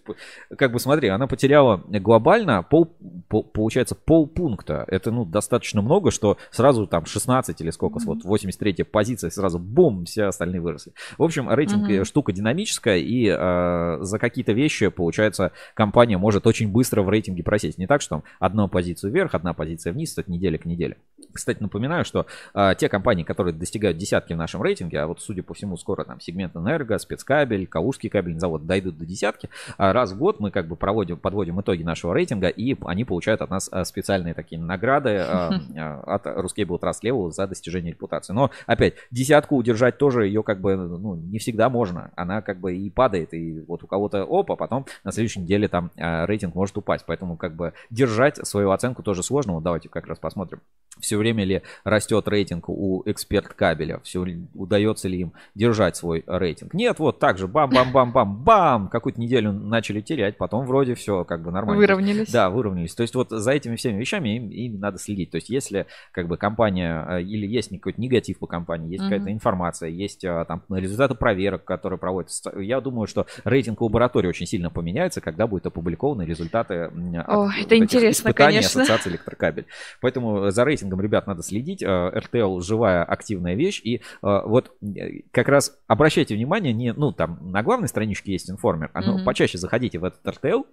как бы смотри, она потеряла глобально пол, пол- получается, полпункта. Это, ну, достаточно много, что сразу там 16 или сколько, вот 83 позиция, сразу бум, все остальные выросли. В общем, рейтинг э, штука динамическая, и э, за какие-то вещи, получается, компания может очень быстро в рейтинге просесть. Не так, что там одна позицию вверх, одна позиция вниз, от недели к неделе. Кстати, напоминаю, что э, те компании, которые достигают десятки в нашем рейтинге, а вот, судя по всему, скоро там сегмент энерго, спецкабель, Калужский кабельный завод дойдут до десятки, а раз в год мы как бы проводим, подводим итоги нашего рейтинга, и они получают от нас э, специальные такие награды э, от Ruscable Trust Level за достижение репутации. Но, опять, десятку удержать тоже ее как бы, ну, не всегда можно. Она как бы и падает, и вот у кого-то оп, а потом на следующей неделе там рейтинг может упасть. Поэтому как бы держать свою оценку тоже сложно. Вот давайте как раз посмотрим, все время ли растет рейтинг у эксперт кабеля, все ли- удается ли им держать свой рейтинг. Нет, вот так же бам-бам-бам-бам-бам, какую-то неделю начали терять, потом вроде все как бы нормально. Выровнялись. Да, выровнялись. То есть вот за этими всеми вещами им, им надо следить. То есть если как бы компания э, или есть какой-то негатив по компании, есть какая-то информация, есть э, там результаты проверок, которые проводятся, я думаю, что рейтинг лаборатории очень сильно поменяется, когда будут опубликованы результаты от О, вот это интересно, конечно. Ассоциации электрокабель. Поэтому за рейтингом, ребят, надо следить. Э, RTL живая, активная вещь. И э, вот э, как раз обращайте внимание, не, ну, там на главной страничке есть информер, а ну, Мгм. почаще заходите в этот RTL,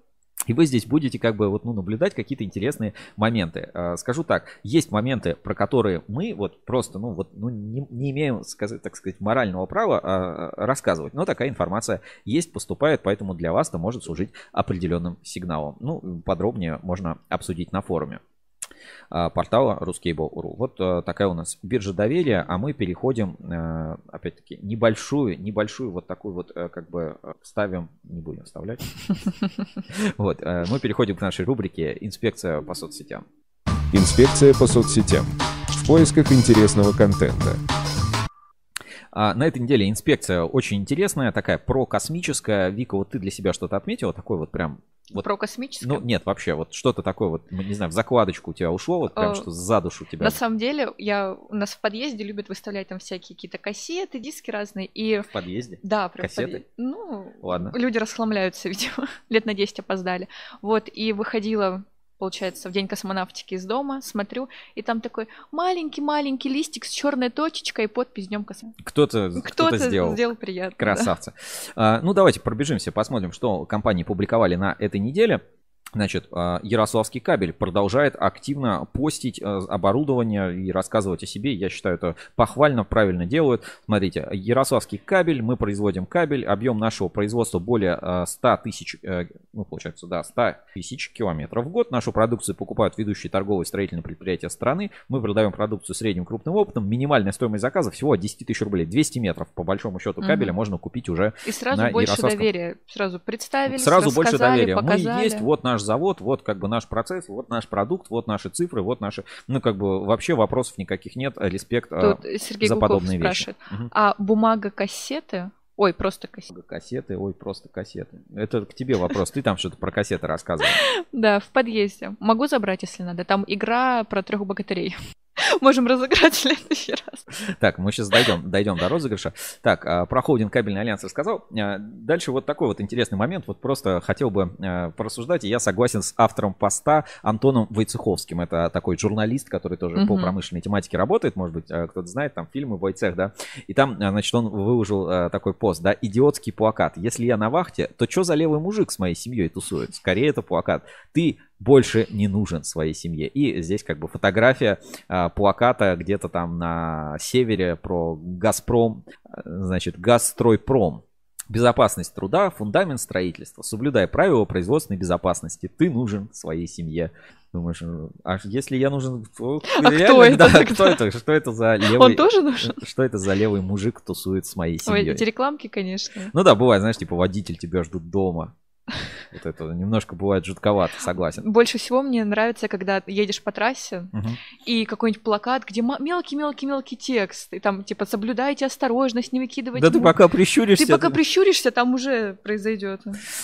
и вы здесь будете как бы вот, ну, наблюдать какие-то интересные моменты. Э, Скажу так, есть моменты, про которые мы вот просто, ну, вот, ну, не, не имеем, сказать, так сказать, морального права э, рассказывать. Но такая информация есть, поступает, поэтому для вас это может служить определенным сигналом. Ну, подробнее можно обсудить на форуме а, портала Ruskable.ru. Вот э, такая у нас биржа доверия, а мы переходим, э, опять-таки, небольшую, небольшую вот такую вот, э, как бы, э, ставим, не будем вставлять. Вот, э, мы переходим к нашей рубрике «Инспекция по соцсетям». Инспекция по соцсетям. В поисках интересного контента. А, На этой неделе инспекция очень интересная, такая прокосмическая. Вика, вот ты для себя что-то отметила? Такой вот прям... Вот, Про космическое? ну, нет, вообще, вот что-то такое вот, не знаю, в закладочку у тебя ушло, вот прям Э, что за душу тебя. На самом деле, я у нас в подъезде любят выставлять там всякие какие-то кассеты, диски разные. И... В подъезде? Да, прям Кассеты? подъезде. Ну, Ладно. люди расхламляются, видимо. Лет на 10 опоздали. Вот, и выходила, получается, в день космонавтики из дома, смотрю, и там такой маленький-маленький листик с черной точечкой и подпись Днем космонавтики. Кто-то, кто-то, Кто-то сделал. сделал приятно, да. Красавцы. А, ну, давайте пробежимся, посмотрим, что компании публиковали на этой неделе. Значит, а, Ярославский кабель продолжает активно постить а, оборудование и рассказывать о себе. Я считаю, это похвально, правильно делают. Смотрите, Ярославский кабель, мы производим кабель. Объем нашего производства более а, 100 тысяч, э, ну, получается, да, 100 тысяч километров в год. Нашу продукцию покупают ведущие торговые и строительные предприятия страны. Мы продаем продукцию средним крупным опытом. Минимальная стоимость заказа всего от 10 тысяч рублей. 200 метров, по большому счету, кабеля можно купить уже И сразу на больше Ярославском доверия. Сразу представили, Сразу больше доверия. показали. Мы есть, вот наш завод, вот как бы наш процесс, вот наш продукт, вот наши цифры, вот наши... Ну, как бы вообще вопросов никаких нет. Респект а, Тут Сергей за Гуков подобные вещи. спрашивает. Мгм. А бумага кассеты? Ой, просто кассеты. Кассеты, ой, просто кассеты. Это к тебе вопрос. Ты там что-то про кассеты рассказывал. Да, в подъезде. Могу забрать, если надо. Там игра про трех богатырей. Можем разыграть в следующий раз. Так, мы сейчас дойдем, дойдем до розыгрыша. Так, а, про холдинг кабельный альянс рассказал. А, Дальше вот такой вот интересный момент. Вот просто хотел бы а, порассуждать. И я согласен с автором поста Антоном Войцеховским. Это такой журналист, который тоже по Мгм. промышленной тематике работает. Может быть, кто-то знает, там фильмы Войцех, да. И там, значит, он выложил такой пост, да, идиотский плакат. Если я на вахте, то что за левый мужик с моей семьей тусует? Скорее это плакат. Ты больше не нужен своей семье. И здесь как бы фотография а, плаката где-то там на севере про Газпром, а, значит, Газстройпром. Безопасность труда, фундамент строительства. Соблюдай правила производственной безопасности. Ты нужен своей семье. Думаешь, а если я нужен... А реально, кто это да, тогда? кто это? Что это за левый... Он тоже нужен? Что это за левый мужик тусует с моей Ой, семьей? эти рекламки, конечно. Ну да, бывает, знаешь, типа водитель тебя ждут дома. Вот это немножко бывает жутковато, согласен. Больше всего мне нравится, когда едешь по трассе, Мгм. и какой-нибудь плакат, где мелкий-мелкий-мелкий текст, и там типа соблюдайте осторожность, не выкидывайте. Да ты мусор». пока прищуришься, Ты пока ты- прищуришься, там уже произойдет.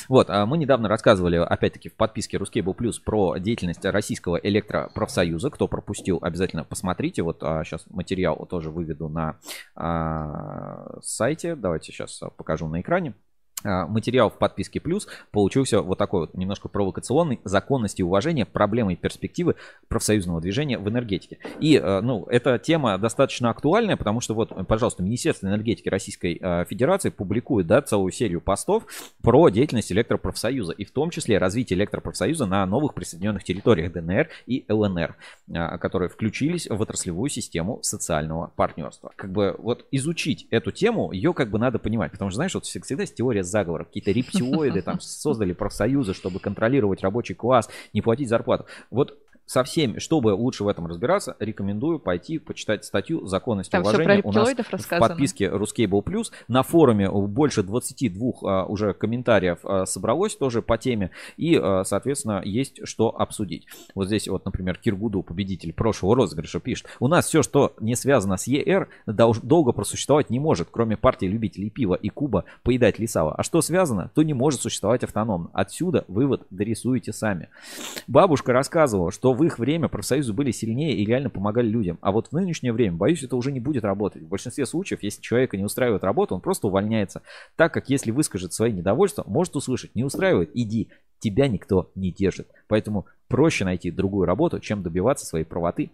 Вот, а мы недавно рассказывали, опять-таки, в подписке Ruscable Plus про деятельность Российского электропрофсоюза. Кто пропустил, обязательно посмотрите. Вот сейчас материал тоже выведу на а, сайте. Давайте сейчас покажу на экране. А, Материал в подписке плюс получился вот такой вот немножко провокационный законности уважения проблемы и перспективы профсоюзного движения в энергетике. И, э, ну, эта тема достаточно актуальная, потому что вот, пожалуйста, Министерство энергетики Российской э, Федерации публикует, да, целую серию постов про деятельность электропрофсоюза и в том числе развитие электропрофсоюза на новых присоединенных территориях ДНР и ЛНР, а, которые включились в отраслевую систему социального партнерства. Как бы вот изучить эту тему, ее как бы надо понимать, потому что, знаешь, вот всег- всегда есть теория заговора, какие-то рептилоиды там создали профсоюзы, чтобы контролировать рабочий класс, не платить зарплату. Вот со всеми, чтобы лучше в этом разбираться, рекомендую пойти почитать статью «Законность и Там уважение» у нас в подписке Ruscable Plus. На форуме больше 22 а, уже комментариев а, собралось тоже по теме. И, а, соответственно, есть что обсудить. Вот здесь вот, например, Киргуду, победитель прошлого розыгрыша, пишет. У нас все, что не связано с ЕР, долго просуществовать не может, кроме партии любителей пива и Куба поедать Лисава. А что связано, то не может существовать автономно. Отсюда вывод дорисуете сами. Бабушка рассказывала, что в их время профсоюзы были сильнее и реально помогали людям. А вот в нынешнее время, боюсь, это уже не будет работать. В большинстве случаев, если человека не устраивает работа, он просто увольняется. Так как если выскажет свои недовольства, может услышать, не устраивает, иди, тебя никто не держит. Поэтому проще найти другую работу, чем добиваться своей правоты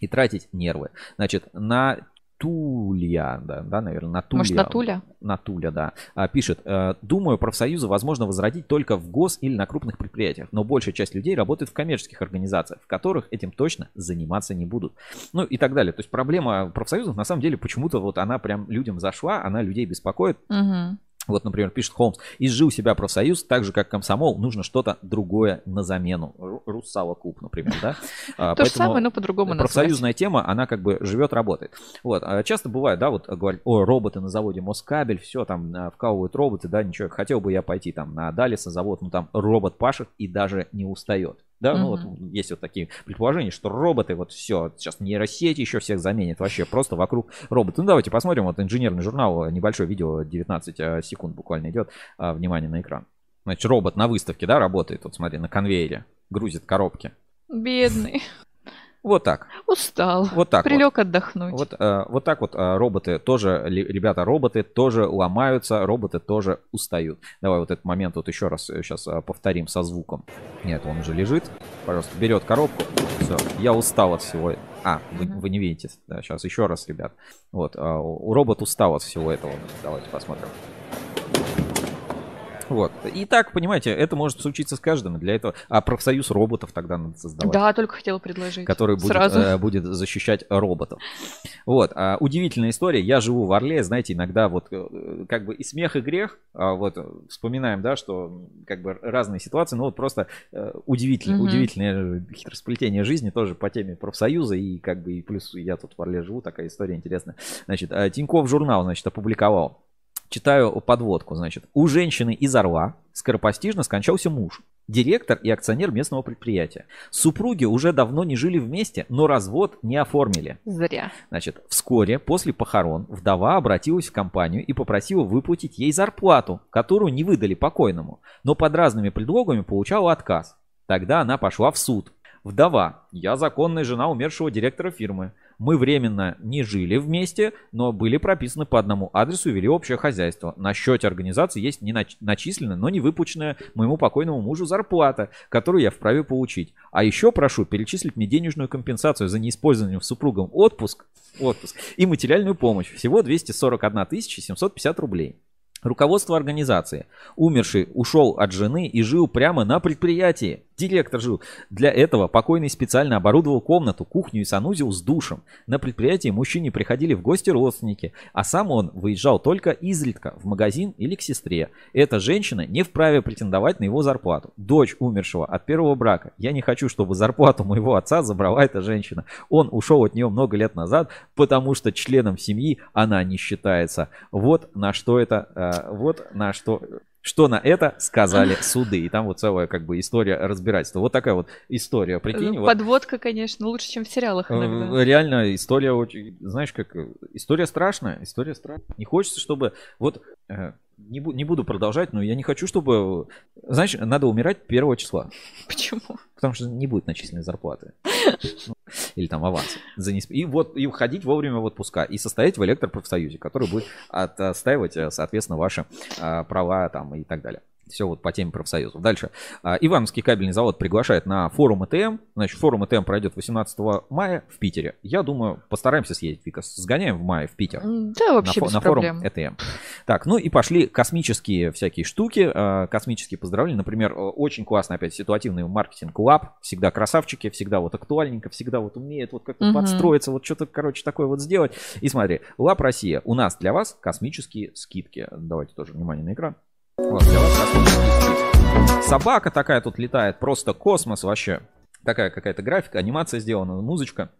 и тратить нервы. Значит, на Тулья, да, да, наверное, на Тулья. Может, Натуля? Натуля, да. А, Пишет, э, думаю, профсоюзы возможно возродить только в гос или на крупных предприятиях, но большая часть людей работает в коммерческих организациях, в которых этим точно заниматься не будут. Ну и так далее. То есть проблема профсоюзов, на самом деле, почему-то вот она прям людям зашла, она людей беспокоит. Мгм. Вот, например, пишет Холмс, изжил себя профсоюз, так же, как комсомол, нужно что-то другое на замену. Ру- Руссало клуб, например, да? То же самое, но по-другому назвать. Профсоюзная тема, она как бы живет, работает. Вот, а часто бывает, да, вот говорят, о, роботы на заводе Москабель, все, там а, вкалывают роботы, да, ничего, хотел бы я пойти там на Далиса завод, ну там робот пашет и даже не устает. Да, ну вот есть вот такие предположения, что роботы, вот все, сейчас нейросети еще всех заменят, вообще просто вокруг робота. Ну давайте посмотрим, вот инженерный журнал, небольшое видео, 19 э, секунд буквально идет, А, внимание на экран. Значит, робот на выставке, да, работает, вот смотри, на конвейере, грузит коробки. Бедный. Вот так. Устал. Вот так вот. Прилег отдохнуть. Вот, э, вот так вот э, роботы тоже, ребята, роботы тоже ломаются, роботы тоже устают. Давай вот этот момент вот еще раз сейчас повторим со звуком. Нет, он уже лежит. Пожалуйста, берет коробку. Все, я устал от всего. А, вы, вы не видите. Да, сейчас еще раз, ребят. Вот, э, робот устал от всего этого. Давайте посмотрим. Вот. И так, понимаете, это может случиться с каждым. Для этого... А профсоюз роботов тогда надо создавать Да, только хотела предложить. который будет, Сразу. э, будет защищать роботов. Вот, а, удивительная история. Я живу в Орле, знаете, иногда вот э, как бы и смех, и грех. А вот вспоминаем, да, что как бы разные ситуации, но вот просто э, удивительно, Мгм. удивительное хитросплетение жизни тоже по теме профсоюза и как бы и плюс я тут в Орле живу, такая история интересная. Значит, э, Тиньков журнал, значит, опубликовал. Читаю подводку, значит. У женщины из Орла скоропостижно скончался муж, директор и акционер местного предприятия. Супруги уже давно не жили вместе, но развод не оформили. Зря. Значит, вскоре после похорон вдова обратилась в компанию и попросила выплатить ей зарплату, которую не выдали покойному, но под разными предлогами получала отказ. Тогда она пошла в суд. Вдова, я законная жена умершего директора фирмы, Мы временно не жили вместе, но были прописаны по одному адресу и вели общее хозяйство. На счете организации есть не нач- начисленная, но не выпущенная моему покойному мужу зарплата, которую я вправе получить. А еще прошу перечислить мне денежную компенсацию за неиспользование супругом отпуск, отпуск и материальную помощь. Всего 241 750 рублей. Руководство организации. Умерший ушел от жены и жил прямо на предприятии. Директор жил. Для этого покойный специально оборудовал комнату, кухню и санузел с душем. На предприятии мужчине приходили в гости родственники, а сам он выезжал только изредка в магазин или к сестре. Эта женщина не вправе претендовать на его зарплату. Дочь умершего от первого брака. Я не хочу, чтобы зарплату моего отца забрала эта женщина. Он ушел от нее много лет назад, потому что членом семьи она не считается. Вот на что это, э, вот на что что на это сказали суды. И там вот целая как бы история разбирательства. Вот такая вот история, прикинь. Ну, вот. Подводка, конечно, лучше, чем в сериалах иногда. Э, Реально история очень, знаешь, как э, история страшная, история страшная. Не хочется, чтобы вот э, не, бу- не буду продолжать, но я не хочу, чтобы, знаешь, надо умирать первого числа, Почему? потому что не будет начисленной зарплаты или там аванс за и вот и уходить вовремя в отпуска и состоять в электропрофсоюзе, который будет отстаивать, э, соответственно, ваши э, права там и так далее. Все вот по теме профсоюзов. Дальше. А, Ивановский кабельный завод приглашает на форум ЭТМ. Значит, форум ЭТМ пройдет 18 мая в Питере. Я думаю, постараемся съездить, Вика. Сгоняем в мае в Питер. Да, вообще на, без на проблем. форум ЭТМ. Так, ну и пошли космические всякие штуки, э, космические поздравления. Например, очень классный опять ситуативный маркетинг лаб. Всегда красавчики, всегда вот актуальненько, всегда вот умеет вот как-то Мгм. подстроиться, вот что-то, короче, такое вот сделать. И смотри, лаб Россия. У нас для вас космические скидки. Давайте тоже внимание на экран. Вот, для вас скидки. Собака такая тут летает, просто космос вообще. Такая какая-то графика, анимация сделана, музычка.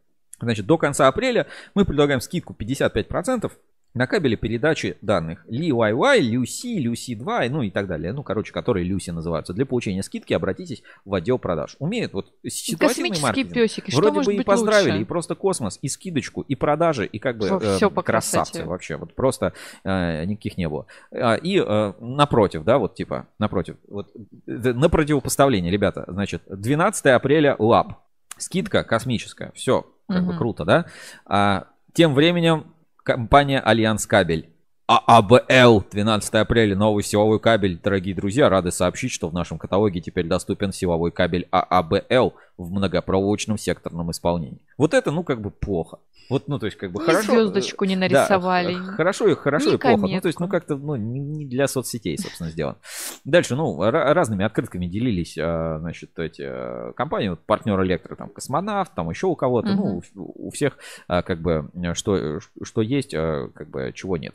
Значит, до конца апреля мы предлагаем скидку 55% на кабели передачи данных LiYY, Люси, Люси 2, ну и так далее. Ну, короче, которые Люси называются. Для получения скидки обратитесь в отдел продаж. Умеет вот ситуативный Космические маркетинг. песики, что Вроде может бы и быть поздравили, лучше? и просто космос, и скидочку, и продажи, и как бы Во- э, всё по красавцы красоте. вообще. Вот просто э, никаких не было. А, И э, напротив, да, вот типа, напротив, вот э, на противопоставление, ребята, значит, 12 апреля лаб. Скидка космическая. Все, как бы Мгм. круто, да? А, тем временем компания Альянс Кабель. ААБЛ, 12 апреля, новый силовой кабель. Дорогие друзья, рады сообщить, что в нашем каталоге теперь доступен силовой кабель ААБЛ в многопроволочном секторном исполнении. Вот это, ну, как бы плохо. Вот, ну, то есть, как бы Ни хорошо. звездочку не Да, нарисовали. х- хорошо и хорошо ни и плохо. Ну, то есть, ну, как-то, ну, не, для соцсетей, собственно, сделано. Дальше, ну, ра- разными открытками делились, а, значит, эти а, компании, вот партнер электро, там, космонавт, там еще у кого-то, ну, у всех, а, как бы, э, что, что есть, а, как бы, чего нет.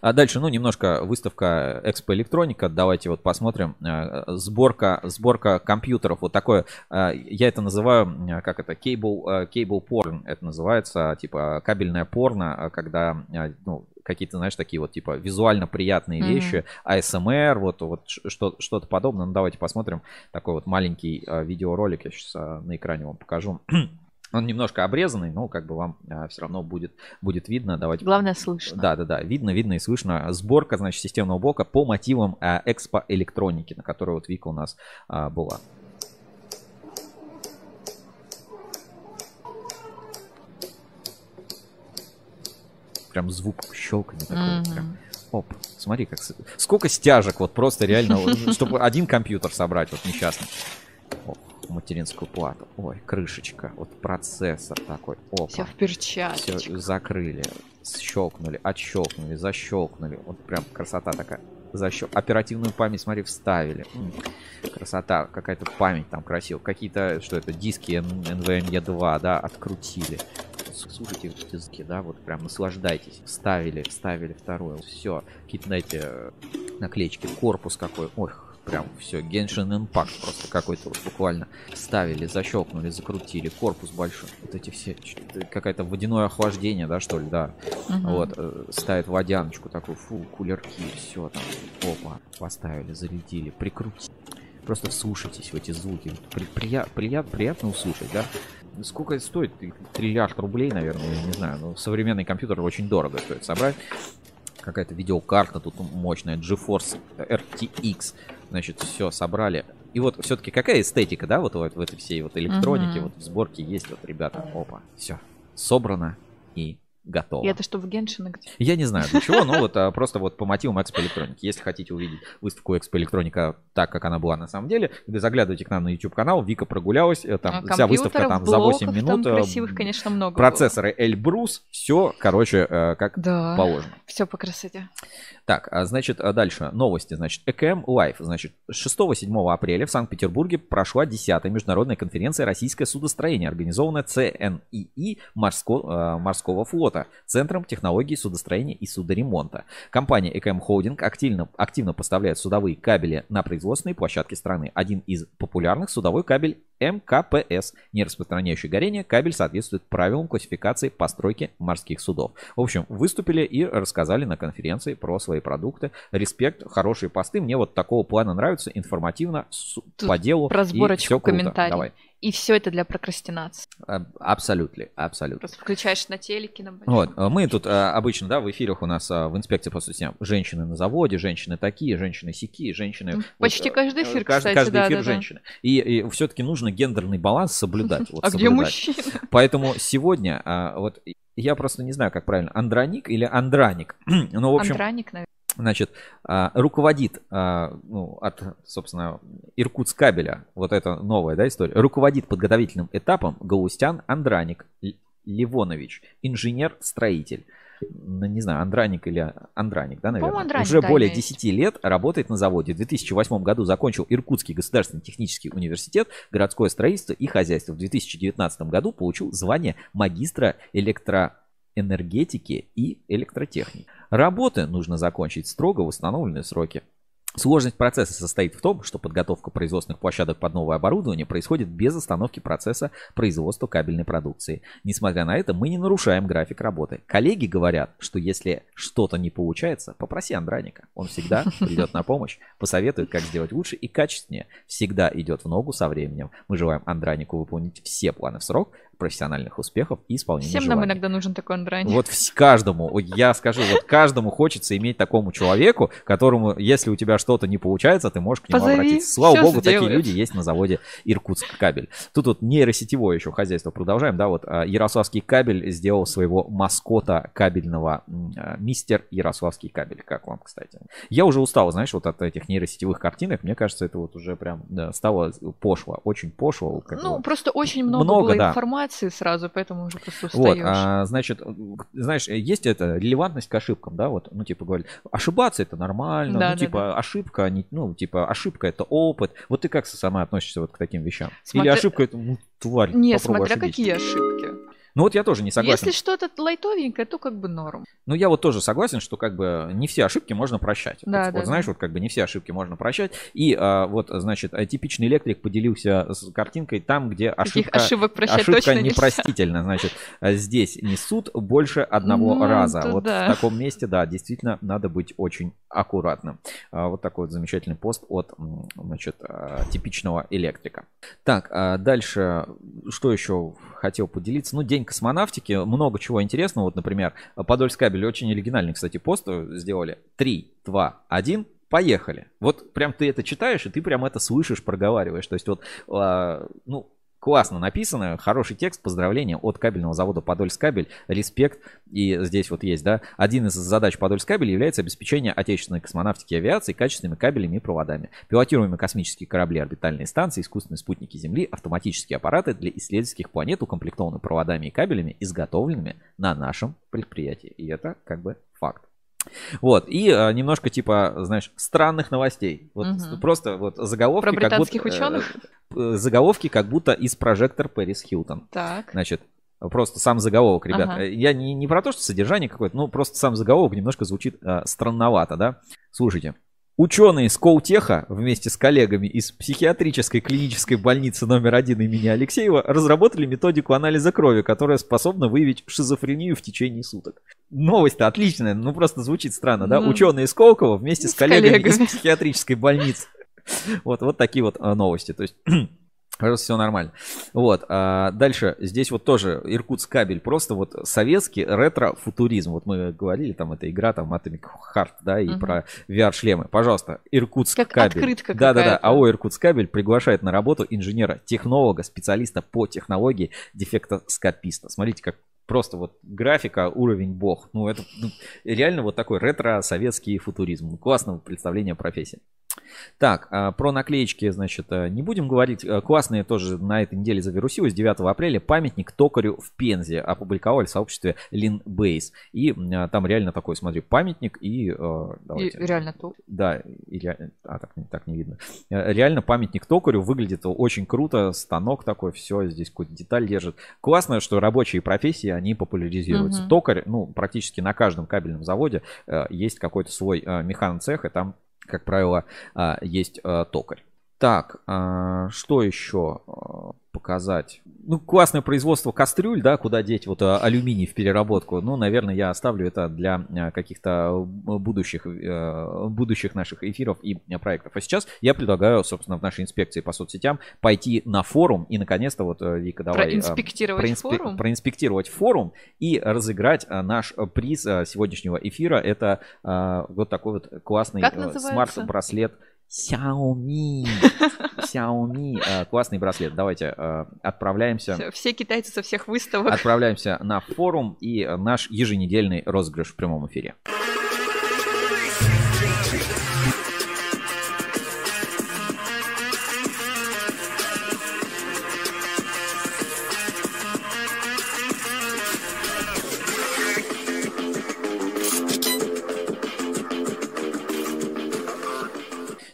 А дальше, ну, немножко выставка Экспо Электроника. Давайте вот посмотрим. Э, Сборка, сборка компьютеров. Вот такое, э, я это называю, э, как это, э, cable porn. Это называется, типа, кабельное порно, когда, ну, какие-то, знаешь, такие вот, типа, визуально приятные Мгм. вещи, ASMR, вот, вот что, что-то подобное. Ну, давайте посмотрим. Такой вот маленький видеоролик я сейчас на экране вам покажу. Он немножко обрезанный, но как бы вам все равно будет, будет видно. Давайте Главное, слышно. да, да, да, видно, видно и слышно. Сборка, значит, системного блока по мотивам а, экспо электроники, на которой вот Вика у нас а, была. Прям звук щелканья такой. Мгм. Прям. Оп, смотри, как сколько стяжек, вот просто реально, чтобы один компьютер собрать, вот несчастный. Материнскую плату. Ой, крышечка, вот процессор такой. Опа. Все в перчаточках. Все закрыли, щелкнули, отщелкнули, защелкнули. Вот прям красота такая. Защел... Оперативную память, смотри, вставили. М, Красота, какая-то память там красивая. Какие-то, что это, диски NVMe 2, да, открутили. Слушайте вот эти звуки, да, вот прям наслаждайтесь. Вставили, вставили второе. Все. Какие-то, знаете, наклеечки, корпус какой. Ой, прям все. Genshin Impact просто какой-то вот буквально. Вставили, защелкнули, закрутили. Корпус большой. Вот эти все, какое-то водяное охлаждение, да, что ли, да. Мгм. Вот, э, ставят водяночку такую, фу, кулерки, все там. Опа, поставили, зарядили, прикрутили. Просто вслушайтесь в эти звуки. При- прия- прия- приятно услышать, да? Сколько это стоит? Триллиард рублей, наверное, я не знаю. Но современный компьютер очень дорого стоит собрать. Какая-то видеокарта тут мощная, GeForce RTX. Значит, все собрали. И вот все-таки какая эстетика, да, вот в, в этой всей вот электронике, Мгм. вот в сборке есть вот, ребята, опа, все. собрано и готово. И это что в Геншине где? Я не знаю для чего, но вот а, просто вот по мотивам Экспо Электроники. Если хотите увидеть выставку Экспо Электроника так, как она была на самом деле, вы заглядывайте к нам на YouTube канал. Вика прогулялась, э, там А вся выставка там за 8 блоков минут. Там э, красивых, конечно, много. Процессоры Эльбрус, все, короче, э, как Да. положено. Все по красоте. Так, а, значит, а дальше новости. Значит, ЭКМ Live. Значит, 6-7 апреля в Санкт-Петербурге прошла 10-я международная конференция «Российское судостроение», организованная ЦНИИ морско- э, морского флота, Центром технологий судостроения и судоремонта. Компания ЭКМ Холдинг активно, активно поставляет судовые кабели на производственные площадки страны. Один из популярных судовой кабель МКПС, не распространяющий горение, кабель соответствует правилам классификации постройки морских судов. В общем, выступили и рассказали на конференции про свои продукты. Респект, хорошие посты. Мне вот такого плана нравится, информативно, с- по делу. Про и сборочку всё круто. комментариев. Давай. И все это для прокрастинации. Абсолютно, абсолютно. Просто включаешь на телеке, на. Вот, а мы тут а, обычно, да, в эфирах у нас а, в инспекции по соцсетям женщины на заводе, женщины такие, женщины сякие, женщины... вот, Почти а, каждый эфир, каждый, кстати, каждый да, эфир да, да. женщины. И, все-таки нужно гендерный баланс соблюдать. вот А где соблюдать. мужчины? Поэтому сегодня, вот я просто не знаю, как правильно, андроник или андраник. ну, в общем, Андраник, наверное. Значит, а, руководит а, ну, от, собственно, Иркутск кабеля, вот это новая да, история, руководит подготовительным этапом Галустян Андраник Ливонович, инженер-строитель. Ну, Не знаю, Андраник или Андраник, да, наверное. Андраник, Уже да, более есть. 10 лет работает на заводе. В 2008 году закончил Иркутский государственный технический университет, городское строительство и хозяйство. В 2019 году получил звание магистра электроэнергетики и электротехники. Работы нужно закончить строго в установленные сроки. Сложность процесса состоит в том, что подготовка производственных площадок под новое оборудование происходит без остановки процесса производства кабельной продукции. Несмотря на это, мы не нарушаем график работы. Коллеги говорят, что если что-то не получается, попроси Андраника. Он всегда придет на помощь, посоветует, как сделать лучше и качественнее. Всегда идет в ногу со временем. Мы желаем Андранику выполнить все планы в срок, профессиональных успехов и исполнения Всем нам желаний. иногда нужен такой Андраник. Вот каждому, я скажу, вот каждому хочется иметь такому человеку, которому, если у тебя что-то не получается, ты можешь к нему Позови, обратиться. Слава богу, такие сделает. люди есть на заводе Иркутск кабель. Тут вот нейросетевое еще хозяйство продолжаем, да, вот а, Ярославский кабель сделал своего маскота кабельного а, мистер Ярославский кабель. Как вам, кстати? Я уже устал, знаешь, вот от этих нейросетевых картинок. Мне кажется, это вот уже прям да, стало пошло, очень пошло. Ну, бы. просто очень много, Много, было да. информации сразу, поэтому уже просто Вот, устаешь. а, значит, знаешь, есть это релевантность к ошибкам, да, вот, ну, типа, говорят, ошибаться это нормально, Да, ну, да, типа, ошибка, не, ну, типа, ошибка это опыт. Вот ты как сама относишься вот к таким вещам? Или Смотря- ошибка это, ну, тварь, Не, смотря ошибись. какие ошибки. Ну, вот я тоже не согласен. Если что-то лайтовенькое, то как бы норм. Ну, я вот тоже согласен, что как бы не все ошибки можно прощать. Да, вот, да, вот знаешь, да. вот как бы не все ошибки можно прощать. И а, вот, значит, а, типичный электрик поделился с картинкой там, где Таких ошибка, ошибок прощать ошибка точно нельзя. непростительна. Значит, а, здесь несут больше одного Ну, раза. Вот да. в таком месте, да, действительно надо быть очень аккуратным. А, Вот такой вот замечательный пост от, значит, а, типичного электрика. Так, а дальше, что еще хотел поделиться? Ну, День космонавтики, много чего интересного. Вот, например, Подольск кабель очень оригинальный, кстати, пост сделали. 3, 2, 1, поехали. Вот прям ты это читаешь, и ты прям это слышишь, проговариваешь. То есть вот, а, ну, классно написано, хороший текст, поздравления от кабельного завода Подольск кабель, респект. И здесь вот есть, да, один из задач Подольск кабель является обеспечение отечественной космонавтики и авиации качественными кабелями и проводами. Пилотируемые космические корабли, орбитальные станции, искусственные спутники Земли, автоматические аппараты для исследовательских планет укомплектованы проводами и кабелями, изготовленными на нашем предприятии. И это как бы факт. Вот, и э, немножко типа, знаешь, странных новостей. Вот Мгм. просто вот заголовки. Про как будто, британских э, ученых? э, заголовки как будто из прожектор Пэрис Хилтон. Так. Значит, просто сам заголовок, ребят. Ага. Я не, не про то, что содержание какое-то, ну просто сам заголовок немножко звучит э, странновато, да? Слушайте. Ученые с Коутеха вместе с коллегами из психиатрической клинической больницы номер один имени Алексеева разработали методику анализа крови, которая способна выявить шизофрению в течение суток. Новость-то отличная, ну просто звучит странно, да? Ну, Ученые из Колокова вместе с, с коллегами, коллегами. из психиатрической больницы. Вот, вот такие вот а, новости. То есть все нормально. Вот. а дальше здесь вот тоже Иркутск кабель. Просто вот советский ретро-футуризм. Вот мы говорили, там эта игра, там Atomic Heart, да, и Мгм. про VR-шлемы. Пожалуйста, Иркутск Как кабель. открытка Да-да-да. какая-то. АО Иркутск кабель приглашает на работу инженера, технолога, специалиста по технологии, дефектоскописта. Смотрите, как Просто вот графика, уровень бог. Ну, это ну, реально вот такой ретро-советский футуризм. Классное представление профессии. Так, а, про наклеечки, значит, э, не будем говорить. Э, классные тоже на этой неделе завирусилось. 9 апреля памятник токарю в Пензе опубликовали в сообществе Линбейс. И а, там реально такой, смотри, памятник и... э, давайте. И реально то. Да, и ре- а, так, так не видно. Э, Реально памятник токарю выглядит очень круто. Станок такой, все, здесь какую-то деталь держит. Классно, что рабочие профессии, они популяризируются. Мгм. Токарь, ну, практически на каждом кабельном заводе есть какой-то свой э, механоцех, и там, как правило, э, есть э, токарь. Так, а, что еще а, показать? Ну, классное производство кастрюль, да, куда деть вот а, алюминий в переработку. Ну, наверное, я оставлю это для каких-то будущих, будущих наших эфиров и проектов. А сейчас я предлагаю, собственно, в нашей инспекции по соцсетям пойти на форум и, наконец-то, вот, э, Вика, давай... Проинспектировать форум? проинспектировать форум и разыграть наш приз сегодняшнего эфира. Это вот такой вот классный э, смарт-браслет Xiaomi. Xiaomi. э, Классный браслет. Давайте э, отправляемся. Всё, Все китайцы со всех выставок. Отправляемся на форум и э, наш еженедельный розыгрыш в прямом эфире.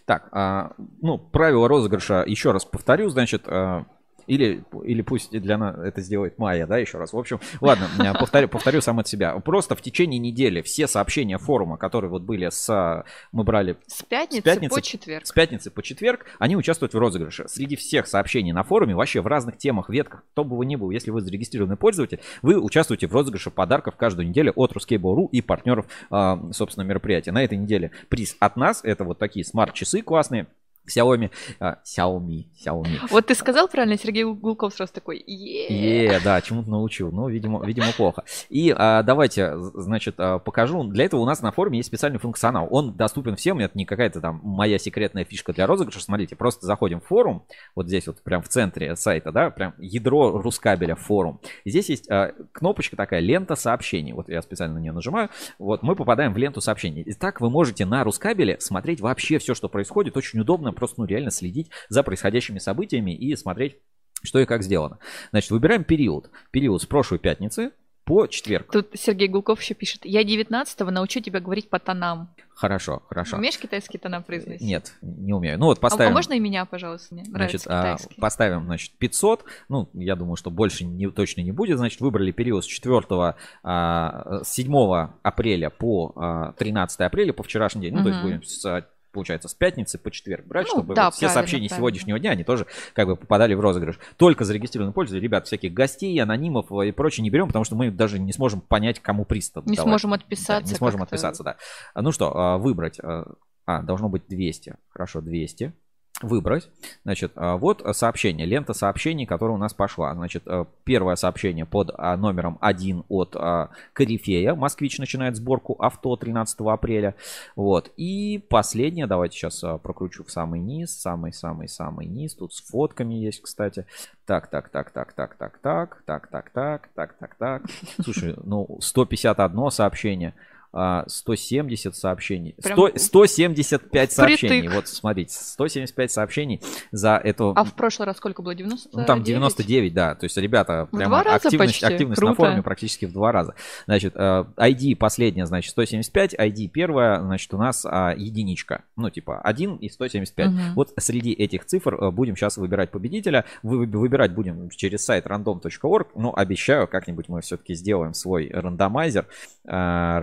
Так, а, ну, правила розыгрыша еще раз повторю, значит, а, или, или пусть для нас это сделает Майя, да, еще раз. В общем, ладно, повторю, повторю сам от себя. Просто в течение недели все сообщения форума, которые вот были с... Мы брали С пятницы, с пятницы по четверг. С пятницы по четверг они участвуют в розыгрыше. Среди всех сообщений на форуме, вообще в разных темах, ветках, кто бы вы ни был, если вы зарегистрированный пользователь, вы участвуете в розыгрыше подарков каждую неделю от Ruskable.ru и партнеров, а, собственно, мероприятия. На этой неделе приз от нас, это вот такие смарт-часы классные, Xiaomi, а, Xiaomi, Xiaomi. Вот ты сказал правильно, Сергей Гулков сразу такой, е да, чему-то научил. Ну, видимо, видимо, плохо. И а, давайте, значит, а, покажу. Для этого у нас на форуме есть специальный функционал. Он доступен всем. Это не какая-то там моя секретная фишка для розыгрыша. Смотрите, просто заходим в форум. Вот здесь вот прям в центре сайта, да, прям ядро Рускабеля форум. И здесь есть а, кнопочка такая, лента сообщений. Вот я специально на нее нажимаю. Вот мы попадаем в ленту сообщений. И так вы можете на Рускабеле смотреть вообще все, что происходит. Очень удобно просто, ну, реально следить за происходящими событиями и смотреть что и как сделано. Значит, выбираем период. Период с прошлой пятницы по четверг. Тут Сергей Гулков еще пишет, я 19-го научу тебя говорить по тонам. Хорошо, хорошо. Умеешь китайские тона произносить? Нет, не умею. Ну вот А- поставим. А, можно и меня, пожалуйста? Мне Значит, а, китайский. поставим, значит, 500. Ну, я думаю, что больше не, точно не будет. Значит, выбрали период с 4, а, с 7 апреля по а, 13 апреля, по вчерашний день. Ну, то есть будем с, получается, с пятницы по четверг брать, Ну, чтобы да, вот все сообщения правильно. сегодняшнего дня, они тоже как бы попадали в розыгрыш. Только зарегистрированные пользователи, ребят, всяких гостей, анонимов и прочее не берем, потому что мы даже не сможем понять, кому приз Не сможем отписаться не сможем отписаться, да. Ну что, а, выбрать. а, А, должно быть 200. Хорошо, 200. Выбрать. Значит, а, вот а, сообщение, лента сообщений, которая у нас пошла. Значит, а, первое сообщение под а, номером 1 от а, Корифея. Москвич начинает сборку авто 13 апреля. Вот. И последнее, давайте сейчас а, прокручу в самый низ. Самый-самый-самый низ. Тут с фотками есть, кстати. Так, так, так, так, так, так, так, так, так, так, так, так, так. Слушай, ну 151 сообщение. А, 170 сообщений. Прям 100 175 сообщений. впритык. Вот смотрите, 175 сообщений за эту... А в прошлый раз сколько было? 90? Ну, там 99, да. То есть, ребята, прямо активность, активность на Круто. форуме практически в два раза. Значит, э, ID последняя, значит, 175, ID первая, значит, у нас а, единичка. Ну, типа, 1 и 175. Мгм. Вот среди этих цифр э, будем сейчас выбирать победителя. Вы, вы- выбирать будем через сайт random.org. Ну, обещаю, как-нибудь мы все-таки сделаем свой рандомайзер. э,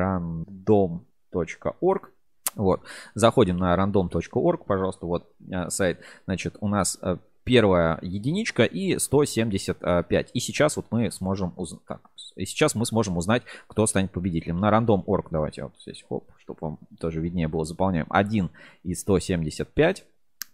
random.org. Вот. Заходим на random.org, пожалуйста, вот э, сайт. Значит, у нас э, первая единичка и 175. И сейчас вот мы сможем узнать. И сейчас мы сможем узнать, кто станет победителем. На random.org давайте вот здесь, хоп, чтобы вам тоже виднее было, заполняем. 1 и 175.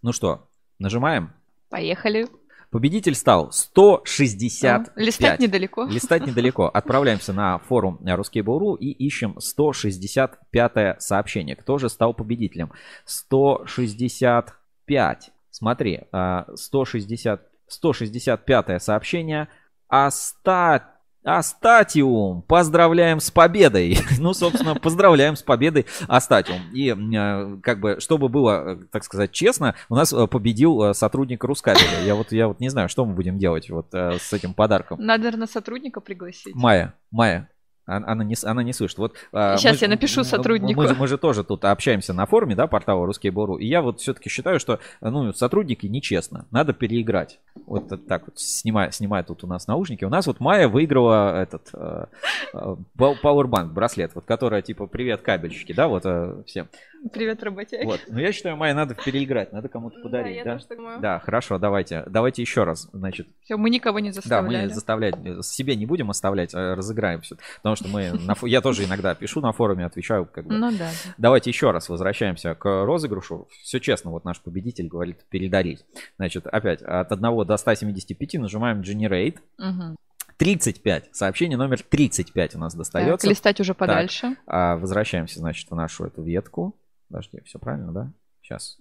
Ну что, нажимаем. Поехали. Победитель стал 165. А, листать недалеко. Листать недалеко. Отправляемся на форум Ruskable.ru и ищем 165 сообщение. Кто же стал победителем? 165. Смотри, а, 160, 165 сообщение. Остап... Астатиум, поздравляем с победой. ну, собственно, поздравляем с победой Астатиум. И э, как бы, чтобы было, э, так сказать, честно, у нас э, победил сотрудник Рускабеля. Я вот, я вот не знаю, что мы будем делать вот с этим подарком. Надо, наверное, сотрудника пригласить. Майя, Майя, Она не, она не слышит. Вот, Щас мы я напишу мы- сотруднику. Мы, же- мы же тоже тут общаемся на форуме, да, портала Русский Бору. И я вот все-таки считаю, что ну, сотрудники нечестно. Надо переиграть. Вот так вот, снимая, снимая тут у нас наушники. У нас вот Майя выиграла этот э, э, Pow- Powerbank, браслет, вот которая типа «Привет, кабельщики», да, вот э, всем. Привет, работяги. Вот. Но я считаю, Майя, надо переиграть, надо кому-то подарить, я да? тоже так думаю. Да, хорошо, давайте. Давайте еще раз, значит. Все, мы никого не Да, заставляли. мы заставлять, э, себе не будем оставлять, а разыграем все. Потому что мы, на я тоже иногда пишу на форуме, отвечаю как бы. Ну да. Давайте еще раз возвращаемся к розыгрышу. Все честно, вот наш победитель говорит передарить. Значит, опять от 1 до 175 нажимаем Generate. Мгм. 35. Сообщение номер 35 у нас достается. Так, листать уже Так, подальше. а, возвращаемся, значит, в нашу эту ветку. Подожди, все правильно, да? Сейчас.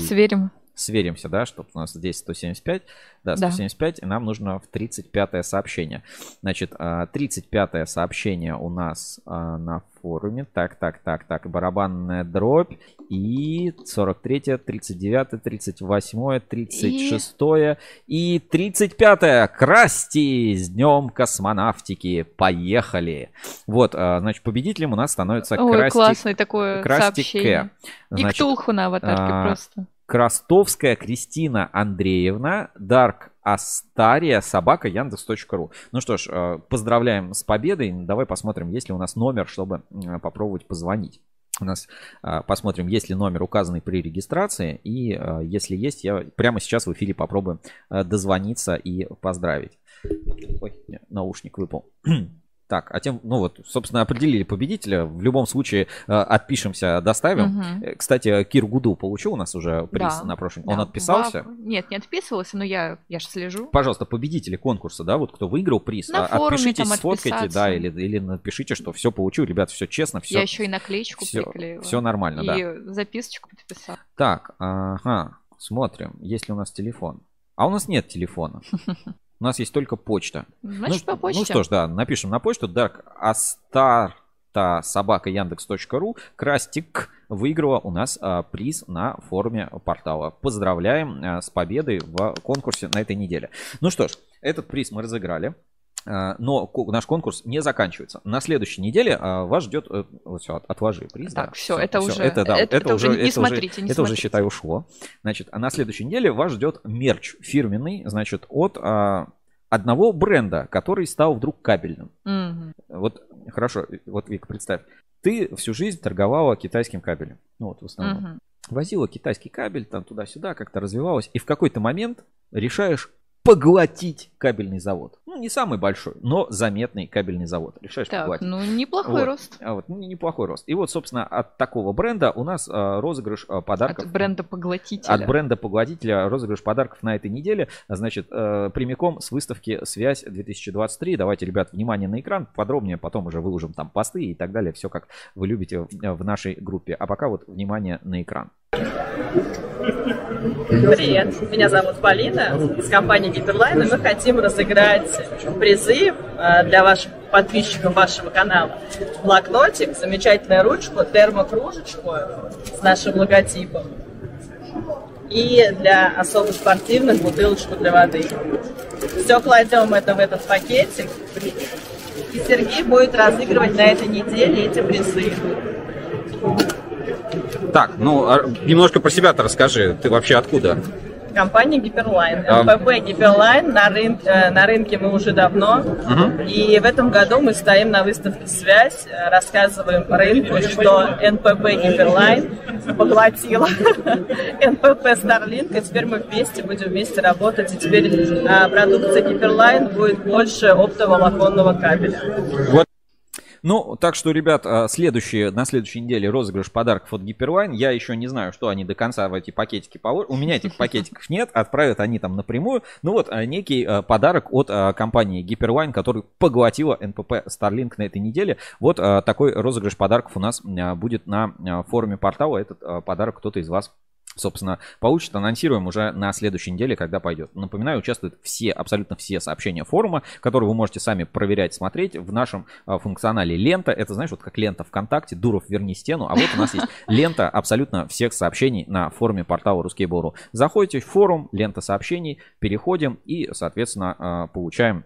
Сверим. Сверимся, да, чтобы у нас здесь 175. Да, Да. 175, и нам нужно в 35 сообщение. Значит, а, 35 сообщение у нас а, на форуме. Так, так, так, так. Барабанная дробь. И 43, 39, 38, 36 и 35. Красти с днем космонавтики. Поехали. Вот, а, значит, победителем у нас становится Ой, Красти, классное такое Красти сообщение. К. И Ктулху на аватарке а, просто. Крастовская Кристина Андреевна, Дарк Астария, собака Яндекс.ру. Ну что ж, э, поздравляем с победой. Давай посмотрим, есть ли у нас номер, чтобы попробовать позвонить. У нас э, посмотрим, есть ли номер указанный при регистрации. И э, если есть, я прямо сейчас в эфире попробую дозвониться и поздравить. Ой, наушник выпал. Так, а тем, ну вот, собственно, определили победителя. В любом случае, э, отпишемся, доставим. Э, Кстати, Кир Гуду получил у нас уже приз Да, на прошлом. да. Он отписался. Вау. Нет, не отписывался, но я, я же слежу. Пожалуйста, победители конкурса, да, вот кто выиграл приз, На а- форуме отпишитесь, там сфоткайте, да, или, или напишите, что все получил, ребят, все честно, все. Я еще и наклеечку всё- приклеила. всё нормально, да. И записочку подписала. Так, ага, смотрим, есть ли у нас телефон. А у нас нет телефона. У нас есть только почта. Значит, ну, по почте. Ну что ж, да, напишем на почту dark astarta собака яндекс.ру Крастик выиграла у нас а, приз на форуме портала. Поздравляем а, с победой в конкурсе на этой неделе. Ну что ж, этот приз мы разыграли. А, Но наш конкурс не заканчивается. На следующей неделе а, вас ждет... э, Вот все, отложи приз. Так, да, всё, это уже- Это, да, это- это, это уже уже... не это уже- смотрите, не это уже, смотрите. считай, ушло. Значит, а на следующей неделе вас ждет мерч фирменный, значит, от а, одного бренда, который стал вдруг кабельным. Мгм. Вот, хорошо, вот, Вик, представь, ты всю жизнь торговала китайским кабелем. Ну, вот в основном. Мгм. Возила китайский кабель, там туда-сюда, как-то развивалась. И в какой-то момент решаешь поглотить кабельный завод. Ну, не самый большой, но заметный кабельный завод. Решаешь Так, поглотить. ну неплохой Вот. рост. А вот, ну, неплохой рост. И вот, собственно, от такого бренда у нас а, розыгрыш а, подарков. От бренда поглотителя. От бренда поглотителя розыгрыш подарков на этой неделе. Значит, э, прямиком с выставки «Связь 2023». Давайте, ребят, внимание на экран. Подробнее потом уже выложим там посты и так далее. Все, как вы любите в нашей группе. А пока вот внимание на экран. Привет, меня зовут Полина из компании Гиперлайн, и мы хотим разыграть призы э, для ваших подписчиков вашего канала. Блокнотик, замечательную ручку, термокружечку с нашим логотипом и для особо спортивных бутылочку для воды. Все кладем это в этот пакетик, и Сергей будет разыгрывать на этой неделе эти призы. Так, ну, а немножко про себя-то расскажи. Ты вообще откуда? Компания Гиперлайн. А- МПП Гиперлайн на, рын- э, на рынке мы уже давно. Мгм. И в этом году мы стоим на выставке «Связь», э, рассказываем рынку, что НПП Гиперлайн поглотила НПП Starlink, и теперь мы вместе будем вместе работать, и теперь э, продукция Гиперлайн будет больше оптоволоконного кабеля. Вот. Ну, так что, ребят, а, следующие, на следующей неделе розыгрыш подарков от Гиперлайн. Я еще не знаю, что они до конца в эти пакетики положат. У меня этих пакетиков нет, отправят они там напрямую. Ну вот, а, некий а, подарок от компании Гиперлайн, который поглотила НПП Starlink на этой неделе. Вот такой розыгрыш подарков у нас будет на форуме портала. Этот подарок кто-то из вас собственно, получит, анонсируем уже на следующей неделе, когда пойдет. Напоминаю, участвуют все, абсолютно все сообщения форума, которые вы можете сами проверять, смотреть в нашем а, функционале лента. Это, знаешь, вот как лента ВКонтакте, Дуров, верни стену. А вот у нас есть лента абсолютно всех сообщений на форуме портала Ruskable.ru. Заходите в форум, лента сообщений, переходим и, соответственно, а, получаем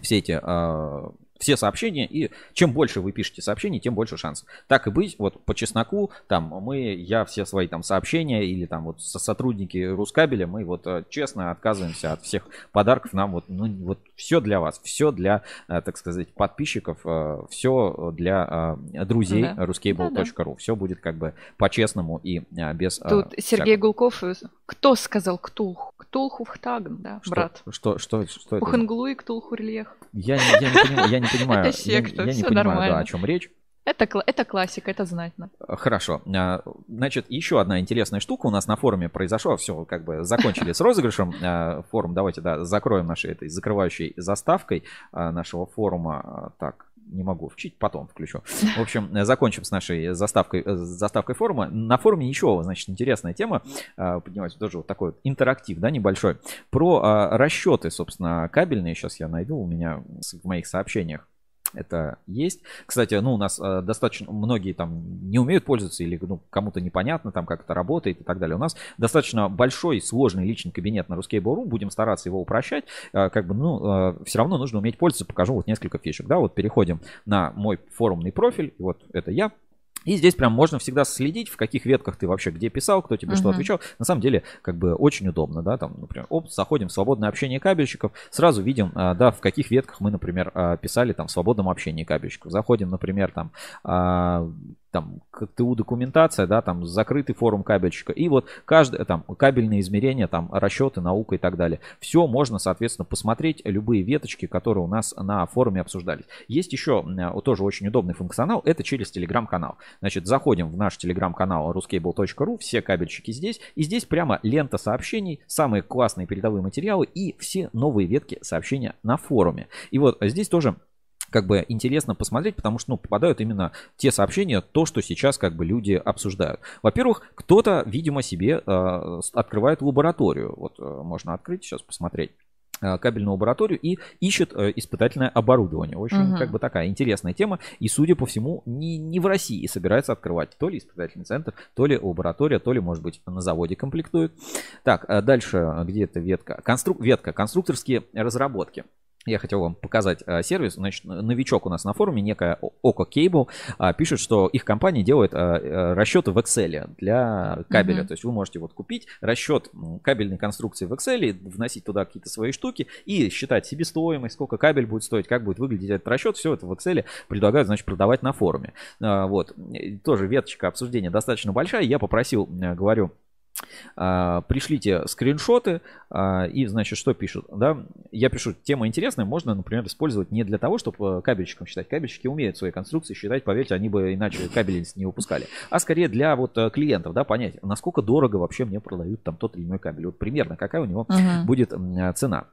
все эти а, все сообщения, и чем больше вы пишете сообщений, тем больше шансов. Так и быть, вот по чесноку, там мы, я все свои там сообщения или там вот со сотрудники Рускабеля, мы вот э, честно отказываемся от всех подарков, нам вот, ну, вот все для вас, все для, э, так сказать, подписчиков, э, все для друзей да. да. все будет как бы по-честному и без... Тут Сергей всякого. Гулков, кто сказал Ктулху? Ктулху-Хтагн, да, что, брат. Что, что, что, что это? Уханглу и Ктулху-Рельех. Я, я, не понимаю, я не понимаю, это секта, я, я не понимаю нормально. да, о чем речь. Это, это классика, это знатно. Хорошо. А, Значит, еще одна интересная штука у нас на форуме произошла. Все, как бы закончили с розыгрышем. А, Форум, давайте, да, закроем нашей этой закрывающей заставкой а, нашего форума. Так, не могу вчить, потом включу. В общем, закончим с нашей заставкой, э, заставкой форума. На форуме еще, значит, интересная тема. Поднимается тоже вот такой вот интерактив, да, небольшой. Про расчеты, собственно, кабельные. Сейчас я найду у меня в моих сообщениях это есть. Кстати, ну, у нас э, достаточно многие там не умеют пользоваться или ну, кому-то непонятно там, как это работает и так далее. У нас достаточно большой, сложный личный кабинет на Ruskable.ru. Будем стараться его упрощать. Э, как бы, ну, э, все равно нужно уметь пользоваться. Покажу вот несколько фишек. Да, вот переходим на мой форумный профиль. Вот это я. И здесь прям можно всегда следить, в каких ветках ты вообще где писал, кто тебе uh-huh. что отвечал. На самом деле, как бы очень удобно, да, там, например, оп, заходим в свободное общение кабельщиков, сразу видим, а, да, в каких ветках мы, например, а, писали там в свободном общении кабельщиков. Заходим, например, там, а, там КТУ документация, да, там закрытый форум кабельщика, и вот каждое, там, кабельные измерения, там, расчеты, наука и так далее. Все можно, соответственно, посмотреть, любые веточки, которые у нас на форуме обсуждались. Есть еще тоже очень удобный функционал, это через телеграм-канал. Значит, заходим в наш телеграм-канал ruscable.ru, все кабельщики здесь, и здесь прямо лента сообщений, самые классные передовые материалы и все новые ветки сообщения на форуме. И вот здесь тоже как бы интересно посмотреть, потому что, ну, попадают именно те сообщения, то, что сейчас как бы люди обсуждают. Во-первых, кто-то, видимо, себе э, открывает лабораторию. Вот э, можно открыть сейчас, посмотреть э, кабельную лабораторию и ищет э, испытательное оборудование. В общем, uh-huh. как бы такая интересная тема. И, судя по всему, не, не в России собирается открывать то ли испытательный центр, то ли лаборатория, то ли, может быть, на заводе комплектуют. Так, э, дальше где то ветка? Конструк... Ветка. Конструкторские разработки. Я хотел вам показать а, сервис. Значит, новичок у нас на форуме, некая Oco Cable, а, пишет, что их компания делает а, расчеты в Excel для кабеля. Mm-hmm. То есть вы можете вот купить расчет кабельной конструкции в Excel, вносить туда какие-то свои штуки и считать себестоимость, сколько кабель будет стоить, как будет выглядеть этот расчет. Все это в Excel предлагают, значит, продавать на форуме. Вот. Тоже веточка обсуждения достаточно большая. Я попросил, говорю, а, пришлите скриншоты а, и, значит, что пишут, да, я пишу, тема интересная, можно, например, использовать не для того, чтобы кабельщикам считать, кабельщики умеют свои конструкции считать, поверьте, они бы иначе кабели не выпускали, а скорее для вот э, клиентов, да, понять, насколько дорого вообще мне продают там тот или иной кабель, вот примерно какая у него uh-huh. будет цена.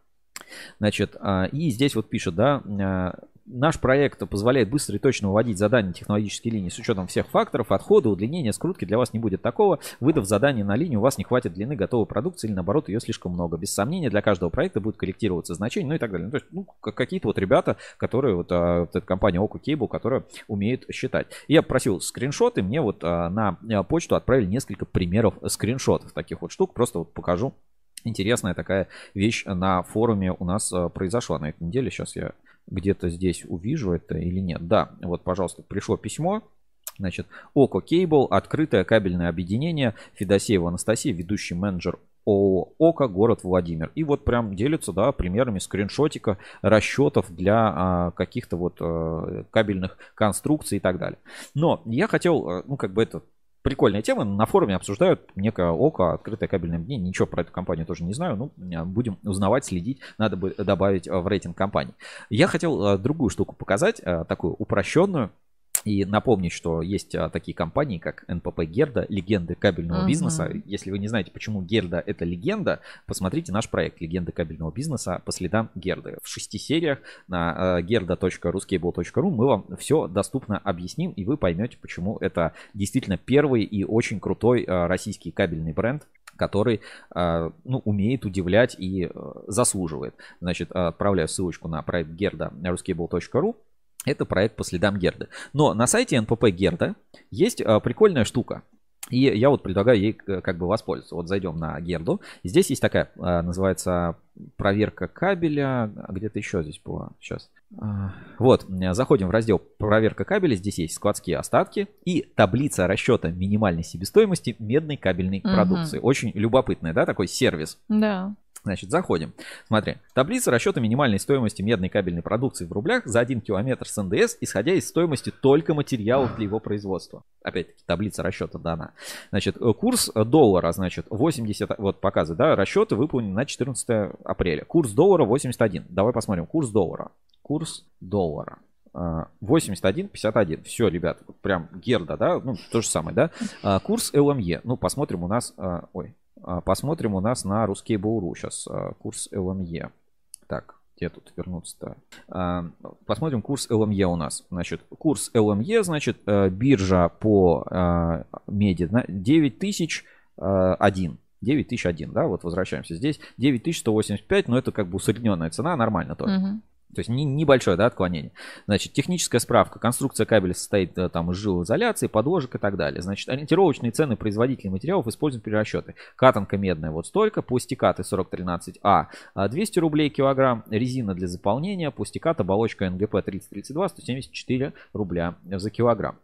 Значит, а, и здесь вот пишут, да, Наш проект позволяет быстро и точно выводить задания технологической линии с учетом всех факторов, отхода, удлинения, скрутки. Для вас не будет такого. Выдав задание на линию, у вас не хватит длины готовой продукции или наоборот ее слишком много. Без сомнения, для каждого проекта будет корректироваться значение, ну и так далее. Ну, то есть, ну, какие-то вот ребята, которые, вот, а, вот эта компания Oku Cable, которая умеет считать. Я просил скриншоты, мне вот а, на а, почту отправили несколько примеров скриншотов таких вот штук. Просто вот покажу. Интересная такая вещь на форуме у нас произошла на этой неделе. Сейчас я где-то здесь увижу это или нет. Да, вот, пожалуйста, пришло письмо. Значит, Око Кейбл, открытое кабельное объединение, Федосеева Анастасия, ведущий менеджер ООО ОКО, город Владимир. И вот прям делится, да, примерами скриншотика расчетов для а, каких-то вот а, кабельных конструкций и так далее. Но я хотел, э, ну, как бы это прикольная тема. На форуме обсуждают некое ОКО, открытое кабельное объединение. Ничего про эту компанию тоже не знаю. Ну, будем узнавать, следить. Надо бы добавить э, в рейтинг компании. Я хотел э, другую штуку показать, э, такую упрощенную. И напомнить, что есть а, такие компании, как НПП Герда, легенды кабельного Мгм. бизнеса. Если вы не знаете, почему Герда это легенда, посмотрите наш проект «Легенды кабельного бизнеса» по следам Герды. В шести сериях на э, gerda.ruscable.ru мы вам все доступно объясним, и вы поймете, почему это действительно первый и очень крутой э, российский кабельный бренд, который ну, умеет удивлять и заслуживает. Значит, отправляю ссылочку на проект gerda.ruscable.ru. Это проект по следам Герды. Но на сайте НПП Герда есть э, прикольная штука. И я вот предлагаю ей э, как бы воспользоваться. Вот зайдем на Герду. Здесь есть такая, э, называется проверка кабеля. А Где-то еще здесь было. Сейчас. А, Вот, э, заходим в раздел проверка кабеля. Здесь есть складские остатки и таблица расчета минимальной себестоимости медной кабельной Мгм. продукции. Очень любопытный, да, такой сервис. Да. Значит, заходим. Смотри, таблица расчета минимальной стоимости медной кабельной продукции в рублях за 1 километр с НДС, исходя из стоимости только материалов для его производства. Опять-таки, таблица расчета дана. Значит, э, курс доллара, значит, 80, вот показывает, да, расчеты выполнены на 14 апреля. Курс доллара 81. Давай посмотрим, курс доллара. Курс доллара. А, 81,51. Все, ребят, прям Герда, да, ну, то же самое, да. А, Курс ЛМЕ. Ну, посмотрим у нас, а, ой, а, посмотрим у нас на русский Буру. Сейчас курс ЛМЕ. Так, где тут вернуться-то? А, Посмотрим курс ЛМЕ у нас. Значит, курс ЛМЕ, значит, э, биржа по а, меди на 9001. 9001, да, вот возвращаемся здесь. 9185, но это как бы усредненная цена, нормально тоже. Мгм. То есть не- небольшое, да, отклонение. Значит, техническая справка. Конструкция кабеля состоит э, там из жил изоляции, подложек и так далее. Значит, ориентировочные цены производителей материалов используют при расчете. Катанка медная вот столько, пластикаты 4013А а 200 рублей килограмм, резина для заполнения, пластикат, оболочка НГП 3032 174 рубля за килограмм.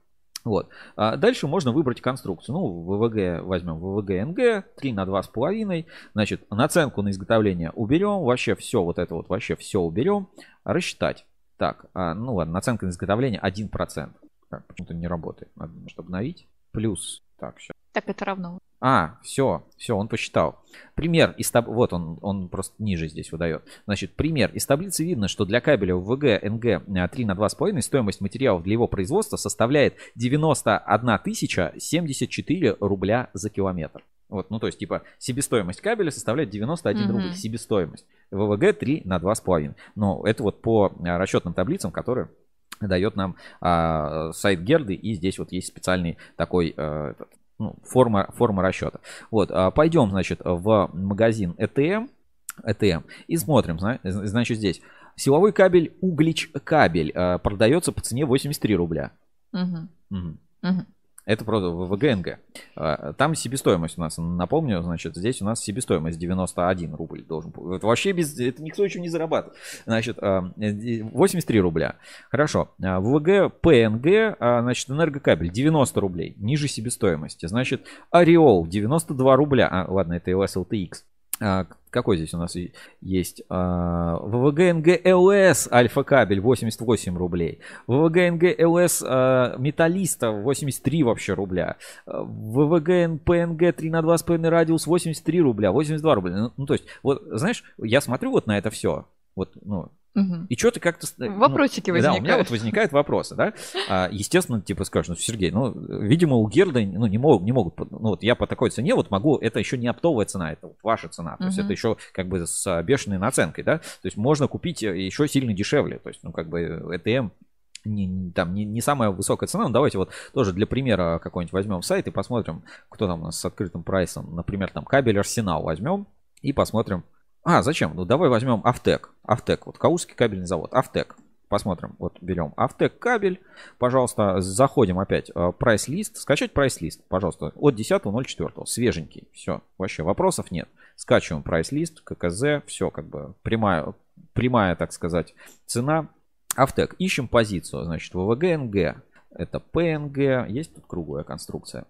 Вот. А дальше можно выбрать конструкцию. Ну, ВВГ возьмем ВВГ НГ 3 на 2,5. Значит, наценку на изготовление уберем. Вообще все вот это вот, вообще все уберем. Рассчитать. Так, а, ну ладно, наценка на изготовление 1%. Так, почему-то не работает. Надо немножко обновить. Плюс. Так, сейчас. Так это равно. А, все, все, он посчитал. Пример из таб... Вот он, он просто ниже здесь выдает. Значит, пример. Из таблицы видно, что для кабеля ВГ НГ 3 на 2,5 стоимость материалов для его производства составляет 91 тысяча 74 рубля за километр. Вот, ну то есть, типа, себестоимость кабеля составляет 91 Мгм. рубль. Себестоимость. ВВГ 3 на 2,5. Но это вот по а, расчетным таблицам, которые дает нам а, сайт Герды, и здесь вот есть специальный такой этот, ну, форма, форма расчета. Вот, а, пойдем, значит, в магазин ETM, ETM и смотрим, зна- значит, здесь силовой кабель Углич кабель э, продается по цене 83 рубля. Мгм. Мгм. Мгм. Это просто ВГНГ. А, Там себестоимость у нас, напомню, значит, здесь у нас себестоимость 91 рубль должен. Это вообще без... Это никто еще не зарабатывает. Значит, а, 83 рубля. Хорошо. А, ВВГ ПНГ, а, значит, энергокабель 90 рублей. Ниже себестоимости. Значит, Ореол 92 рубля. А, ладно, это LS-LTX. А, какой здесь у нас есть? А, ВВГ НГ ЛС Альфа кабель 88 рублей. ВВГ НГ ЛС а, Металлиста 83 вообще рубля. А, ВВГ ПНГ 3 на 2,5 радиус 83 рубля, 82 рубля. Ну, ну, то есть, вот, знаешь, я смотрю вот на это все. Вот, ну, И что-то как-то... с- ну, Вопросики Да, у меня возникают. вот возникают вопросы, да. А, естественно, типа скажешь, ну, Сергей, ну, видимо, у Герда, ну, не могут, не могут, ну, вот я по такой цене вот могу, это еще не оптовая цена, это вот ваша цена, то есть Мгм. это еще как бы с а, бешеной наценкой, да, то есть можно купить э, еще сильно дешевле, то есть, ну, как бы ETM не, не- там не, не самая высокая цена, но давайте вот тоже для примера какой-нибудь возьмем сайт и посмотрим, кто там у нас с открытым прайсом, например, там кабель Арсенал возьмем и посмотрим, а, зачем? Ну, давай возьмем Автек. Автек, вот Каузский кабельный завод. Автек. Посмотрим. Вот берем Автек кабель. Пожалуйста, заходим опять. э, Прайс-лист. Скачать прайс-лист, пожалуйста. От 10.04. Свеженький. Все. Вообще вопросов нет. Скачиваем прайс-лист, ККЗ. Все как бы прямая, прямая, так сказать, цена. Автек. Ищем позицию. Значит, ВВГ НГ. Это ПНГ. Есть тут круглая конструкция.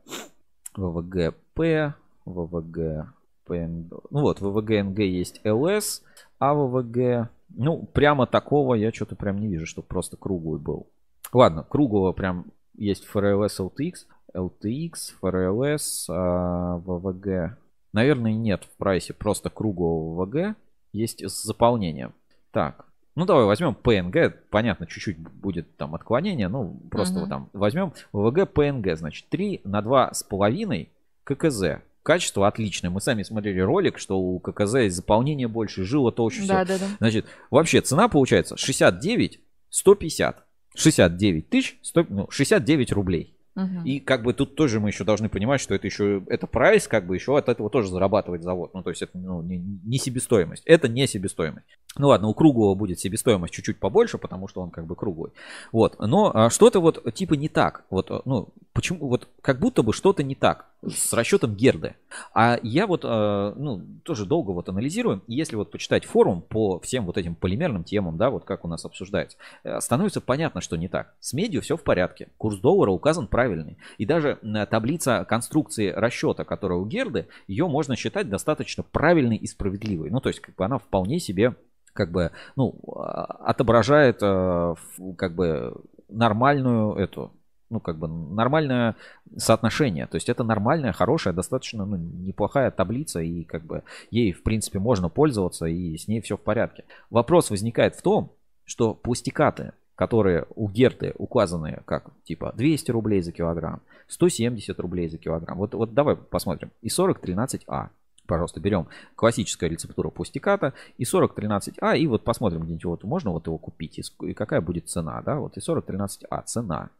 ВВГ П. ВВГ ПНГ. Ну вот, ВВГ НГ есть ЛС, а ВВГ... Ну, прямо такого я что-то прям не вижу, чтобы просто круглый был. Ладно, круглого прям есть ФРЛС LTX, LTX, ФРЛС, а, ВВГ. Наверное, нет в прайсе просто круглого ВВГ. Есть с заполнением. Так, Ну, давай возьмем ПНГ. Понятно, чуть-чуть будет там отклонение. Ну, просто вот там возьмем ВВГ ПНГ. Значит, 3 на 2,5 ККЗ. Качество отличное. Мы сами смотрели ролик, что у ККЗ заполнение больше, жила толще. всё. Да-да-да. Значит, вообще цена получается 69 150. 69 тысяч, 100, ну, 69 рублей. И как бы тут тоже мы еще должны понимать, что это еще, это прайс, как бы еще от этого тоже зарабатывает завод. Ну, то есть это ну, не, не себестоимость. Это не себестоимость. Ну ладно, у круглого будет себестоимость чуть-чуть побольше, потому что он как бы круглый. Вот. Но а, что-то вот типа не так. Вот, ну, почему, вот как будто бы что-то не так с расчетом Герды. А я вот, а, ну, тоже долго вот анализирую. Если вот почитать форум по всем вот этим полимерным темам, да, вот как у нас обсуждается, э, становится понятно, что не так. С медью все в порядке. Курс доллара указан правильный. И даже м, таблица конструкции расчета, которая у Герды, ее можно считать достаточно правильной и справедливой. Ну, то есть, как бы она вполне себе как бы, ну, а, отображает, э, как бы, нормальную эту, ну, как бы, нормальное соотношение. То есть, это нормальная, хорошая, достаточно, ну, неплохая таблица, и, как бы, ей, в принципе, можно пользоваться, и с ней все в порядке. Вопрос возникает в том, что пустикаты, которые у Герты указаны как, типа, 200 рублей за килограмм, 170 рублей за килограмм. Вот, вот давай посмотрим. И 4013А. Пожалуйста, берем классическая рецептура пустиката и 4013А, и вот посмотрим где-нибудь, вот можно вот его купить, и какая будет цена, да, вот и 4013А, цена.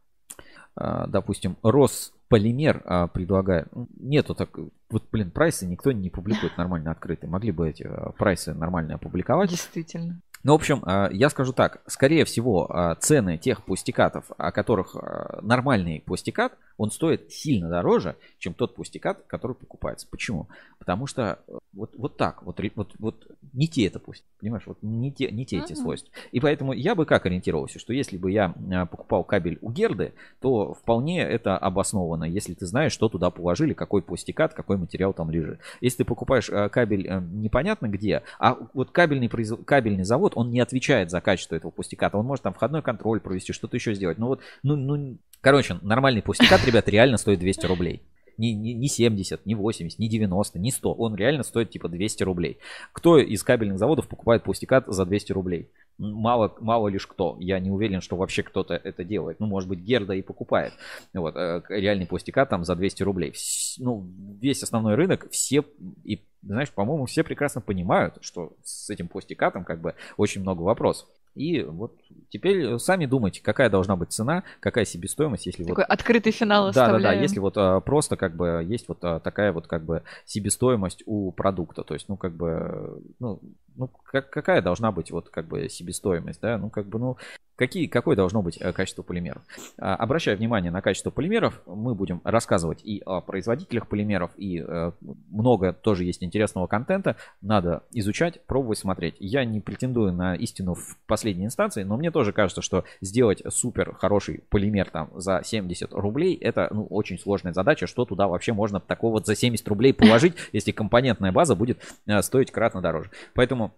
А, Допустим, Росполимер а, предлагает, ну, нету так, вот, блин, прайсы никто не публикует нормально открытые, могли бы эти а, прайсы нормально опубликовать. Действительно. Ну, в общем, а, я скажу так. Скорее всего, а, цены тех пустикатов, о которых а, нормальный пустикат, он стоит сильно дороже, чем тот пустикат, который покупается. Почему? Потому что э, вот, вот так, вот, вот, вот не те это пусть, понимаешь, вот не те, не те эти Мгм. свойства. И поэтому я бы как ориентировался, что если бы я покупал кабель у Герды, то вполне это обосновано, если ты знаешь, что туда положили, какой пустикат, какой материал там лежит. Если ты покупаешь э, кабель э, непонятно где, а вот кабельный, кабельный завод, он не отвечает за качество этого пустиката, он может там входной контроль провести, что-то еще сделать. Ну вот, ну, ну, короче, нормальный пустикат, ребят, реально стоит 200 рублей. Не, не, не 70, не 80, не 90, не 100. Он реально стоит типа 200 рублей. Кто из кабельных заводов покупает пустикат за 200 рублей? Мало, мало лишь кто. Я не уверен, что вообще кто-то это делает. Ну, может быть, Герда и покупает. Вот, э, реальный пустикат там за 200 рублей. Ну, весь основной рынок, все, и, знаешь, по-моему, все прекрасно понимают, что с этим пустикатом как бы очень много вопросов. И вот теперь сами думайте, какая должна быть цена, какая себестоимость, если вот... Такой открытый финал Да, да, да. оставляем. Если вот а, просто как бы есть вот а, такая вот как бы себестоимость у продукта, то есть, ну как бы, ну, ну как, какая должна быть вот как бы себестоимость, да, ну как бы, ну какие, какое должно быть э, качество полимеров. А, Обращая внимание на качество полимеров, мы будем рассказывать и о производителях полимеров, и э, много тоже есть интересного контента. Надо изучать, пробовать, смотреть. Я не претендую на истину в последней инстанции, но мне тоже кажется, что сделать супер хороший полимер там за 70 рублей, это ну, очень сложная задача. Что туда вообще можно такого вот за 70 рублей положить, если компонентная база будет э, стоить кратно дороже. Поэтому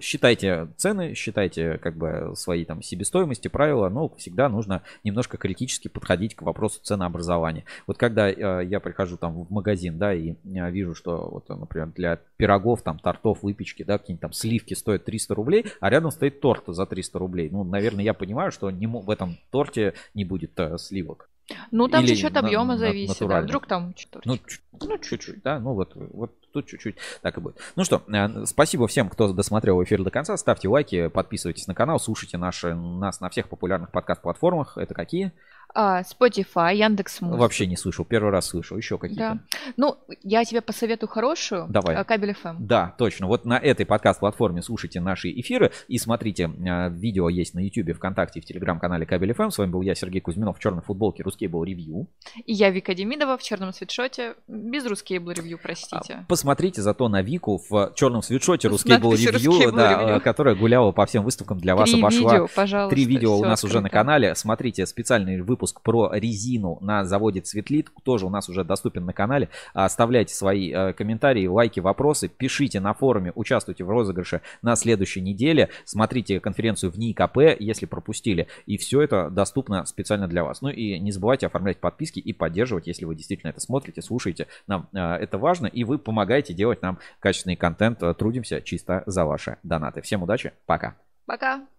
Считайте цены, считайте как бы свои там себестоимости, правила, но всегда нужно немножко критически подходить к вопросу ценообразования. Вот когда э, я прихожу там в магазин, да, и э, вижу, что вот, например, для пирогов, там, тортов, выпечки, да, какие-нибудь там сливки стоят 300 рублей, а рядом стоит торт за 300 рублей. Ну, наверное, я понимаю, что не, в этом торте не будет э, сливок. Ну, там Или за счет объема на- зависит. Да. Вдруг там что-то. Ну, ну, чуть-чуть, да, ну вот, вот тут чуть-чуть так и будет. Ну что, э, спасибо всем, кто досмотрел эфир до конца. Ставьте лайки, подписывайтесь на канал, слушайте наши, нас на всех популярных подкаст-платформах. Это какие? А, Spotify, Яндекс Музыка. Вообще не слышал, первый раз слышал. Еще какие-то? Да. Ну, я тебе посоветую хорошую. Давай. а, Кабель FM. Да, точно. Вот на этой подкаст-платформе слушайте наши эфиры и смотрите. э, Видео есть на YouTube, ВКонтакте в телеграм-канале Кабель ФМ. С вами был я, Сергей Кузьминов, в черной футболке Рускейбл Ревью. И я Вика Демидова в черном свитшоте. Без русский ревью, простите. Посмотрите зато на Вику в черном свитшоте Рускейбл надписью Ревью, «Ruskable да, Review». э, которая гуляла по всем выставкам для вас, Три обошла. видео, пожалуйста, Три видео у нас уже на открыто. канале. Смотрите специальный выпуск про резину на заводе Цветлит. Тоже у нас уже доступен на канале. Оставляйте свои э, комментарии, лайки, вопросы. Пишите на форуме, участвуйте в розыгрыше на следующей неделе. Смотрите конференцию в НИИКП, если пропустили. И все это доступно специально для вас. Ну и не забывайте оформлять подписки и поддерживать, если вы действительно это смотрите, слушаете. Нам э, это важно. И вы помогаете делать нам качественный контент. Трудимся чисто за ваши донаты. Всем удачи. Пока. Пока!